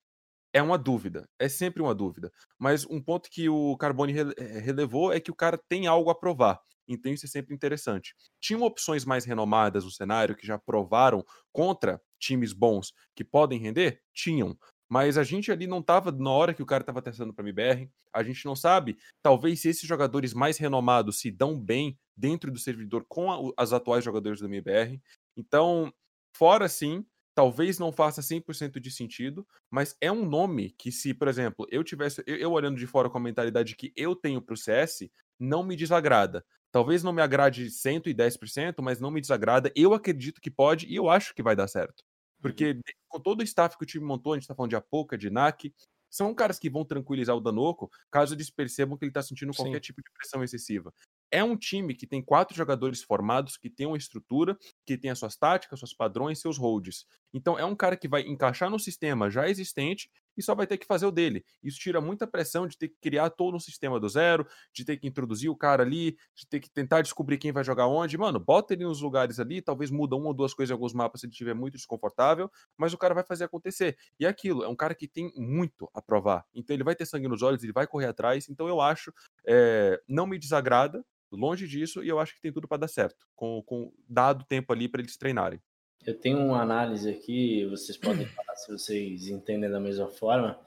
é uma dúvida, é sempre uma dúvida. Mas um ponto que o Carbone eh, relevou é que o cara tem algo a provar. Então isso é sempre interessante. Tinham opções mais renomadas no cenário que já provaram contra times bons que podem render? Tinham. Mas a gente ali não estava na hora que o cara estava testando para MBR. A gente não sabe, talvez se esses jogadores mais renomados se dão bem dentro do servidor com a, as atuais jogadores do MBR. Então, fora sim, talvez não faça 100% de sentido, mas é um nome que se, por exemplo, eu tivesse eu, eu olhando de fora com a mentalidade que eu tenho para o CS, não me desagrada. Talvez não me agrade 110%, mas não me desagrada. Eu acredito que pode e eu acho que vai dar certo. Porque uhum. com todo o staff que o time montou, a gente tá falando de Apoca, de NAC, são caras que vão tranquilizar o Danoco caso eles percebam que ele tá sentindo qualquer Sim. tipo de pressão excessiva é um time que tem quatro jogadores formados, que tem uma estrutura, que tem as suas táticas, seus padrões, seus holds. Então é um cara que vai encaixar no sistema já existente e só vai ter que fazer o dele. Isso tira muita pressão de ter que criar todo um sistema do zero, de ter que introduzir o cara ali, de ter que tentar descobrir quem vai jogar onde. Mano, bota ele nos lugares ali, talvez muda uma ou duas coisas em alguns mapas se ele estiver muito desconfortável, mas o cara vai fazer acontecer. E é aquilo, é um cara que tem muito a provar. Então ele vai ter sangue nos olhos, ele vai correr atrás. Então eu acho, é, não me desagrada, longe disso, e eu acho que tem tudo para dar certo, com, com dado tempo ali para eles treinarem. Eu tenho uma análise aqui, vocês podem falar se vocês entendem da mesma forma.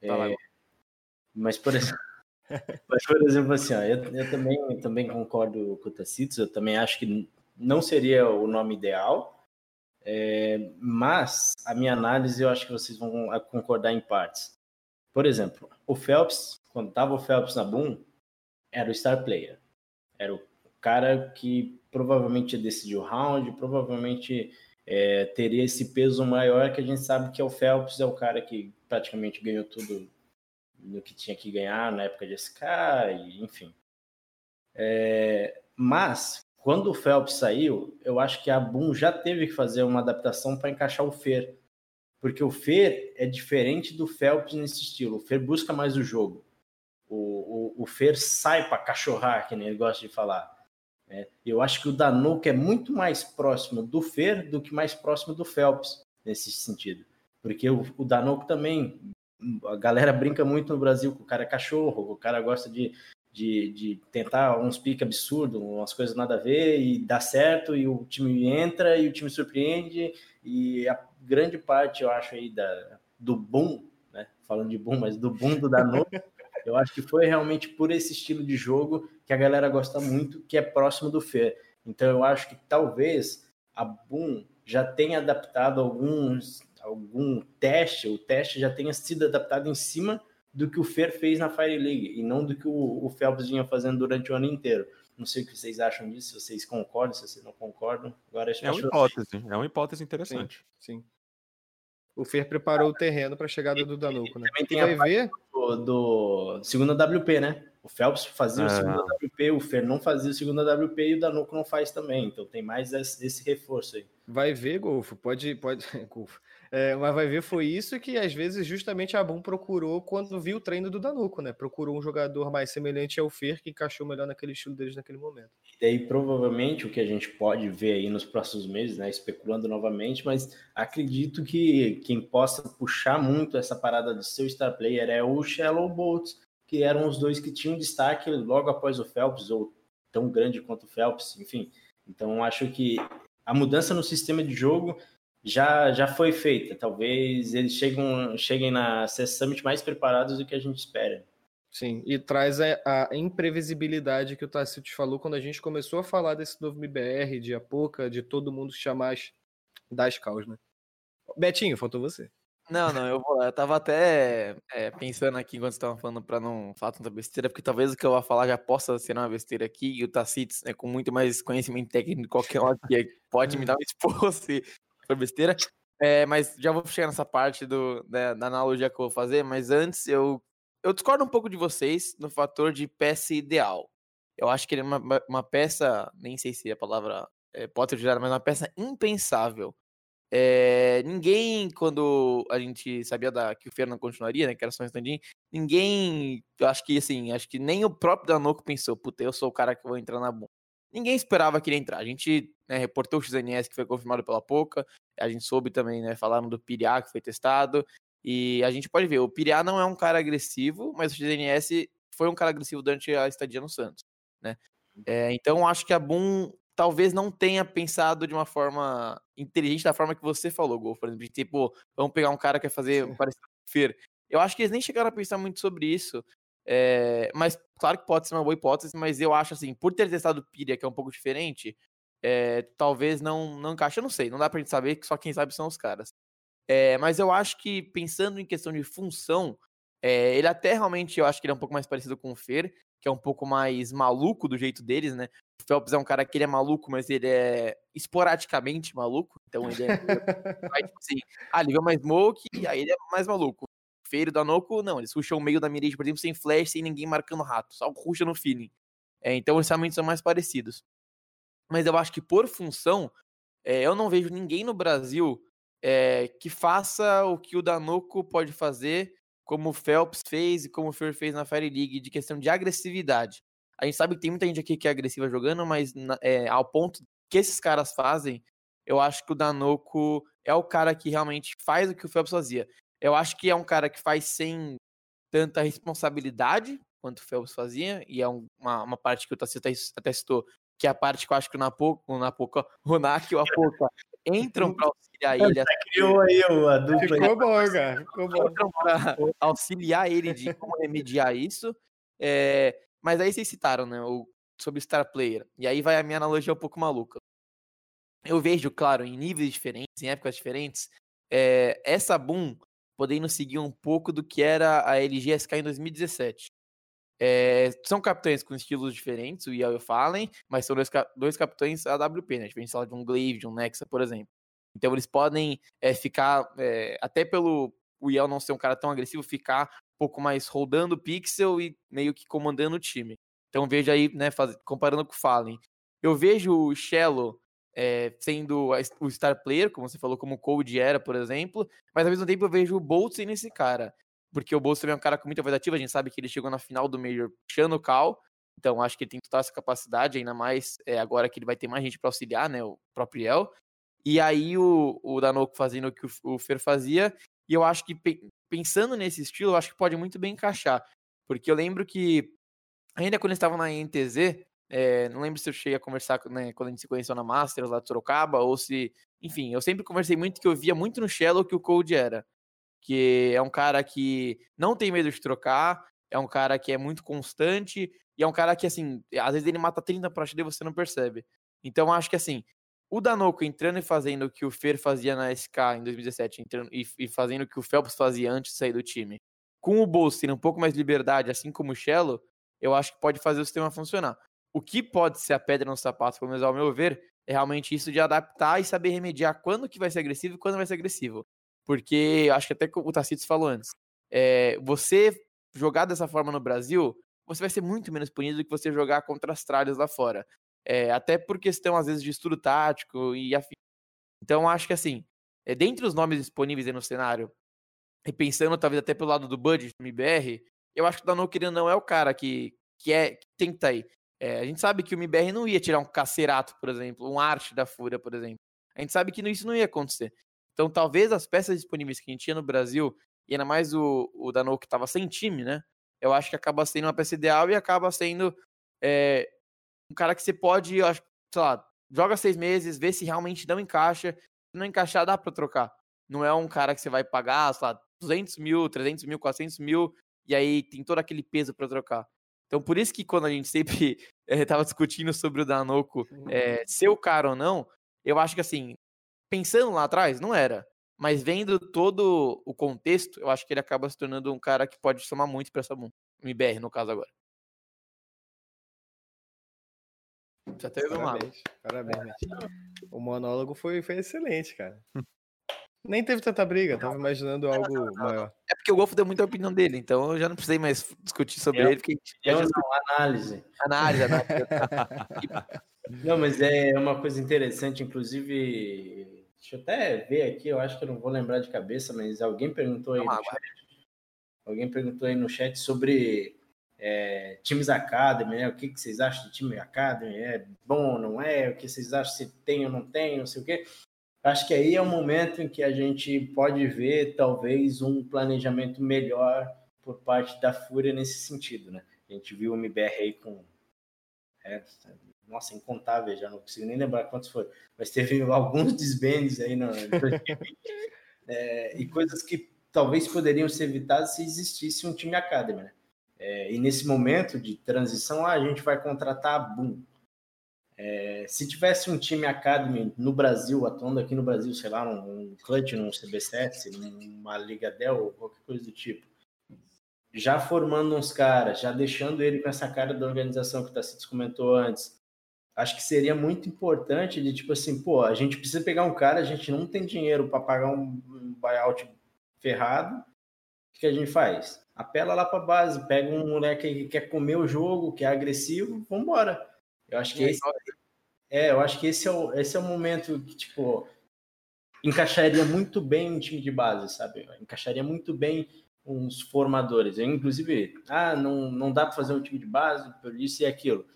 Tá é, mas, por exemplo, mas, por exemplo, assim, ó, eu, eu, também, também concordo com o Tacitos, eu também acho que não seria o nome ideal, é, mas a minha análise eu acho que vocês vão concordar em partes. Por exemplo, o Phelps, quando estava o Phelps na Boom, era o star player. Era o cara que provavelmente decidiu o round, provavelmente é, teria esse peso maior que a gente sabe que é o Phelps, é o cara que praticamente ganhou tudo no que tinha que ganhar na época de SK, e, enfim. É, mas, quando o Phelps saiu, eu acho que a Boom já teve que fazer uma adaptação para encaixar o Fer. Porque o Fer é diferente do Phelps nesse estilo. O Fer busca mais o jogo o, o, o Fer sai para cachorrar, que nem ele gosta de falar. Né? Eu acho que o Danuco é muito mais próximo do Fer do que mais próximo do Phelps, nesse sentido. Porque o, o Danuco também, a galera brinca muito no Brasil com o cara é cachorro, o cara gosta de, de, de tentar uns piques absurdos, umas coisas nada a ver, e dá certo, e o time entra, e o time surpreende, e a grande parte, eu acho, aí da, do boom, né? falando de boom, mas do boom do Danuco, Eu acho que foi realmente por esse estilo de jogo que a galera gosta muito, que é próximo do Fer. Então eu acho que talvez a Boom já tenha adaptado alguns algum teste, o teste já tenha sido adaptado em cima do que o Fer fez na Fire League e não do que o, o Phelps vinha fazendo durante o ano inteiro. Não sei o que vocês acham disso, se vocês concordam, se vocês não concordam. Agora é uma hipótese, é uma hipótese interessante. Sim. sim. O Fer preparou o terreno para a chegada do Danuco, né? Também tem vai ver do, do segunda WP, né? O Phelps fazia o segundo WP, o Fer não fazia o segundo WP e o Danuco não faz também. Então tem mais esse, esse reforço aí. Vai ver, Golfo, pode, pode, Golfo. É, mas vai ver, foi isso que às vezes justamente a Boom procurou quando viu o treino do Danuco, né? Procurou um jogador mais semelhante ao Fer que encaixou melhor naquele estilo deles naquele momento. E aí, provavelmente, o que a gente pode ver aí nos próximos meses, né? Especulando novamente, mas acredito que quem possa puxar muito essa parada do seu star player é o Shallow Bolts, que eram os dois que tinham destaque logo após o Phelps, ou tão grande quanto o Phelps, enfim. Então, acho que a mudança no sistema de jogo já, já foi feita. Talvez eles cheguem, cheguem na CS Summit mais preparados do que a gente espera. Sim, e traz a, a imprevisibilidade que o Tacito falou quando a gente começou a falar desse novo MBR, de Apoca, de todo mundo chamar das causas, né? Betinho, faltou você. Não, não, eu vou lá. Eu tava até é, pensando aqui enquanto você tava falando pra não falar tanta besteira, porque talvez o que eu vou falar já possa ser uma besteira aqui, e o Tacites, né, com muito mais conhecimento técnico de qualquer um aqui, pode me dar um expor se foi besteira. É, mas já vou chegar nessa parte do, né, da analogia que eu vou fazer, mas antes eu, eu discordo um pouco de vocês no fator de peça ideal. Eu acho que ele é uma, uma- peça, nem sei se a palavra é, pode ser utilizada, mas uma peça impensável. É, ninguém, quando a gente sabia da, que o Fer não continuaria, né, que era só um stand ninguém, eu acho que assim, acho que nem o próprio Danoco pensou, puta, eu sou o cara que vou entrar na bomba. Ninguém esperava que ele entrar. A gente né, reportou o XNS, que foi confirmado pela Poca, a gente soube também, né, falaram do Piriá, que foi testado, e a gente pode ver, o Piriá não é um cara agressivo, mas o XNS foi um cara agressivo durante a estadia no Santos, né? É, então acho que a Boom talvez não tenha pensado de uma forma inteligente da forma que você falou, Gol, por exemplo, de tipo, vamos pegar um cara que quer fazer Sim. parecido com o Fer. Eu acho que eles nem chegaram a pensar muito sobre isso. É, mas claro que pode ser uma boa hipótese, mas eu acho assim, por ter testado o Piria, que é um pouco diferente, é, talvez não, não encaixe. Eu não sei, não dá pra gente saber que só quem sabe são os caras. É, mas eu acho que, pensando em questão de função, é, ele até realmente, eu acho que ele é um pouco mais parecido com o Fer, que é um pouco mais maluco do jeito deles, né? O Phelps é um cara que ele é maluco, mas ele é esporadicamente maluco. Então ele é. vai, tipo assim, ah, ele vê uma smoke, e aí ele é mais maluco. O Feiro da Noco, não, eles rusham o meio da mirage, por exemplo, sem flash, sem ninguém marcando rato, só ruxa no feeling. É, então eles realmente são mais parecidos. Mas eu acho que por função, é, eu não vejo ninguém no Brasil é, que faça o que o Danoco pode fazer, como o Phelps fez e como o Fer fez na Fire League, de questão de agressividade. A gente sabe que tem muita gente aqui que é agressiva jogando, mas é, ao ponto que esses caras fazem, eu acho que o Danoco é o cara que realmente faz o que o Phelps fazia. Eu acho que é um cara que faz sem tanta responsabilidade quanto o Phelps fazia, e é um- uma, uma parte que o Tassi até, citou, que é a parte que eu acho que o Napoca, o Napoca, o Nak e o Apoca entram para auxiliar ele a Criou aí o- a dupla. aí. Ficou bom, cara. Ficou bom. entram para auxiliar ele de como remediar isso. É, mas aí vocês citaram, né, o, sobre Star Player. E aí vai a minha analogia um pouco maluca. Eu vejo, claro, em níveis diferentes, em épocas diferentes, é, essa boom podendo seguir um pouco do que era a LGSK em 2017. É, são capitães com estilos diferentes, o Yao e o Fallen, mas são dois, dois capitães AWP, né? A gente fala de um Glaive, de um Nexa, por exemplo. Então eles podem é, ficar, é, até pelo o Yao não ser um cara tão agressivo, ficar um pouco mais rodando o pixel e meio que comandando o time. Então veja aí, né, faz- comparando com o Fallen. Eu vejo o Shello é, sendo o star player, como você falou, como o era, por exemplo, mas ao mesmo tempo eu vejo o Bolt sendo esse cara. Porque o Bolt também é um cara com muita voz ativa, a gente sabe que ele chegou na final do Major puxando o Cal, então acho que ele tem total essa capacidade, ainda mais é, agora que ele vai ter mais gente para auxiliar, né, o próprio El. E aí o, o Danoco fazendo o que o, o Fer fazia, e eu acho que pe- pensando nesse estilo, eu acho que pode muito bem encaixar. Porque eu lembro que, ainda quando eles estavam na INTZ, é, não lembro se eu cheguei a conversar né, quando a gente se conheceu na Masters lá de Sorocaba, ou se. Enfim, eu sempre conversei muito que eu via muito no Shallow que o Cold era. Que é um cara que não tem medo de trocar, é um cara que é muito constante, e é um cara que, assim, às vezes ele mata 30 pra HD e você não percebe. Então acho que, assim, o Danoco entrando e fazendo o que o Fer fazia na SK em 2017, entrando e, e fazendo o que o Phelps fazia antes de sair do time, com o Bolsa tendo um pouco mais de liberdade, assim como o Shello, eu acho que pode fazer o sistema funcionar. O que pode ser a pedra no sapato, pelo menos ao meu ver, é realmente isso de adaptar e saber remediar quando que vai ser agressivo e quando vai ser agressivo. Porque acho que até o Tacitus falou antes. é, você jogar dessa forma no Brasil, você vai ser muito menos punido do que você jogar contra as tralhas lá fora. É, até por questão, às vezes, de estudo tático e afim. Então, acho que assim, é, dentre os nomes disponíveis aí no cenário, e pensando talvez até pelo lado do budget do MBR, eu acho que o Dano querendo não é o cara que, que, é, que tem que estar aí. É, a gente sabe que o MBR não ia tirar um Cacerato, por exemplo, um Arte da Fúria, por exemplo. A gente sabe que isso não ia acontecer. Então, talvez as peças disponíveis que a gente tinha no Brasil, e ainda mais o, o que estava sem time, né? Eu acho que acaba sendo uma peça ideal e acaba sendo é, um cara que você pode, eu acho, sei lá, joga seis meses, vê se realmente não encaixa. Se não encaixar, dá pra trocar. Não é um cara que você vai pagar, sei lá, 200 mil, 300 mil, 400 mil, e aí tem todo aquele peso pra trocar. Então, por isso que quando a gente sempre eh, tava discutindo sobre o Danoco eh, ser o cara ou não, eu acho que assim, pensando lá atrás, não era. Mas vendo todo o contexto, eu acho que ele acaba se tornando um cara que pode somar muito pra essa MBR, no caso agora. Já teve uma. Parabéns, parabéns. O monólogo foi, foi excelente, cara. Nem teve tanta briga, tava imaginando algo maior. É porque o Golfo deu muita opinião dele, então eu já não precisei mais discutir sobre Eu- ele, porque É já uma análise. análise, análise. Não, mas é uma coisa interessante, inclusive. Deixa eu até ver aqui, eu acho que eu não vou lembrar de cabeça, mas alguém perguntou aí no água. chat. Alguém perguntou aí no chat sobre é, times Academy, né? O que, que vocês acham do time Academy? É bom ou não é? O que vocês acham se tem ou não tem, não sei o quê. Acho que aí é o momento em que a gente pode ver talvez um planejamento melhor por parte da Fúria nesse sentido, né? A gente viu o MBR aí com é, nossa, incontáveis, já não consigo nem lembrar quantos foram, mas teve alguns desbands aí no, em 2020, é, e coisas que talvez poderiam ser evitadas se existisse um time academy, né? É, e nesse momento de transição, ah, a gente vai contratar boom. É, se tivesse um time academy no Brasil, atuando aqui no Brasil, sei lá, um, um clutch, num CBCS, numa Liga Dell, qualquer coisa do tipo, já formando uns caras, já deixando ele com essa cara da organização que o Tacitus comentou antes, acho que seria muito importante de tipo assim, pô, a gente precisa pegar um cara, a gente não tem dinheiro para pagar um, um buyout ferrado, o que a gente faz? Apela lá para base, pega um moleque que quer comer o jogo, que é agressivo, vambora. Eu acho que esse, é, eu acho que esse é o, esse é o momento que, tipo, encaixaria muito bem um time de base, sabe? Encaixaria muito bem uns formadores. Eu, inclusive, ah, não, não dá para fazer um time de base por isso e aquilo.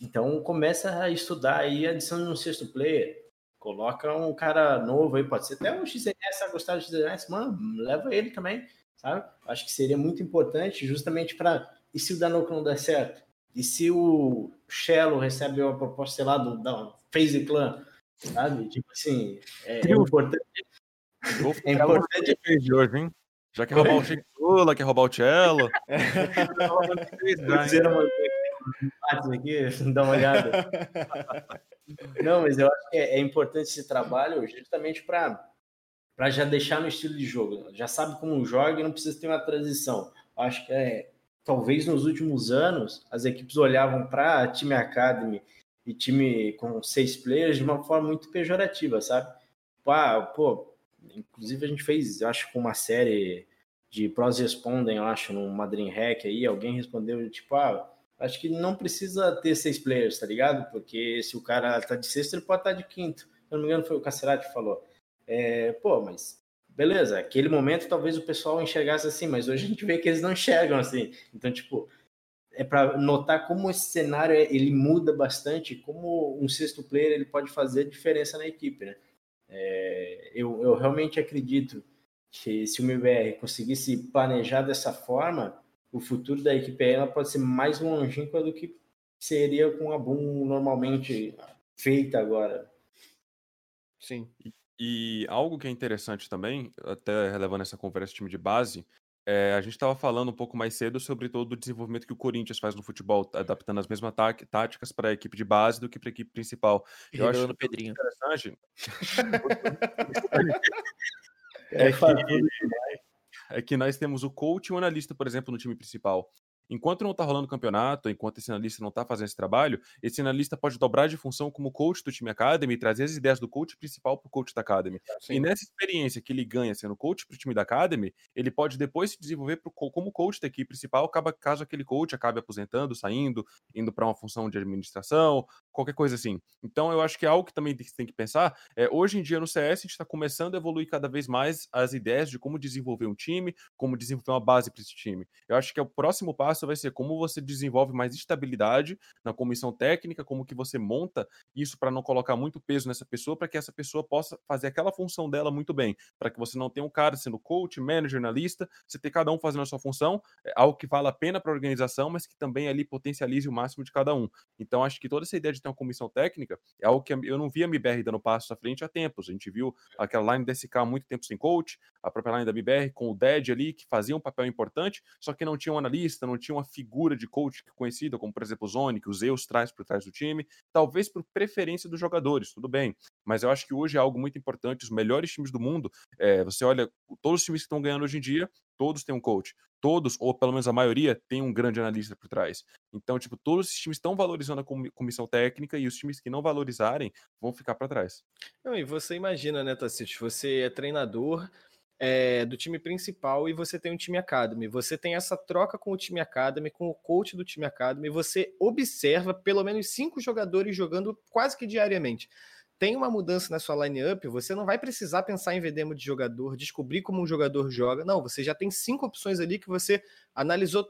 Então começa a estudar aí a adição de um sexto player. Coloca um cara novo aí, pode ser até um XNS, a gostar do XNS, mano, leva ele também, sabe? Acho que seria muito importante justamente para. E se o Danoco não der certo? E se o Shello recebe uma proposta, sei lá, do, da FaZe Clan, sabe? Tipo assim, é, é importante. É importante hoje, hein? Já quer roubar o Sheikula, quer roubar o Cello. Aqui, dá uma olhada. Não, mas eu acho que é, é importante esse trabalho justamente para para já deixar no estilo de jogo. Já sabe como joga e não precisa ter uma transição. Acho que é talvez nos últimos anos as equipes olhavam para time academy e time com seis players de uma forma muito pejorativa, sabe? Pá, pô, inclusive a gente fez, acho, com uma série de pros respondem, eu acho, Madrid Hack aí, alguém respondeu tipo, ah, acho que não precisa ter seis players, tá ligado? Porque se o cara tá de sexto, ele pode estar de quinto. Se eu não me engano, foi o Cacerati que falou. É, pô, mas beleza, aquele momento talvez o pessoal enxergasse assim, mas hoje a gente vê que eles não enxergam assim. Então, tipo, é para notar como esse cenário ele muda bastante, como um sexto player ele pode fazer diferença na equipe, né? É, eu, eu realmente acredito que se o MBR conseguisse planejar dessa forma, o futuro da equipe ela pode ser mais longínqua do que seria com a Boom normalmente feita agora. Sim. E algo que é interessante também, até relevando essa conversa time de base, é, a gente estava falando um pouco mais cedo sobre todo o desenvolvimento que o Corinthians faz no futebol, adaptando as mesmas tá- táticas para a equipe de base do que para a equipe principal. Eu acho Pedrinho. interessante É, É que, é que nós temos o coach e o analista, por exemplo, no time principal. Enquanto não está rolando o campeonato, enquanto esse analista não está fazendo esse trabalho, esse analista pode dobrar de função como coach do time Academy e trazer as ideias do coach principal para o coach da Academy. Sim. E nessa experiência que ele ganha sendo coach para o time da Academy, ele pode depois se desenvolver pro, co- como coach da equipe principal, acaba, caso aquele coach acabe aposentando, saindo, indo para uma função de administração, qualquer coisa assim. Então eu acho que é algo que também tem, tem que pensar. É, hoje em dia no CS a gente está começando a evoluir cada vez mais as ideias de como desenvolver um time, como desenvolver uma base para esse time. Eu acho que é o próximo passo vai ser como você desenvolve mais estabilidade na comissão técnica, como que você monta isso para não colocar muito peso nessa pessoa, para que essa pessoa possa fazer aquela função dela muito bem, para que você não tenha um cara sendo coach, manager, analista, você ter cada um fazendo a sua função, é algo que vale a pena para a organização, mas que também ali potencialize o máximo de cada um. Então acho que toda essa ideia de ter uma comissão técnica é algo que eu não via a MBR dando passos à frente há tempos. A gente viu aquela line da SK há muito tempo sem coach, a própria line da MBR com o Dead ali, que fazia um papel importante, só que não tinha um analista, não tinha uma figura de coach conhecida, como por exemplo o Zone, que o Zeus traz por trás do time, talvez por preferência dos jogadores, tudo bem. Mas eu acho que hoje é algo muito importante. Os melhores times do mundo, é, você olha, todos os times que estão ganhando hoje em dia, todos têm um coach. Todos, ou pelo menos a maioria, tem um grande analista por trás. Então, tipo, todos os times estão valorizando a comissão técnica e os times que não valorizarem vão ficar para trás. Não, e você imagina, né, Tassito? Você é treinador, é, do time principal e você tem um time academy. Você tem essa troca com o time academy, com o coach do time academy. Você observa pelo menos cinco jogadores jogando quase que diariamente. Tem uma mudança na sua line-up, você não vai precisar pensar em ver demo de jogador, descobrir como um jogador joga. Não, você já tem cinco opções ali que você analisou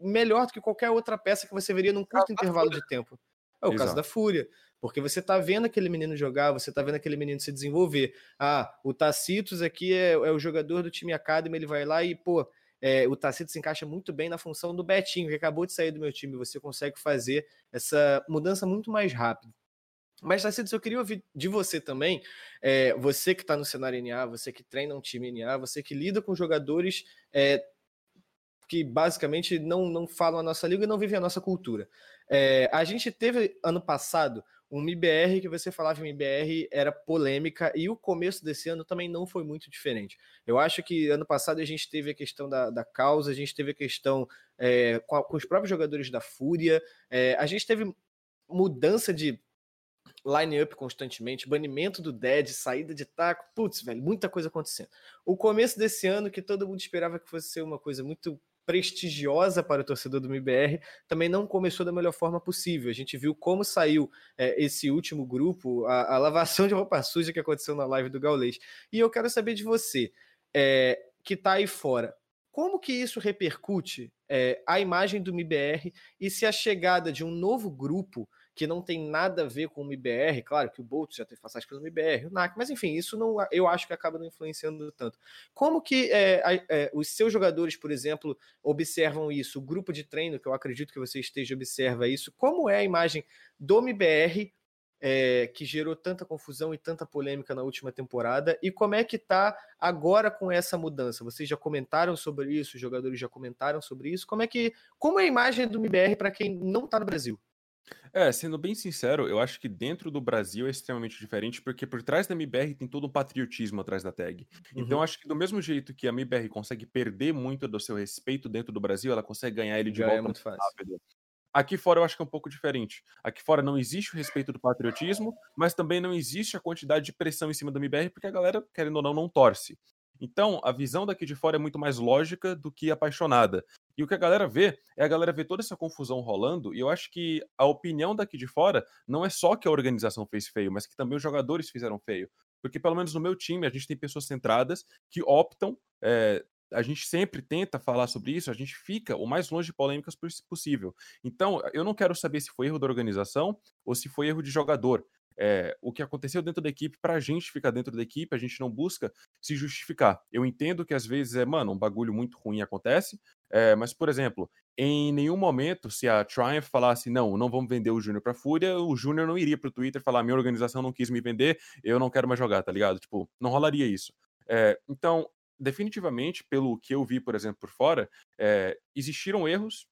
melhor do que qualquer outra peça que você veria num curto intervalo de tempo. É o Exato. caso da Fúria. Porque você está vendo aquele menino jogar, você está vendo aquele menino se desenvolver. Ah, o Tacitos aqui é, é o jogador do time Academy, ele vai lá e, pô, é, o Tacitos se encaixa muito bem na função do Betinho, que acabou de sair do meu time. Você consegue fazer essa mudança muito mais rápido. Mas, Tacitos, eu queria ouvir de você também, é, você que está no cenário NA, você que treina um time NA, você que lida com jogadores é, que basicamente não, não falam a nossa língua e não vivem a nossa cultura. É, a gente teve ano passado um MBR que você falava em MBR era polêmica e o começo desse ano também não foi muito diferente. Eu acho que ano passado a gente teve a questão da, da causa, a gente teve a questão é, com, a, com, os próprios jogadores da Fúria, é, a gente teve mudança de line-up constantemente, banimento do Dead, saída de taco, putz, velho, muita coisa acontecendo. O começo desse ano, que todo mundo esperava que fosse ser uma coisa muito prestigiosa para o torcedor do MBR, também não começou da melhor forma possível. A gente viu como saiu é, esse último grupo, a, a, lavação de roupa suja que aconteceu na live do Gaulês. E eu quero saber de você, é, que está aí fora, como que isso repercute é, a imagem do MBR e se a chegada de um novo grupo que não tem nada a ver com o MBR, claro que o Bolt já teve passagem pelo MBR, o NAC, mas enfim, isso não, eu acho que acaba não influenciando tanto. Como que é, é, os seus jogadores, por exemplo, observam isso? O grupo de treino, que eu acredito que você esteja observa isso, como é a imagem do MBR é, que gerou tanta confusão e tanta polêmica na última temporada, e como é que tá agora com essa mudança? Vocês já comentaram sobre isso, os jogadores já comentaram sobre isso. Como é que como é a imagem do MBR para quem não está no Brasil? É, sendo bem sincero, eu acho que dentro do Brasil é extremamente diferente, porque por trás da MBR tem todo um patriotismo atrás da tag. Então, uhum. Então, acho que do mesmo jeito que a MBR consegue perder muito do seu respeito dentro do Brasil, ela consegue ganhar ele de é volta é muito fácil. rápido. Aqui fora eu acho que é um pouco diferente. Aqui fora não existe o respeito do patriotismo, mas também não existe a quantidade de pressão em cima da MBR, porque a galera, querendo ou não, não torce. Então, a visão daqui de fora é muito mais lógica do que apaixonada. E o que a galera vê é a galera ver toda essa confusão rolando, e eu acho que a opinião daqui de fora não é só que a organização fez feio, mas que também os jogadores fizeram feio. Porque, pelo menos no meu time, a gente tem pessoas centradas que optam. É, a gente sempre tenta falar sobre isso, a gente fica o mais longe de polêmicas possível. Então, eu não quero saber se foi erro da organização ou se foi erro de jogador é, o que aconteceu dentro da equipe para a gente ficar dentro da equipe, a gente não busca se justificar. Eu entendo que às vezes é, mano, um bagulho muito ruim acontece, é, mas, por exemplo, em nenhum momento, se a Triumph falasse, não, não vamos vender o Júnior pra Fúria, o Júnior não iria pro Twitter falar, minha organização não quis me vender, eu não quero mais jogar, tá ligado? Tipo, não rolaria isso. É, então, definitivamente, pelo que eu vi, por exemplo, por fora, é, existiram erros,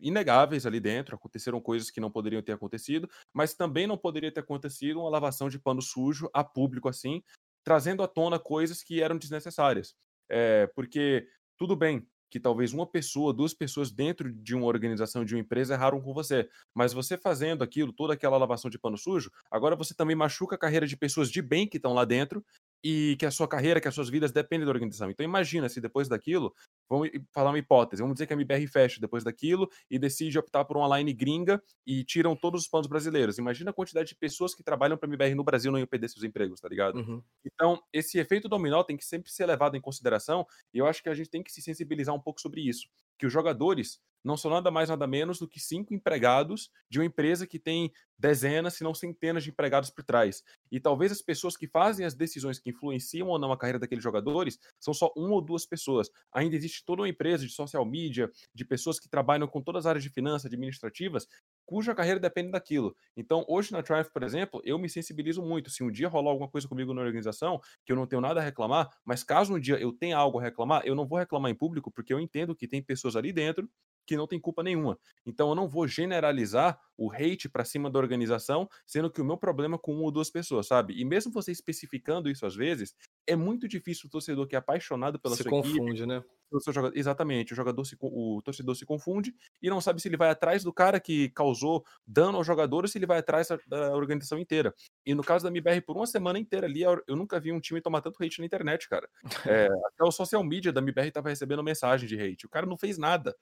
inegáveis ali dentro, aconteceram coisas que não poderiam ter acontecido, mas também não poderia ter acontecido uma lavação de pano sujo a público assim, trazendo à tona coisas que eram desnecessárias. É, porque tudo bem que talvez uma pessoa, duas pessoas dentro de uma organização, de uma empresa erraram com você, mas você fazendo aquilo, toda aquela lavação de pano sujo, agora você também machuca a carreira de pessoas de bem que estão lá dentro e que a sua carreira, que as suas vidas dependem da organização. Então imagina se depois daquilo Vamos falar uma hipótese. Vamos dizer que a MBR fecha depois daquilo e decide optar por uma line gringa e tiram todos os planos brasileiros. Imagina a quantidade de pessoas que trabalham para a MBR no Brasil não iam perder seus empregos, tá ligado? Uhum. Então, esse efeito dominó tem que sempre ser levado em consideração e eu acho que a gente tem que se sensibilizar um pouco sobre isso. Que os jogadores não são nada mais, nada menos do que cinco empregados de uma empresa que tem dezenas, se não centenas de empregados por trás. E talvez as pessoas que fazem as decisões que influenciam ou não a carreira daqueles jogadores são só uma ou duas pessoas. Ainda existe toda uma empresa de social media, de pessoas que trabalham com todas as áreas de finanças, administrativas, cuja carreira depende daquilo. Então, hoje na Triumph, por exemplo, eu me sensibilizo muito. Se um dia rolar alguma coisa comigo na organização, que eu não tenho nada a reclamar, mas caso um dia eu tenha algo a reclamar, eu não vou reclamar em público, porque eu entendo que tem pessoas ali dentro que não tem culpa nenhuma. Então eu não vou generalizar o hate pra cima da organização, sendo que o meu problema é com uma ou duas pessoas, sabe? E mesmo você especificando isso às vezes, é muito difícil o torcedor que é apaixonado pela Se sua confunde, equipe, né? jogador- exatamente, o jogador se, o torcedor se confunde e não sabe se ele vai atrás do cara que causou dano ao jogador ou se ele vai atrás da, da organização inteira. E no caso da MBR, por uma semana inteira ali, eu eu nunca vi um time tomar tanto hate na internet, cara. É, até o social media da MBR tava recebendo mensagem de hate. O cara não fez nada.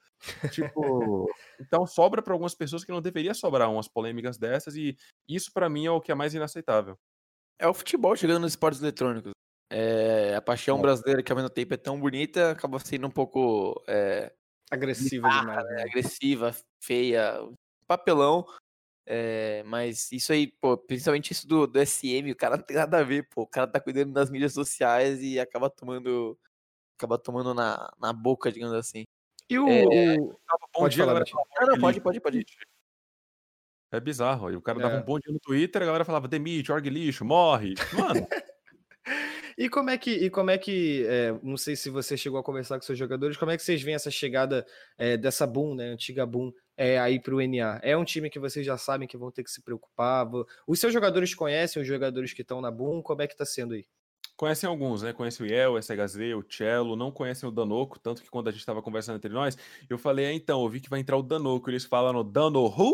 Tipo, então sobra para algumas pessoas que não deveria sobrar umas polêmicas dessas e isso pra mim é o que é mais inaceitável. É o futebol chegando nos esportes eletrônicos. É, a paixão É. brasileira que ao mesmo tempo é tão bonita, acaba sendo um pouco é, Agressiva demais. né? né? agressiva, feia, papelão. É, mas isso aí, pô, principalmente isso do, do SM, o cara não tem nada a ver, pô. O cara tá cuidando das mídias sociais e acaba tomando. Acaba tomando na, na boca, digamos assim. E o. É, o- Dava bom Pode dia, falar, a galera Ah, não, "Org pode, pode, pode. Lixo". É bizarro. E o cara dava É. um bom dia no Twitter, a galera falava demite, org lixo, morre. Mano, E como é que, e como é que é, não sei se você chegou a conversar com seus jogadores, como é que vocês veem essa chegada é, dessa Boom, né, antiga Boom, é, aí para o NA? É um time que vocês já sabem que vão ter que se preocupar? Os seus jogadores conhecem os jogadores que estão na Boom? Como é que tá sendo aí? Conhecem alguns, né? Conhecem o Yel, o SHZ, o Cello, não conhecem o Danoco, tanto que quando a gente tava conversando entre nós, eu falei, é, então, eu vi que vai entrar o Danoco, eles falaram Danohu,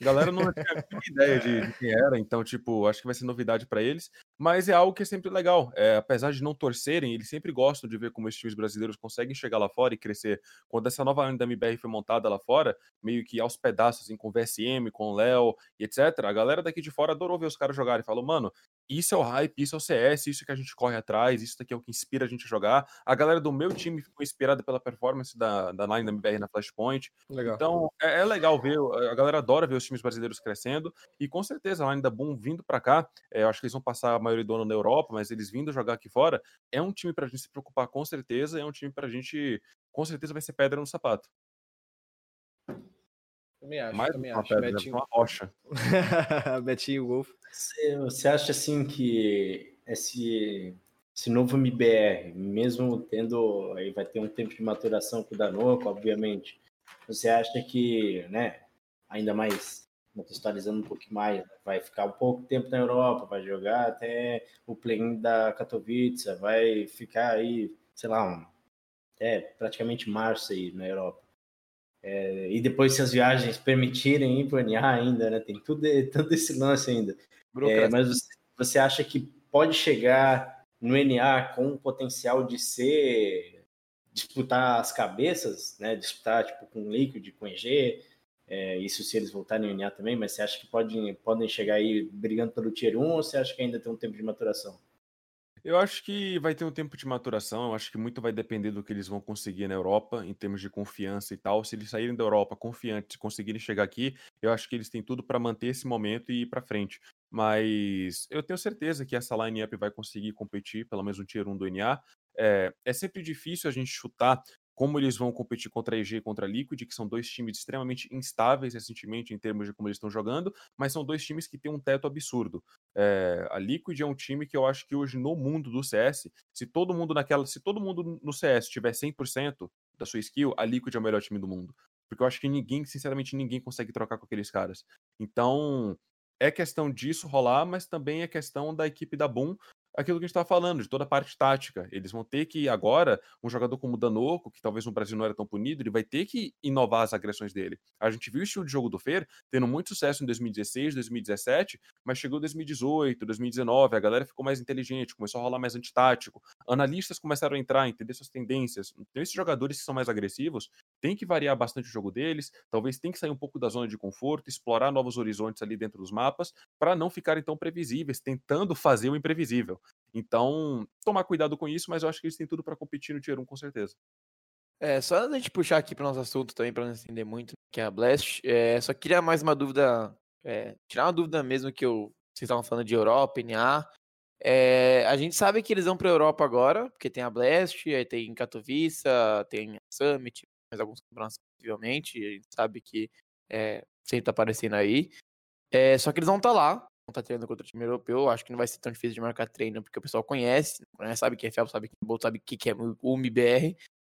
a galera não tinha ideia de, de quem era, então, tipo, acho que vai ser novidade pra eles, mas é algo que é sempre legal, é, apesar de não torcerem, eles sempre gostam de ver como esses times brasileiros conseguem chegar lá fora e crescer. Quando essa nova linha da MBR foi montada lá fora, meio que aos pedaços, assim, com o VSM, com o Léo e etc., a galera daqui de fora adorou ver os caras jogarem, falou, mano, isso é o hype, isso é o CS, isso que a gente corre atrás, isso daqui é o que inspira a gente a jogar. A galera do meu time ficou inspirada pela performance da, da line da MBR na Flashpoint. Legal. Então é, é legal ver, a galera adora ver os times brasileiros crescendo e com certeza a line da Boom vindo pra cá, é, eu acho que eles vão passar maioria do ano na Europa, mas eles vindo jogar aqui fora, é um time pra gente se preocupar com certeza, é um time pra gente, com certeza vai ser pedra no sapato. também acho, Mais também uma acho. pedra, ser Betinho, uma rocha. Betinho Wolf. Você, você acha assim que esse, esse novo MBR, mesmo tendo aí vai ter um tempo de maturação com o Danoco, obviamente, você acha que, né, ainda mais contextualizando um pouquinho mais, vai ficar um pouco tempo na Europa, vai jogar até o play-in da Katowice, vai ficar aí, sei lá, um, até praticamente março aí na Europa. É, e depois se as viagens permitirem ir para o NA ainda, né, tem tudo, todo esse lance ainda. É, mas você, você acha que pode chegar no NA com o potencial de ser disputar as cabeças, né? Disputar tipo com Liquid, com EG, é, isso se eles voltarem no NA também, mas você acha que pode, podem chegar aí brigando pelo Tier 1 ou você acha que ainda tem um tempo de maturação? Eu acho que vai ter um tempo de maturação, eu acho que muito vai depender do que eles vão conseguir na Europa, em termos de confiança e tal. Se eles saírem da Europa confiantes e conseguirem chegar aqui, eu acho que eles têm tudo para manter esse momento e ir para frente. Mas eu tenho certeza que essa line-up vai conseguir competir, pelo menos no Tier 1 do NA. É, é sempre difícil a gente chutar como eles vão competir contra a EG e contra a Liquid, que são dois times extremamente instáveis recentemente em termos de como eles estão jogando, mas são dois times que têm um teto absurdo. É, a Liquid é um time que eu acho que hoje no mundo do CS, se todo mundo naquela, se todo mundo no CS tiver 100% da sua skill, a Liquid é o melhor time do mundo. Porque eu acho que ninguém, sinceramente, ninguém consegue trocar com aqueles caras. Então, é questão disso rolar, mas também é questão da equipe da Boom aquilo que a gente estava falando, de toda a parte tática. Eles vão ter que, agora, um jogador como o Danoco, que talvez no Brasil não era tão punido, ele vai ter que inovar as agressões dele. A gente viu o estilo de jogo do Fer tendo muito sucesso em 2016, 2017, mas chegou 2018, 2019, a galera ficou mais inteligente, começou a rolar mais antitático. Analistas começaram a entrar, entender suas tendências. Então, esses jogadores que são mais agressivos, tem que variar bastante o jogo deles, talvez tem que sair um pouco da zona de conforto, explorar novos horizontes ali dentro dos mapas, para não ficarem tão previsíveis, tentando fazer o imprevisível. Então, tomar cuidado com isso, mas eu acho que eles têm tudo para competir no Tier 1, com certeza. É, só a gente puxar aqui para nosso assunto também, para não estender muito, que é a Blast, é, só queria mais uma dúvida, é, tirar uma dúvida mesmo que eu, vocês estavam falando de Europa, NA. É, a gente sabe que eles vão para a Europa agora, porque tem a Blast, aí tem Katowice, tem a Summit, mais alguns campeonatos possivelmente, a gente sabe que é, sempre tá aparecendo aí. É, só que eles vão estar tá lá, tá treinando contra o time europeu. Acho que não vai ser tão difícil de marcar treino, porque o pessoal conhece, né, sabe que é FEL, sabe que é Bolt, sabe o que é o MBR.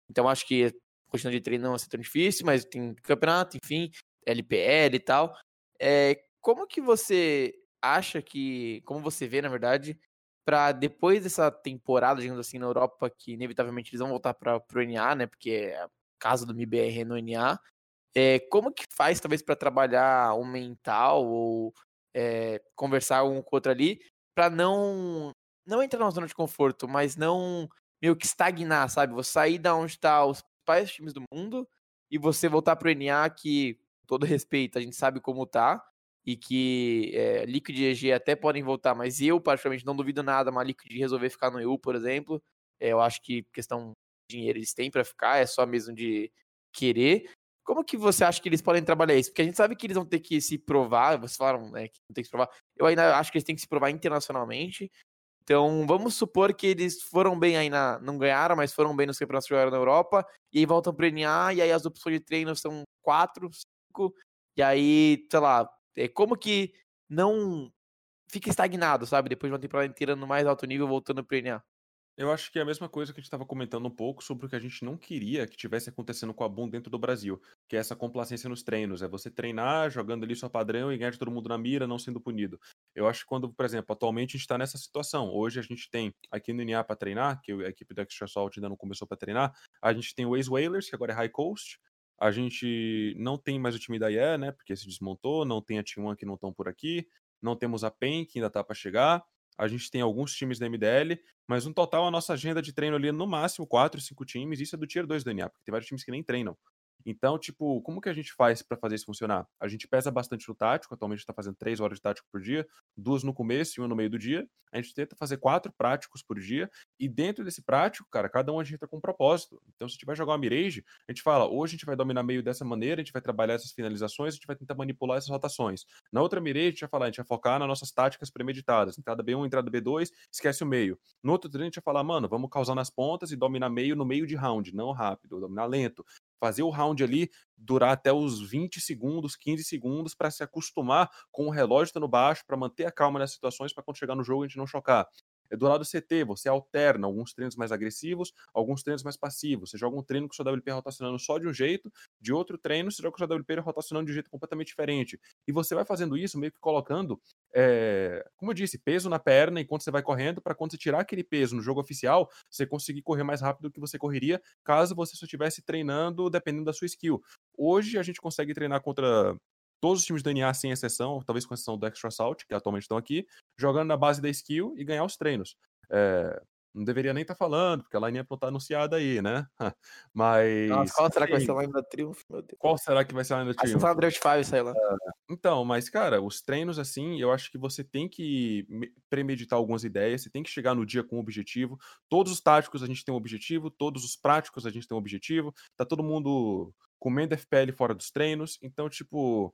Então acho que questão de treino não vai ser tão difícil, mas tem campeonato, enfim, LPL e tal. é, como que você acha que, como você vê, na verdade, para depois dessa temporada, digamos assim, na Europa, que inevitavelmente eles vão voltar para o NA, né? Porque é casa do MBR no NA. É, como que faz, talvez, para trabalhar o mental ou é, conversar um com o outro ali, para não não entrar na zona de conforto, mas não meio que estagnar, sabe? Você sair da onde está os principais times do mundo e você voltar pro NA, que, com todo respeito, a gente sabe como tá, e que é, Liquid e EG até podem voltar, mas eu, particularmente, não duvido nada uma Liquid resolver ficar no EU, por exemplo. É, eu acho que questão de dinheiro eles têm para ficar, é só mesmo de querer. Como que você acha que eles podem trabalhar isso? Porque a gente sabe que eles vão ter que se provar, vocês falaram né, que não tem que se provar. Eu ainda acho que eles têm que se provar internacionalmente. Então, vamos supor que eles foram bem aí na. Não ganharam, mas foram bem nos campeonatos que na Europa. E aí voltam pro NA, e aí as opções de treino são quatro, cinco. E aí, sei lá, é como que não fica estagnado, sabe? Depois de uma temporada inteira no mais alto nível, voltando pro NA. Eu acho que é a mesma coisa que a gente estava comentando um pouco sobre o que a gente não queria que tivesse acontecendo com a Boom dentro do Brasil, que é essa complacência nos treinos, é você treinar jogando ali sua padrão e ganhar de todo mundo na mira, não sendo punido. Eu acho que quando, por exemplo, atualmente a gente está nessa situação. Hoje a gente tem aqui no NA para treinar, que a equipe do Extra Salt ainda não começou para treinar, a gente tem o Ace Whalers, que agora é High Coast, a gente não tem mais o time da IE, né, porque se desmontou, não tem a T1 que não estão por aqui, não temos a PEN, que ainda tá para chegar, a gente tem alguns times da MDL, mas no total a nossa agenda de treino ali é no máximo 4, 5 times, isso é do Tier 2 do NA, porque tem vários times que nem treinam. Então, tipo, como que a gente faz para fazer isso funcionar? A gente pesa bastante no tático, atualmente está fazendo três horas de tático por dia, duas no começo e uma no meio do dia. A gente tenta fazer quatro práticos por dia, e dentro desse prático, cara, cada um a gente entra com um propósito. Então, se a gente vai jogar uma Mirage, a gente fala, hoje a gente vai dominar meio dessa maneira, a gente vai trabalhar essas finalizações, a gente vai tentar manipular essas rotações. Na outra Mirage, a gente vai falar, a gente vai focar nas nossas táticas premeditadas, entrada B1, entrada B2, esquece o meio. No outro treino, a gente vai falar, mano, vamos causar nas pontas e dominar meio no meio de round, não rápido, dominar lento fazer o round ali durar até os 20 segundos, 15 segundos para se acostumar com o relógio estando baixo, para manter a calma nas situações, para quando chegar no jogo a gente não chocar. É do lado CT, você alterna alguns treinos mais agressivos, alguns treinos mais passivos. Você joga um treino com o seu WP rotacionando só de um jeito, de outro treino você joga com o seu WP rotacionando de um jeito completamente diferente. E você vai fazendo isso meio que colocando, é, como eu disse, peso na perna enquanto você vai correndo, para quando você tirar aquele peso no jogo oficial, você conseguir correr mais rápido do que você correria caso você só estivesse treinando dependendo da sua skill. Hoje a gente consegue treinar contra todos os times do NA, sem exceção, talvez com exceção do Extra Assault, que atualmente estão aqui, jogando na base da skill e ganhar os treinos. É, não deveria nem estar tá falando, porque a lineup não está anunciada aí, né? Mas. Nossa, qual será que vai ser a line da Triumph, meu Deus? Qual será que vai ser a line da Triumph? Acho que 5, sei lá. É, então, mas, cara, os treinos, assim, eu acho que você tem que premeditar algumas ideias, você tem que chegar no dia com um objetivo. Todos os táticos a gente tem um objetivo, todos os práticos a gente tem um objetivo. Tá todo mundo comendo FPL fora dos treinos. Então, tipo,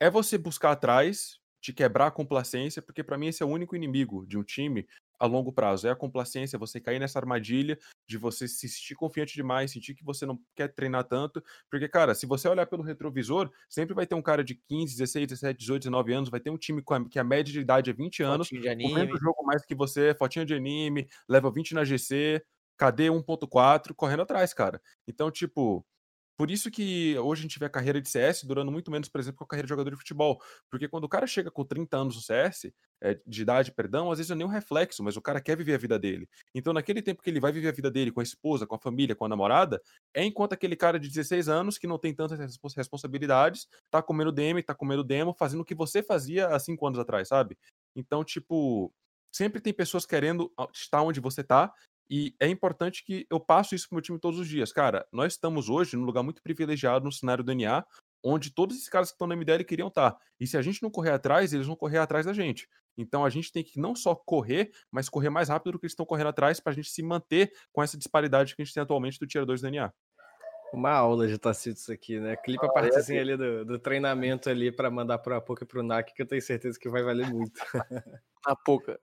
é você buscar atrás, te quebrar a complacência, porque para mim esse é o único inimigo de um time a longo prazo. É a complacência, você cair nessa armadilha de você se sentir confiante demais, sentir que você não quer treinar tanto. Porque, cara, se você olhar pelo retrovisor, sempre vai ter um cara de 15, 16, 17, 18, 19 anos, vai ter um time que a média de idade é 20 anos, correndo o jogo mais que você, fotinha de anime, level 20 na GC, KD 1.4, correndo atrás, cara. Então, tipo, por isso que hoje a gente vê a carreira de CS durando muito menos, por exemplo, que a carreira de jogador de futebol. Porque quando o cara chega com 30 anos no CS, é, de idade, perdão, às vezes é nem um reflexo, mas o cara quer viver a vida dele. Então, naquele tempo que ele vai viver a vida dele com a esposa, com a família, com a namorada, é enquanto aquele cara de 16 anos, que não tem tantas responsabilidades, tá comendo DM, tá comendo demo, fazendo o que você fazia há 5 anos atrás, sabe? Então, tipo, sempre tem pessoas querendo estar onde você tá e é importante que eu passo isso pro meu time todos os dias. Cara, nós estamos hoje num lugar muito privilegiado no cenário do NA, onde todos esses caras que estão na MDL queriam estar. Tá. E se a gente não correr atrás, eles vão correr atrás da gente. Então a gente tem que não só correr, mas correr mais rápido do que eles estão correndo atrás para a gente se manter com essa disparidade que a gente tem atualmente do Tier 2 do NA. Uma aula de Tacitos aqui, né? Clipa a partezinha ali do, do treinamento ali para mandar para a Poca e para o NAC, que eu tenho certeza que vai valer muito. a Poca.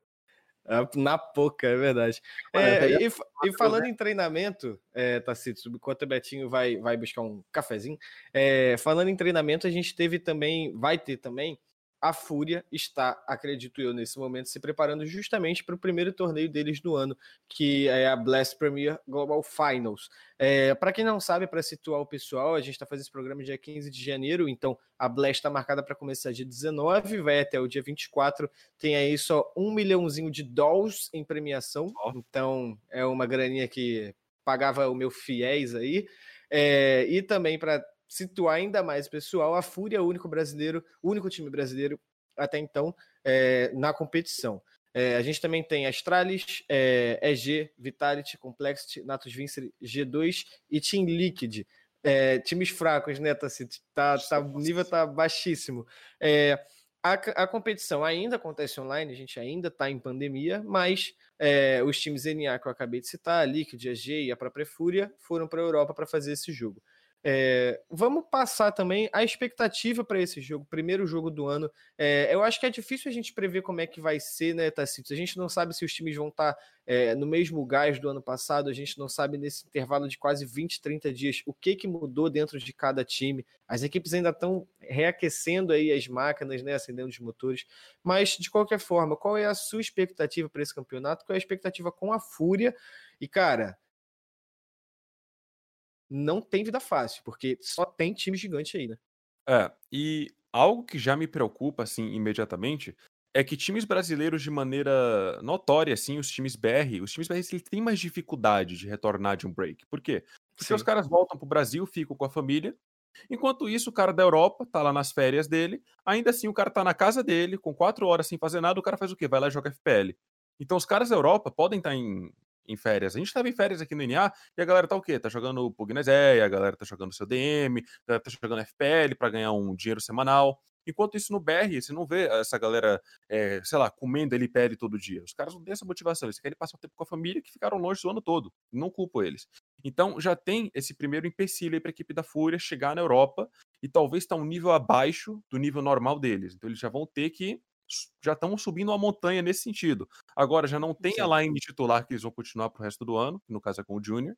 Na pouca, é verdade. É, e, e, falando em treinamento, é, Tacito, enquanto o Betinho vai, vai buscar um cafezinho, é, falando em treinamento, a gente teve também, vai ter também a Fúria está, acredito eu, nesse momento, se preparando justamente para o primeiro torneio deles do ano, que é a Blast Premier Global Finals. É, para quem não sabe, para situar o pessoal, a gente está fazendo esse programa dia 15 de janeiro, então a Blast está marcada para começar dia 19, vai até o dia 24, tem aí só um milhãozinho de dólares em premiação, então é uma graninha que pagava o meu fiéis aí, é, e também para situar ainda mais pessoal, a Fúria é o único brasileiro, o único time brasileiro até então é, na competição. É, a gente também tem Astralis, é, EG, Vitality, Complexity, Natus Vincere, G2 e Team Liquid. É, times fracos, né, Tassi? Tá, tá, o nível tá baixíssimo. É, a, a, competição ainda acontece online, a gente ainda está em pandemia, mas é, os times NA que eu acabei de citar, Liquid, EG e a própria Fúria, foram para a Europa para fazer esse jogo. É, vamos passar também a expectativa para esse jogo, primeiro jogo do ano. É, eu acho que é difícil a gente prever como é que vai ser, né, Tacitos? A gente não sabe se os times vão estar tá, é, no mesmo gás do ano passado, a gente não sabe nesse intervalo de quase 20, 30 dias o que, que mudou dentro de cada time. As equipes ainda estão reaquecendo aí as máquinas, né, acendendo os motores. Mas, de qualquer forma, qual é a sua expectativa para esse campeonato? Qual é a expectativa com a Fúria? E, cara não tem vida fácil, porque só tem time gigante aí, né? É, e algo que já me preocupa, assim, imediatamente, é que times brasileiros, de maneira notória, assim, os times BR, os times BR eles têm mais dificuldade de retornar de um break. Por quê? Porque Sim. os caras voltam pro Brasil, ficam com a família. Enquanto isso, o cara da Europa tá lá nas férias dele, ainda assim o cara tá na casa dele, com quatro horas sem fazer nada, o cara faz o quê? Vai lá e joga FPL. Então os caras da Europa podem estar tá em em férias. A gente tava em férias aqui no NA e a galera tá o quê? Tá jogando Pugneséia, a galera tá jogando seu DM, a galera tá jogando FPL para ganhar um dinheiro semanal. Enquanto isso no BR, você não vê essa galera, é, sei lá, comendo LPL todo dia. Os caras não têm essa motivação, eles querem passar o tempo com a família que ficaram longe o ano todo. Não culpo eles. Então já tem esse primeiro empecilho aí para a equipe da Fúria chegar na Europa e talvez tá um nível abaixo do nível normal deles. Então eles já vão ter que já estão subindo uma montanha nesse sentido. Agora já não tem Sim. a line titular que eles vão continuar para o resto do ano, que no caso é com o Júnior,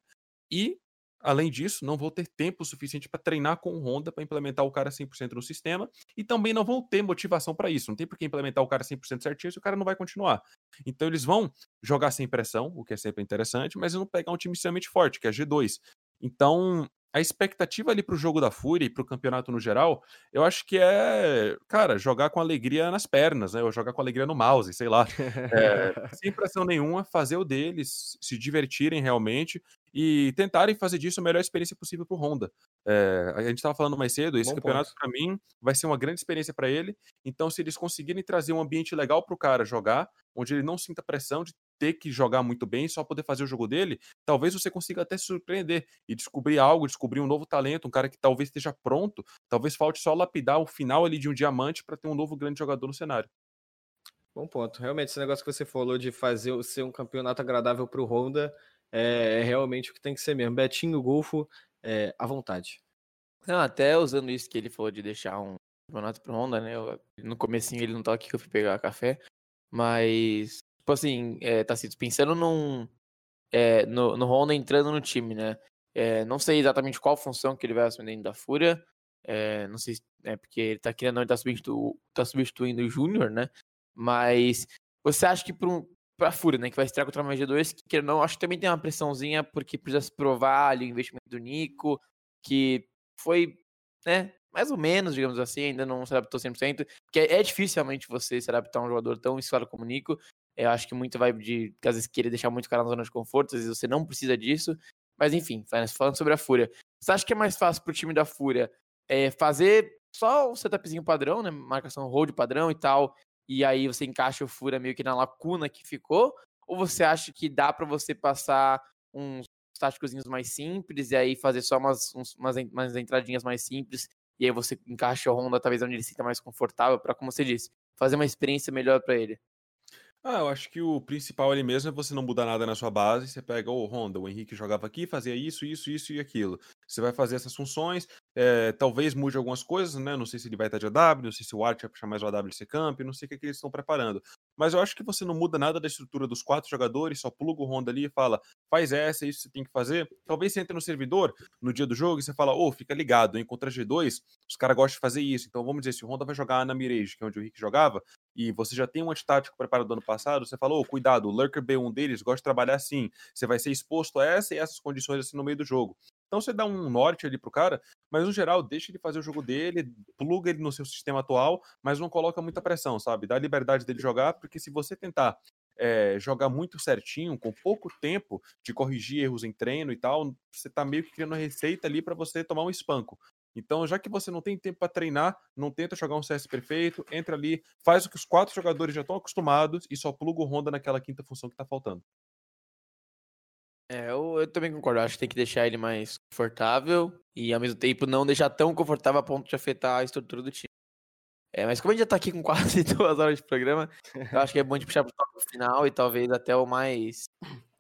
e além disso, não vão ter tempo suficiente para treinar com o Honda para implementar o cara 100% no sistema e também não vão ter motivação para isso. Não tem por que implementar o cara 100% certinho se o cara não vai continuar. Então eles vão jogar sem pressão, o que é sempre interessante, mas vão pegar um time extremamente forte, que é a G2. Então, a expectativa ali pro jogo da Fúria e pro campeonato no geral, eu acho que é, cara, jogar com alegria nas pernas, né? Ou jogar com alegria no mouse, sei lá. É, sem pressão nenhuma, fazer o deles, se divertirem realmente e tentarem fazer disso a melhor experiência possível pro Honda. É, a gente estava falando mais cedo, esse Bom campeonato para mim vai ser uma grande experiência para ele. Então, se eles conseguirem trazer um ambiente legal pro cara jogar, onde ele não sinta pressão de ter que jogar muito bem só poder fazer o jogo dele, talvez você consiga até se surpreender e descobrir algo, descobrir um novo talento, um cara que talvez esteja pronto, talvez falte só lapidar o final ali de um diamante para ter um novo grande jogador no cenário. Bom ponto. Realmente, esse negócio que você falou de fazer ser um campeonato agradável para o Honda é, é, realmente o que tem que ser mesmo. Betinho, Golfo, é, à vontade. Não, até usando isso que ele falou de deixar um campeonato pro Honda, né? Eu, no comecinho ele não tava aqui que eu fui pegar café, mas tipo assim, é, assim, pensando num. É, no, no Honda entrando no time, né? É, não sei exatamente qual função que ele vai assumir dentro da Fúria. É, não sei, é porque ele tá querendo, ele tá, substitu, tá substituindo o Júnior, né? Mas você acha que para um, Fúria, né? Que vai estrear contra a Magia 2, que não, acho que também tem uma pressãozinha, porque precisa se provar ali o investimento do Nico, que foi, né? Mais ou menos, digamos assim, ainda não se adaptou 100%, porque é, é difícil realmente você se adaptar a um jogador tão escalado como o Nico, eu acho que muito vai de, às vezes, querer deixar muito o cara na zona de conforto, às vezes você não precisa disso. Mas enfim, falando sobre a Fúria. Você acha que é mais fácil pro time da Fúria é, fazer só o setupzinho padrão, né? Marcação hold padrão e tal, e aí você encaixa o Fúria meio que na lacuna que ficou? Ou você acha que dá para você passar uns táticozinhos mais simples e aí fazer só umas, uns, umas, umas entradinhas mais simples e aí você encaixa o Honda talvez onde ele se sinta mais confortável para, como você disse, fazer uma experiência melhor para ele? Ah, eu acho que o principal ali mesmo é você não mudar nada na sua base. Você pega o Honda, o Henrique jogava aqui, fazia isso, isso, isso e aquilo. Você vai fazer essas funções, é, talvez mude algumas coisas, né? Não sei se ele vai estar de AW, não sei se o Art vai puxar mais o AWC Camp, não sei o que, que eles estão preparando. Mas eu acho que você não muda nada da estrutura dos quatro jogadores, só pluga o Honda ali e fala, faz essa, isso você tem que fazer. Talvez você entre no servidor no dia do jogo e você fala, ô, oh, fica ligado, em contra G2, os caras gostam de fazer isso. Então vamos dizer, se o Honda vai jogar na Mirage, que é onde o Rick jogava, e você já tem um antitático preparado do ano passado, você falou, oh, cuidado, o Lurker B1 deles gosta de trabalhar assim, você vai ser exposto a essa e essas condições assim no meio do jogo. Então você dá um norte ali pro cara, mas no geral deixa ele fazer o jogo dele, pluga ele no seu sistema atual, mas não coloca muita pressão, sabe? Dá liberdade dele jogar, porque se você tentar é, jogar muito certinho, com pouco tempo de corrigir erros em treino e tal, você tá meio que criando uma receita ali para você tomar um espanco. Então, já que você não tem tempo para treinar, não tenta jogar um CS perfeito, entra ali, faz o que os quatro jogadores já estão acostumados e só pluga o Honda naquela quinta função que tá faltando. É, eu, eu, também concordo. Acho que tem que deixar ele mais confortável e, ao mesmo tempo, não deixar tão confortável a ponto de afetar a estrutura do time. É, mas como a gente já tá aqui com quase duas horas de programa, eu acho que é bom de puxar pro final e talvez até o mais.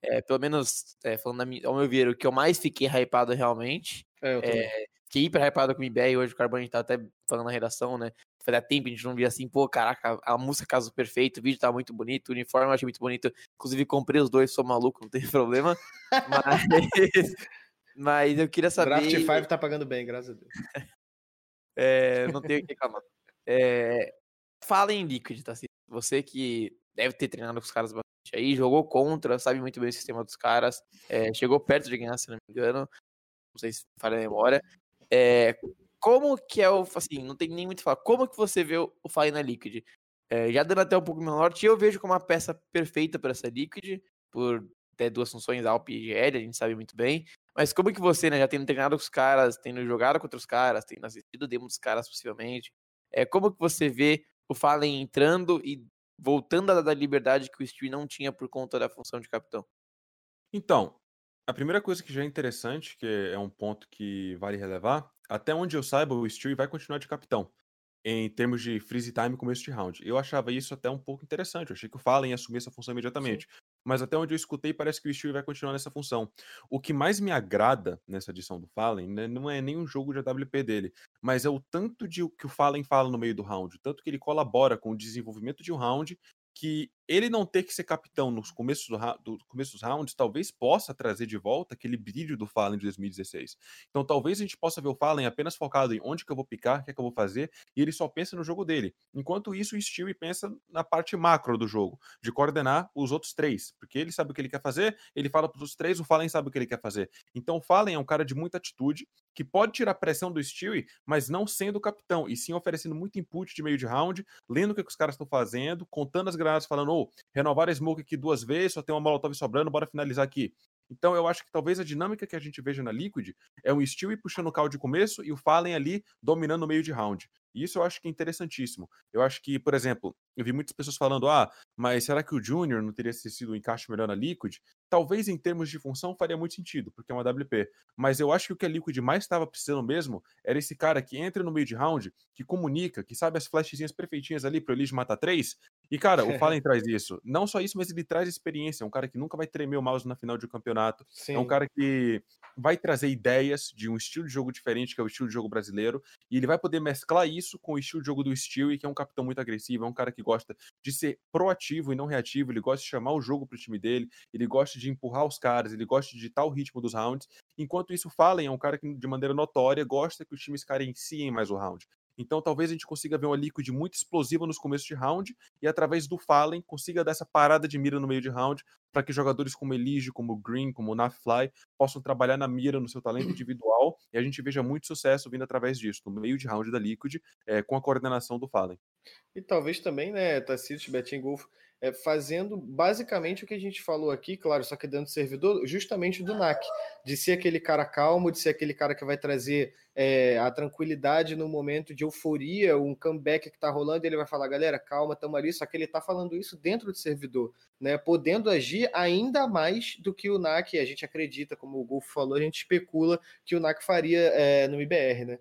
É, pelo menos, é, falando minha, ao meu ver, o que eu mais fiquei hypado realmente. É, eu é, fiquei hiper hypado com o eBay. Hoje o Carbone tá até falando na redação, né? Fazia tempo a gente não via assim, pô, caraca, a música casou perfeito, o vídeo tá muito bonito, o uniforme eu achei muito bonito. Inclusive, comprei os dois, sou maluco, não tem problema. Mas, mas eu queria saber. Draft 5 tá pagando bem, graças a Deus. é, não tenho o que reclamar. É, fala em Liquid, tá? Você que deve ter treinado com os caras bastante aí, jogou contra, sabe muito bem o sistema dos caras, é, chegou perto de ganhar, se não me engano. Não sei se falha a memória. É, como que é o. Assim, não tem nem muito falar. Como que você vê o, o Fallen na Liquid? É, já dando até um pouco meu norte, eu vejo como uma peça perfeita para essa Liquid, por ter duas funções Alp e GL, a gente sabe muito bem. Mas como que você, né, já tendo treinado com os caras, tendo jogado contra os caras, tendo assistido o demo dos caras possivelmente, é, como que você vê o Fallen entrando e voltando a dar liberdade que o Stewie não tinha por conta da função de capitão? Então, a primeira coisa que já é interessante, que é um ponto que vale relevar, até onde eu saiba, o Stewie vai continuar de capitão, em termos de freeze time começo de round. Eu achava isso até um pouco interessante, eu achei que o Fallen ia assumir essa função imediatamente. Sim. Mas até onde eu escutei, parece que o Stewie vai continuar nessa função. O que mais me agrada nessa edição do Fallen né, não é nem um jogo de AWP dele, mas é o tanto de que o Fallen fala no meio do round, o tanto que ele colabora com o desenvolvimento de um round que ele não ter que ser capitão nos começos, do, do dos rounds talvez possa trazer de volta aquele brilho do Fallen de 2016. Então talvez a gente possa ver o Fallen apenas focado em onde que eu vou picar, o que é que eu vou fazer, e ele só pensa no jogo dele. Enquanto isso, o Stewie pensa na parte macro do jogo, de coordenar os outros três, porque ele sabe o que ele quer fazer, ele fala para os três, o Fallen sabe o que ele quer fazer. Então o Fallen é um cara de muita atitude, que pode tirar pressão do Stewie, mas não sendo o capitão, e sim oferecendo muito input de meio de round, lendo o que, que os caras estão fazendo, contando as granadas, falando, renovar a smoke aqui duas vezes, só tem uma molotov sobrando, bora finalizar aqui. Então eu acho que talvez a dinâmica que a gente veja na Liquid é um Stewie puxando o call de começo e o Fallen ali dominando o meio de round. E isso eu acho que é interessantíssimo. Eu acho que, por exemplo, eu vi muitas pessoas falando: ah, mas será que o Junior não teria sido um encaixe melhor na Liquid? Talvez em termos de função faria muito sentido, porque é uma WP. Mas eu acho que o que a Liquid mais estava precisando mesmo era esse cara que entra no meio de round, que comunica, que sabe as flashzinhas perfeitinhas ali pro Elise matar três. E, cara, o Fallen traz isso. Não só isso, mas ele traz experiência. É um cara que nunca vai tremer o mouse na final de um campeonato. Sim. É um cara que vai trazer ideias de um estilo de jogo diferente, que é o estilo de jogo brasileiro. E ele vai poder mesclar isso com o estilo de jogo do Steel, que é um capitão muito agressivo, é um cara que gosta de ser proativo e não reativo, ele gosta de chamar o jogo pro time dele, ele gosta de empurrar os caras, ele gosta de ditar o ritmo dos rounds. Enquanto isso, Fallen é um cara que, de maneira notória, gosta que os times carenciem mais o round. Então talvez a gente consiga ver uma Liquid muito explosiva nos começos de round e através do Fallen consiga dar essa parada de mira no meio de round para que jogadores como Elige, como Green, como Nafly possam trabalhar na mira no seu talento individual e a gente veja muito sucesso vindo através disso, no meio de round da Liquid, é, com a coordenação do Fallen. E talvez também, né, Tacitus, Betinho Golfo, é, fazendo basicamente o que a gente falou aqui, claro, só que dentro do servidor, justamente do NAC, de ser aquele cara calmo, de ser aquele cara que vai trazer é, a tranquilidade no momento de euforia, um comeback que está rolando, ele vai falar, galera, calma, tamo ali, só que ele está falando isso dentro do servidor, né, podendo agir ainda mais do que o NAC, a gente acredita, como o Golfo falou, a gente especula que o NAC faria é, no IBR, né?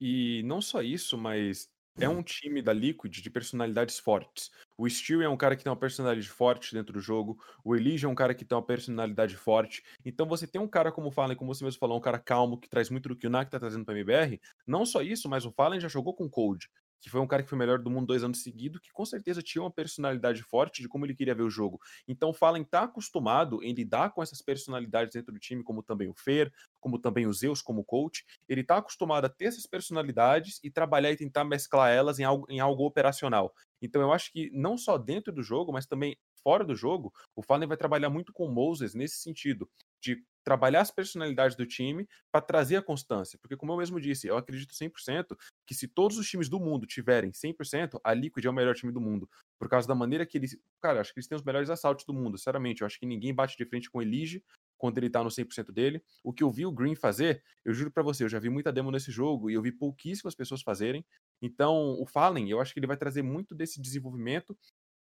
E não só isso, mas é um time da Liquid de personalidades fortes. O Steel é um cara que tem uma personalidade forte dentro do jogo. O Elijah é um cara que tem uma personalidade forte. Então você tem um cara como o Fallen, como você mesmo falou, um cara calmo, que traz muito do que o Nak tá trazendo pra MBR. Não só isso, mas o Fallen já jogou com Cold. Que foi um cara que foi melhor do mundo dois anos seguidos, que com certeza tinha uma personalidade forte de como ele queria ver o jogo. Então Fallen tá acostumado em lidar com essas personalidades dentro do time, como também o Fer, como também o Zeus como coach. Ele tá acostumado a ter essas personalidades e trabalhar e tentar mesclar elas em algo, em algo operacional. Então eu acho que não só dentro do jogo, mas também fora do jogo, o Fallen vai trabalhar muito com Moses nesse sentido, de trabalhar as personalidades do time para trazer a constância. Porque, como eu mesmo disse, eu acredito 100% que se todos os times do mundo tiverem 100%, a Liquid é o melhor time do mundo. Por causa da maneira que eles. Cara, acho que eles têm os melhores assaltos do mundo, sinceramente. Eu acho que ninguém bate de frente com o Elige quando ele tá no 100% dele. O que eu vi o Green fazer, eu juro para você, eu já vi muita demo nesse jogo e eu vi pouquíssimas pessoas fazerem. Então, o Fallen, eu acho que ele vai trazer muito desse desenvolvimento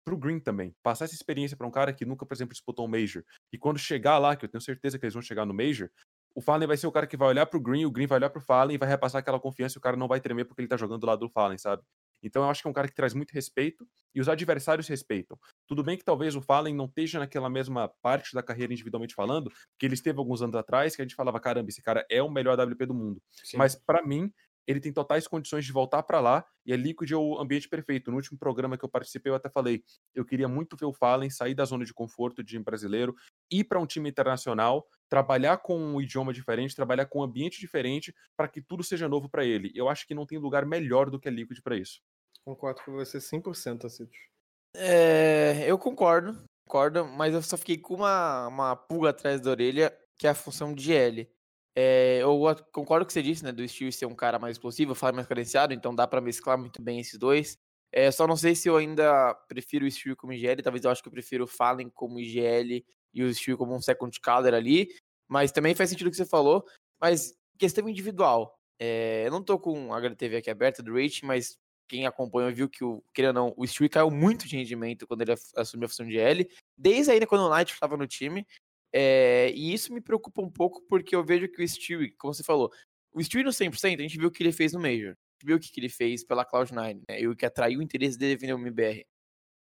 pro Green também. Passar essa experiência para um cara que nunca, por exemplo, disputou um Major. E quando chegar lá, que eu tenho certeza que eles vão chegar no Major, o Fallen vai ser o cara que vai olhar pro Green, o Green vai olhar pro Fallen e vai repassar aquela confiança e o cara não vai tremer porque ele tá jogando do lado do Fallen, sabe? Então eu acho que é um cara que traz muito respeito e os adversários respeitam. Tudo bem que talvez o Fallen não esteja naquela mesma parte da carreira individualmente falando, que ele esteve alguns anos atrás, que a gente falava, caramba, esse cara é o melhor WP do mundo. Sim. Mas para mim, ele tem totais condições de voltar para lá e a Liquid é o ambiente perfeito. No último programa que eu participei, eu até falei, eu queria muito ver o Fallen sair da zona de conforto de um brasileiro, ir para um time internacional, trabalhar com um idioma diferente, trabalhar com um ambiente diferente, para que tudo seja novo para ele. Eu acho que não tem lugar melhor do que a Liquid para isso. Concordo com você 100%, Acitos. É, eu concordo, concordo, mas eu só fiquei com uma, uma pulga atrás da orelha, que é a função de L. É, eu concordo com o que você disse, né, do Steve ser um cara mais explosivo, falar mais cadenciado, então dá para mesclar muito bem esses dois. É, só não sei se eu ainda prefiro o Steve como IGL, talvez eu acho que eu prefiro o Fallen como IGL e o Steve como um second caller ali, mas também faz sentido o que você falou, mas questão individual. É, eu não tô com a HDTV aqui aberta do rating, mas quem acompanha viu que, o, querendo ou não, o Stewie caiu muito de rendimento quando ele assumiu a função de L, desde ainda quando o Knight estava no time, é, e isso me preocupa um pouco porque eu vejo que o Stewie, como você falou, o Stewie no 100%, a gente viu o que ele fez no Major. A gente viu o que ele fez pela Cloud9, né? E o que atraiu o interesse dele no MBR.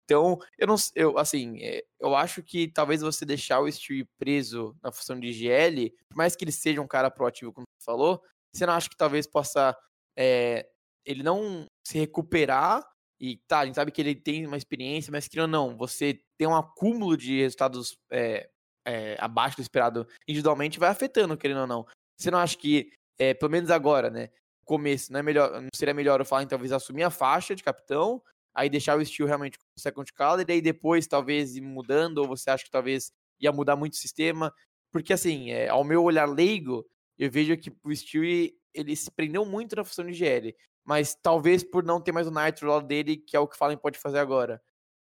Então, eu não eu assim, é, eu acho que talvez você deixar o Stewie preso na função de GL, por mais que ele seja um cara proativo, como você falou, você não acha que talvez possa é, ele não se recuperar e tá, a gente sabe que ele tem uma experiência, mas que não, você tem um acúmulo de resultados é, é, abaixo do esperado individualmente vai afetando, querendo ou não. Você não acha que, é, pelo menos agora, né? Começo, não, é melhor, não seria melhor eu falar, talvez assumir a faixa de capitão, aí deixar o estilo realmente com o second color, e aí depois talvez ir mudando, ou você acha que talvez ia mudar muito o sistema? Porque, assim, é, ao meu olhar leigo, eu vejo que o Stewie, ele se prendeu muito na função de GL, mas talvez por não ter mais o Nitro lá dele, que é o que o Fallen pode fazer agora.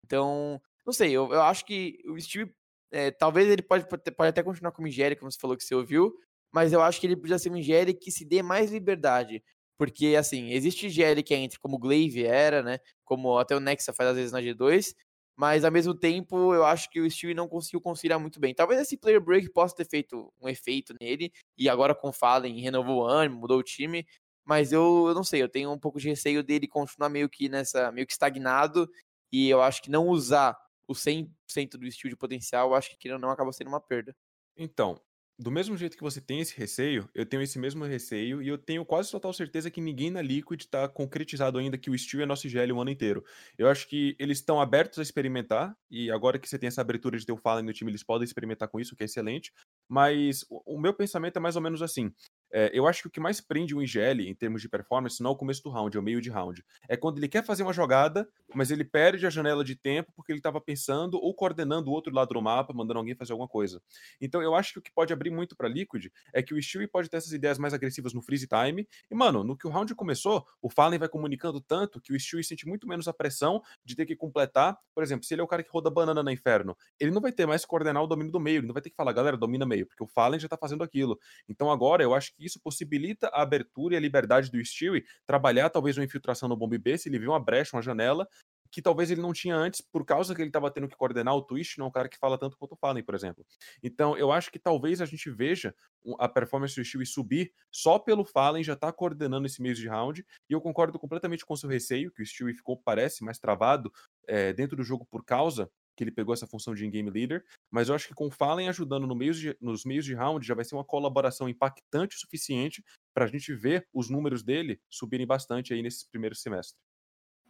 Então, não sei, eu, eu acho que o Stewie é, talvez ele pode, pode até continuar como Ingere, como você falou que você ouviu, mas eu acho que ele precisa ser um Ingere que se dê mais liberdade. Porque, assim, existe GL que é entre, como o Glaive era, né? Como até o Nexa faz às vezes na G2, mas ao mesmo tempo eu acho que o Stewie não conseguiu conciliar muito bem. Talvez esse player break possa ter feito um efeito nele, e agora com o Fallen renovou o ânimo, mudou o time, mas eu, eu não sei, eu tenho um pouco de receio dele continuar meio que nessa, meio que estagnado, e eu acho que não usar o 100% do estilo de potencial, acho que querendo não acaba sendo uma perda. Então, do mesmo jeito que você tem esse receio, eu tenho esse mesmo receio e eu tenho quase total certeza que ninguém na Liquid está concretizado ainda que o Steel é nosso IGL o ano inteiro. Eu acho que eles estão abertos a experimentar e agora que você tem essa abertura de ter o Fallen no time, eles podem experimentar com isso, que é excelente. Mas o meu pensamento é mais ou menos assim. É, eu acho que o que mais prende o IGL em termos de performance não é o começo do round, é o meio de round. É quando ele quer fazer uma jogada, mas ele perde a janela de tempo porque ele estava pensando ou coordenando o outro lado do mapa, mandando alguém fazer alguma coisa. Então eu acho que o que pode abrir muito para Liquid é que o Stewie pode ter essas ideias mais agressivas no freeze time. E, mano, no que o round começou, o Fallen vai comunicando tanto que o Stewie sente muito menos a pressão de ter que completar. Por exemplo, se ele é o cara que roda banana na inferno, ele não vai ter mais que coordenar o domínio do meio, ele não vai ter que falar, galera, domina meio, porque o Fallen já tá fazendo aquilo. Então agora eu acho que isso possibilita a abertura e a liberdade do Stewie trabalhar talvez uma infiltração no bomb B, se ele vê uma brecha, uma janela, que talvez ele não tinha antes, por causa que ele estava tendo que coordenar o Twist, não é um cara que fala tanto quanto o Fallen, por exemplo. Então, eu acho que talvez a gente veja a performance do Stewie subir só pelo Fallen já tá coordenando esse mês de round, e eu concordo completamente com seu receio, que o Stewie ficou, parece, mais travado é, dentro do jogo por causa que ele pegou essa função de in-game leader, mas eu acho que com o Fallen ajudando no de, nos meios de round já vai ser uma colaboração impactante o suficiente para a gente ver os números dele subirem bastante aí nesse primeiro semestre.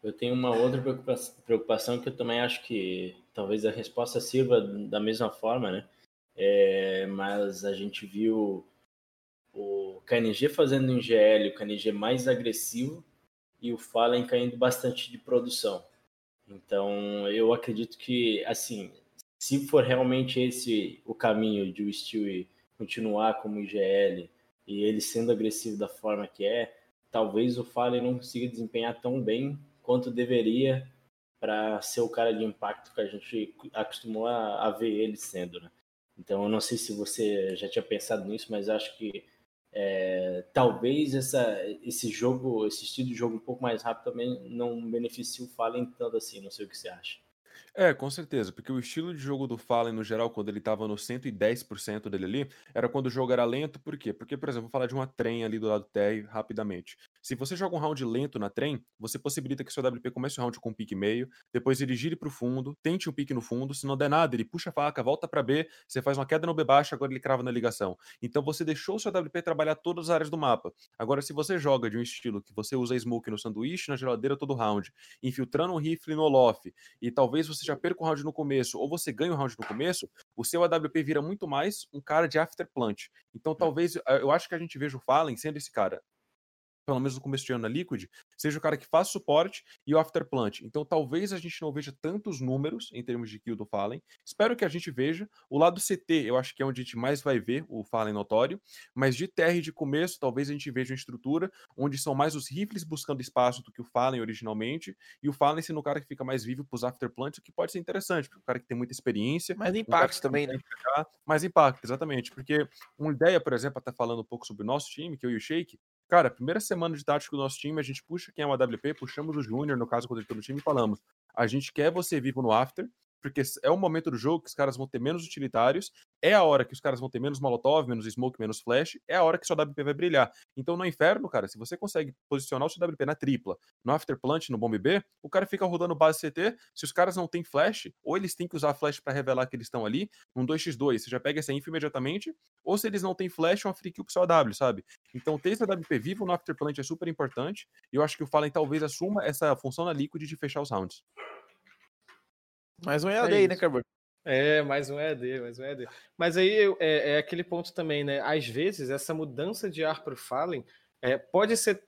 Eu tenho uma outra preocupação que eu também acho que talvez a resposta sirva da mesma forma, né? É, mas a gente viu o KNG fazendo um GL, o KNG mais agressivo e o Fallen caindo bastante de produção. Então, eu acredito que, assim, se for realmente esse o caminho de o Stewie continuar como IGL e ele sendo agressivo da forma que é, talvez o Fallen não consiga desempenhar tão bem quanto deveria para ser o cara de impacto que a gente acostumou a, a, ver ele sendo, né? Então, eu não sei se você já tinha pensado nisso, mas acho que é, talvez essa, esse jogo, esse estilo de jogo um pouco mais rápido também não beneficie o Fallen tanto assim. Não sei o que você acha. É, com certeza, porque o estilo de jogo do Fallen, no geral, quando ele tava no 110% dele ali, era quando o jogo era lento, por quê? Porque, por exemplo, vou falar de uma trem ali do lado do TR rapidamente. Se você joga um round lento na trem, você possibilita que seu WP comece o round com um pique meio, depois ele gire pro fundo, tente um pique no fundo, se não der nada, ele puxa a faca, volta para B, você faz uma queda no B baixo, agora ele crava na ligação. Então você deixou o seu WP trabalhar todas as áreas do mapa. Agora, se você joga de um estilo que você usa smoke no sanduíche, na geladeira todo round, infiltrando um rifle no loft, e talvez você já perca o round no começo, ou você ganha o round no começo, o seu AWP vira muito mais um cara de afterplant. Então talvez, eh, eu acho que a gente veja o Fallen sendo esse cara pelo menos no começo de ano na Liquid, seja o cara que faz suporte e o afterplant. Então talvez a gente não veja tantos números em termos de kill do Fallen. Espero que a gente veja. O lado CT, eu acho que é onde a gente mais vai ver o Fallen notório, mas de TR de começo, talvez a gente veja uma estrutura onde são mais os rifles buscando espaço do que o Fallen originalmente, e o Fallen sendo o cara que fica mais vivo pros afterplants, o que pode ser interessante, porque o cara que tem muita experiência. Mais impacto um também, né? Mais impacto, exatamente. Porque uma ideia, por exemplo, até falando um pouco sobre o nosso time, que eu e o Shake, Cara, primeira semana de tática do nosso time, a gente puxa quem é o AWP, puxamos o Júnior, no caso, quando ele tá no time, e falamos: a gente quer você vivo no after, porque é o momento do jogo que os caras vão ter menos utilitários, é a hora que os caras vão ter menos molotov, menos smoke, menos flash, é a hora que seu WP vai brilhar. Então no inferno, cara, se você consegue posicionar o seu WP na tripla, no afterplant, no bomb B, o cara fica rodando base CT, se os caras não têm flash, ou eles têm que usar flash para revelar que eles estão ali, num 2x2, você já pega essa info imediatamente, ou se eles não têm flash, é uma free kill pro seu AW, sabe? Então ter esse WP vivo no afterplant é super importante, e eu acho que o Fallen talvez assuma essa função na Liquid de fechar os rounds. Mais um EAD é aí, né, Carbon? É, mais um EAD, mais um EAD. Mas aí é, é, aquele ponto também, né? Às vezes, essa mudança de ar para o Fallen é, pode ser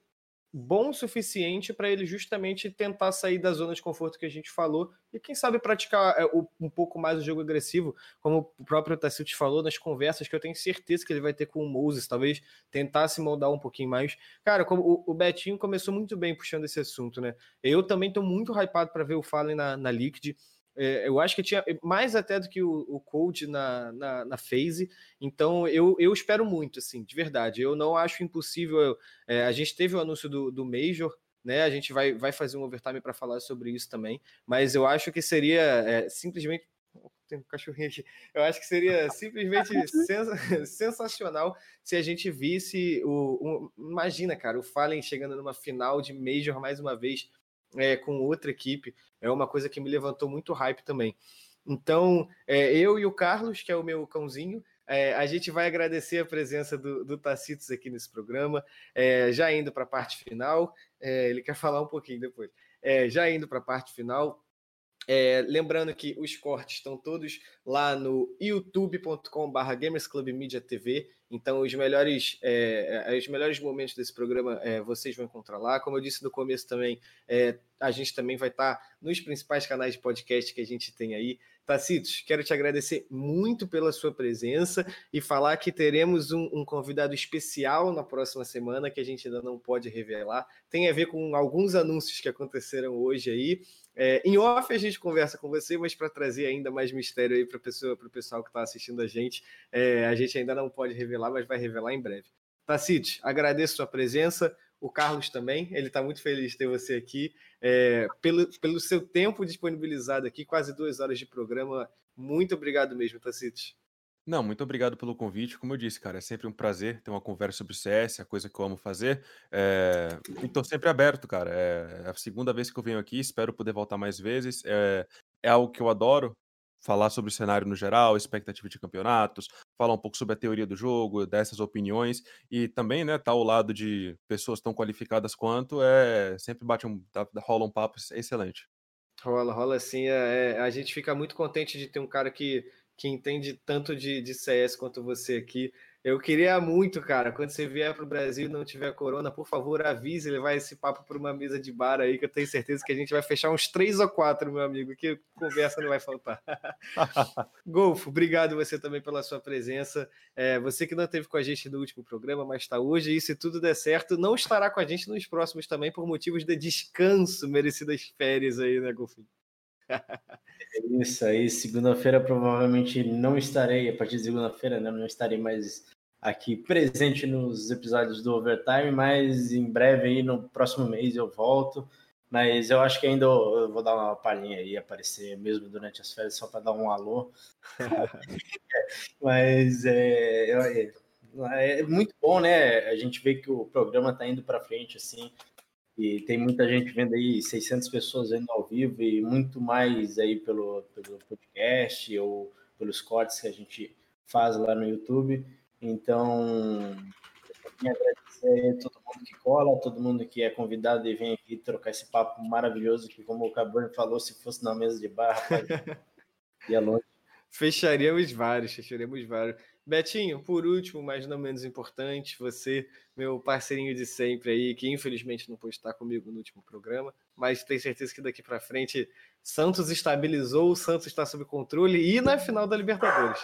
bom o suficiente para ele justamente tentar sair da zona de conforto que a gente falou e quem sabe praticar é, um pouco mais o jogo agressivo, como o próprio Tassit falou nas conversas que eu tenho certeza que ele vai ter com o Moses, talvez tentar se moldar um pouquinho mais. Cara, como o, o Betinho começou muito bem puxando esse assunto, né? Eu também estou muito hypado para ver o Fallen na, na Liquid. É, eu acho que tinha mais até do que o, o Cold na, na, na phase, então eu, eu espero muito, assim, de verdade. Eu não acho impossível. É, a gente teve o anúncio do, do Major, né? A gente vai, vai fazer um overtime para falar sobre isso também, mas eu acho que seria é, simplesmente. Tem um cachorrinho aqui. Eu acho que seria simplesmente sens sensacional se a gente visse o, o. Imagina, cara, o Fallen chegando numa final de Major mais uma vez é, com outra equipe. É uma coisa que me levantou muito hype também. Então, é, eu e o Carlos, que é o meu cãozinho, é, a gente vai agradecer a presença do, do Tacitos aqui nesse programa. É, já indo para a parte final, é, ele quer falar um pouquinho depois. É, já indo para a parte final, é, lembrando que os cortes estão todos lá no youtube.com.br gamersclubmediatv. Então, os melhores, é, é, os melhores momentos desse programa é, vocês vão encontrar lá. Como eu disse no começo também, é, a gente também vai estar tá nos principais canais de podcast que a gente tem aí. Tacitos, quero te agradecer muito pela sua presença e falar que teremos um, um, convidado especial na próxima semana que a gente ainda não pode revelar. Tem a ver com alguns anúncios que aconteceram hoje aí. É, em off a gente conversa com você, mas para trazer ainda mais mistério aí para o pessoal que está assistindo a gente, é, a gente ainda não pode revelar, mas vai revelar em breve. Tacitos, agradeço sua presença o Carlos também, ele está muito feliz de ter você aqui, é, pelo, pelo seu tempo disponibilizado aqui, quase duas horas de programa. Muito obrigado mesmo, Tacitos. Não, muito obrigado pelo convite. Como eu disse, cara, é sempre um prazer ter uma conversa sobre CS, a coisa que eu amo fazer. É... Sempre aberto, cara. É... é a segunda vez que eu venho aqui, espero poder voltar mais vezes. É, é algo que eu adoro, falar sobre o cenário no geral, expectativa de campeonatos, falar um pouco sobre a teoria do jogo, dessas opiniões e também, né, tá ao lado de pessoas tão qualificadas quanto, é sempre bate um rola um papo excelente. Rola, rola sim. É, é, a gente fica muito contente de ter um cara que, que entende tanto de, de CS quanto você aqui. Eu queria muito, cara, quando você vier para o Brasil e não tiver corona, por favor, avise, levar esse papo para uma mesa de bar aí, que eu tenho certeza que a gente vai fechar uns três ou quatro, meu amigo, que conversa não vai faltar. Golfo, obrigado você também pela sua presença. É, você que não esteve com a gente no último programa, mas está hoje, e se tudo der certo, não estará com a gente nos próximos também, por motivos de descanso, merecidas férias aí, né, Golfinho? Isso aí, segunda-feira provavelmente não estarei, a partir de segunda-feira, né, não estarei mais aqui presente nos episódios do Overtime, mas em breve aí no próximo mês eu volto. Mas eu acho que ainda eu vou dar uma palhinha aí, aparecer mesmo durante as férias, só para dar um alô. mas é, é, é, muito bom, né? A gente vê que o programa está indo para frente, assim, e tem muita gente vendo aí, 600 pessoas vendo ao vivo e muito mais aí pelo, pelo podcast ou pelos cortes que a gente faz lá no YouTube. Então, eu agradecer a todo mundo que cola, todo mundo que é convidado e vem aqui trocar esse papo maravilhoso que, como o Cabrone falou, se fosse na mesa de bar, rapaz, ia longe. Fecharíamos vários, fecharíamos vários. Betinho, por último, mas não menos importante, você, meu parceirinho de sempre aí, que infelizmente não pôde estar comigo no último programa, mas tenho certeza que daqui para frente Santos estabilizou, o Santos está sob controle e na final da Libertadores.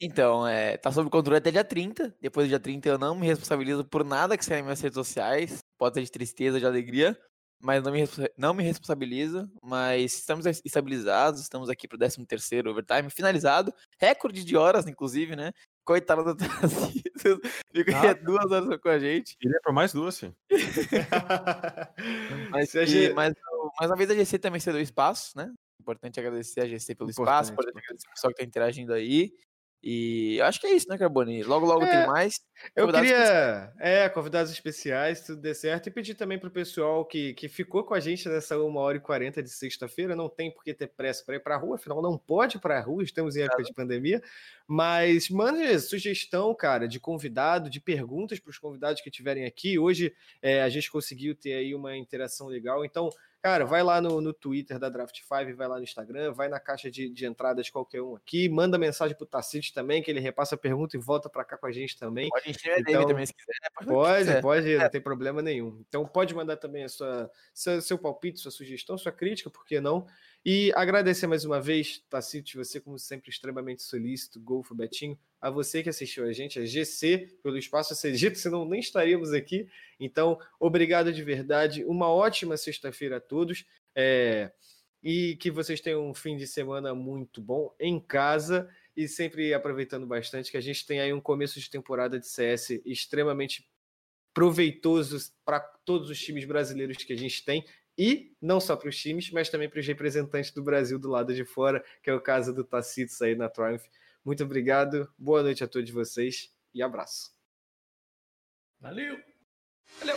Então, é, tá sob controle até dia 30. Depois do dia 30 eu não me responsabilizo por nada que saia nas minhas redes sociais. Pode ser de tristeza, de alegria, mas não me, não me responsabilizo. Mas estamos estabilizados, estamos aqui pro 13 terceiro overtime finalizado. Recorde de horas, inclusive, né? Coitado do Tarcísio. Ficaria ah, duas horas com a gente. Iria por mais duas, sim. mas, que, mas, mas a vez da GC também cedeu espaço, né? Importante agradecer a GC pelo importante, espaço, importante agradecer o pessoal que tá interagindo aí. E acho que é isso, né, Carboni? Logo, logo é, tem mais. Eu queria, especiais. é, convidados especiais, tudo der certo, e pedir também para o pessoal que, que ficou com a gente nessa 1 hora e 40 de sexta-feira, não tem por que ter pressa para ir para a rua, afinal não pode ir para a rua, estamos em época de pandemia, mas mande sugestão, cara, de convidado, de perguntas para os convidados que estiverem aqui. Hoje é, a gente conseguiu ter aí uma interação legal, então Cara, vai lá no, no Twitter da Draft 5, vai lá no Instagram, vai na caixa de, de entradas qualquer um aqui, manda mensagem pro Tacite também, que ele repassa a pergunta e volta para cá com a gente também. Pode encher então, também se quiser. Né? Pode, pode, pode é. não tem problema nenhum. Então pode mandar também a sua, seu, seu palpite, sua sugestão, sua crítica, por que não? E agradecer mais uma vez, Tacite, você, como sempre, extremamente solícito, Golfo Betinho, a você que assistiu a gente, a GC, pelo espaço acedito, senão nem estaríamos aqui. Então, obrigado de verdade, uma ótima sexta-feira a todos. É, e que vocês tenham um fim de semana muito bom em casa e sempre aproveitando bastante que a gente tem aí um começo de temporada de CS extremamente proveitoso para todos os times brasileiros que a gente tem e não só para os times, mas também para os representantes do Brasil do lado de fora, que é o caso do Tacitos aí na Triumph. Muito obrigado, boa noite a todos vocês e abraço. Valeu! Valeu!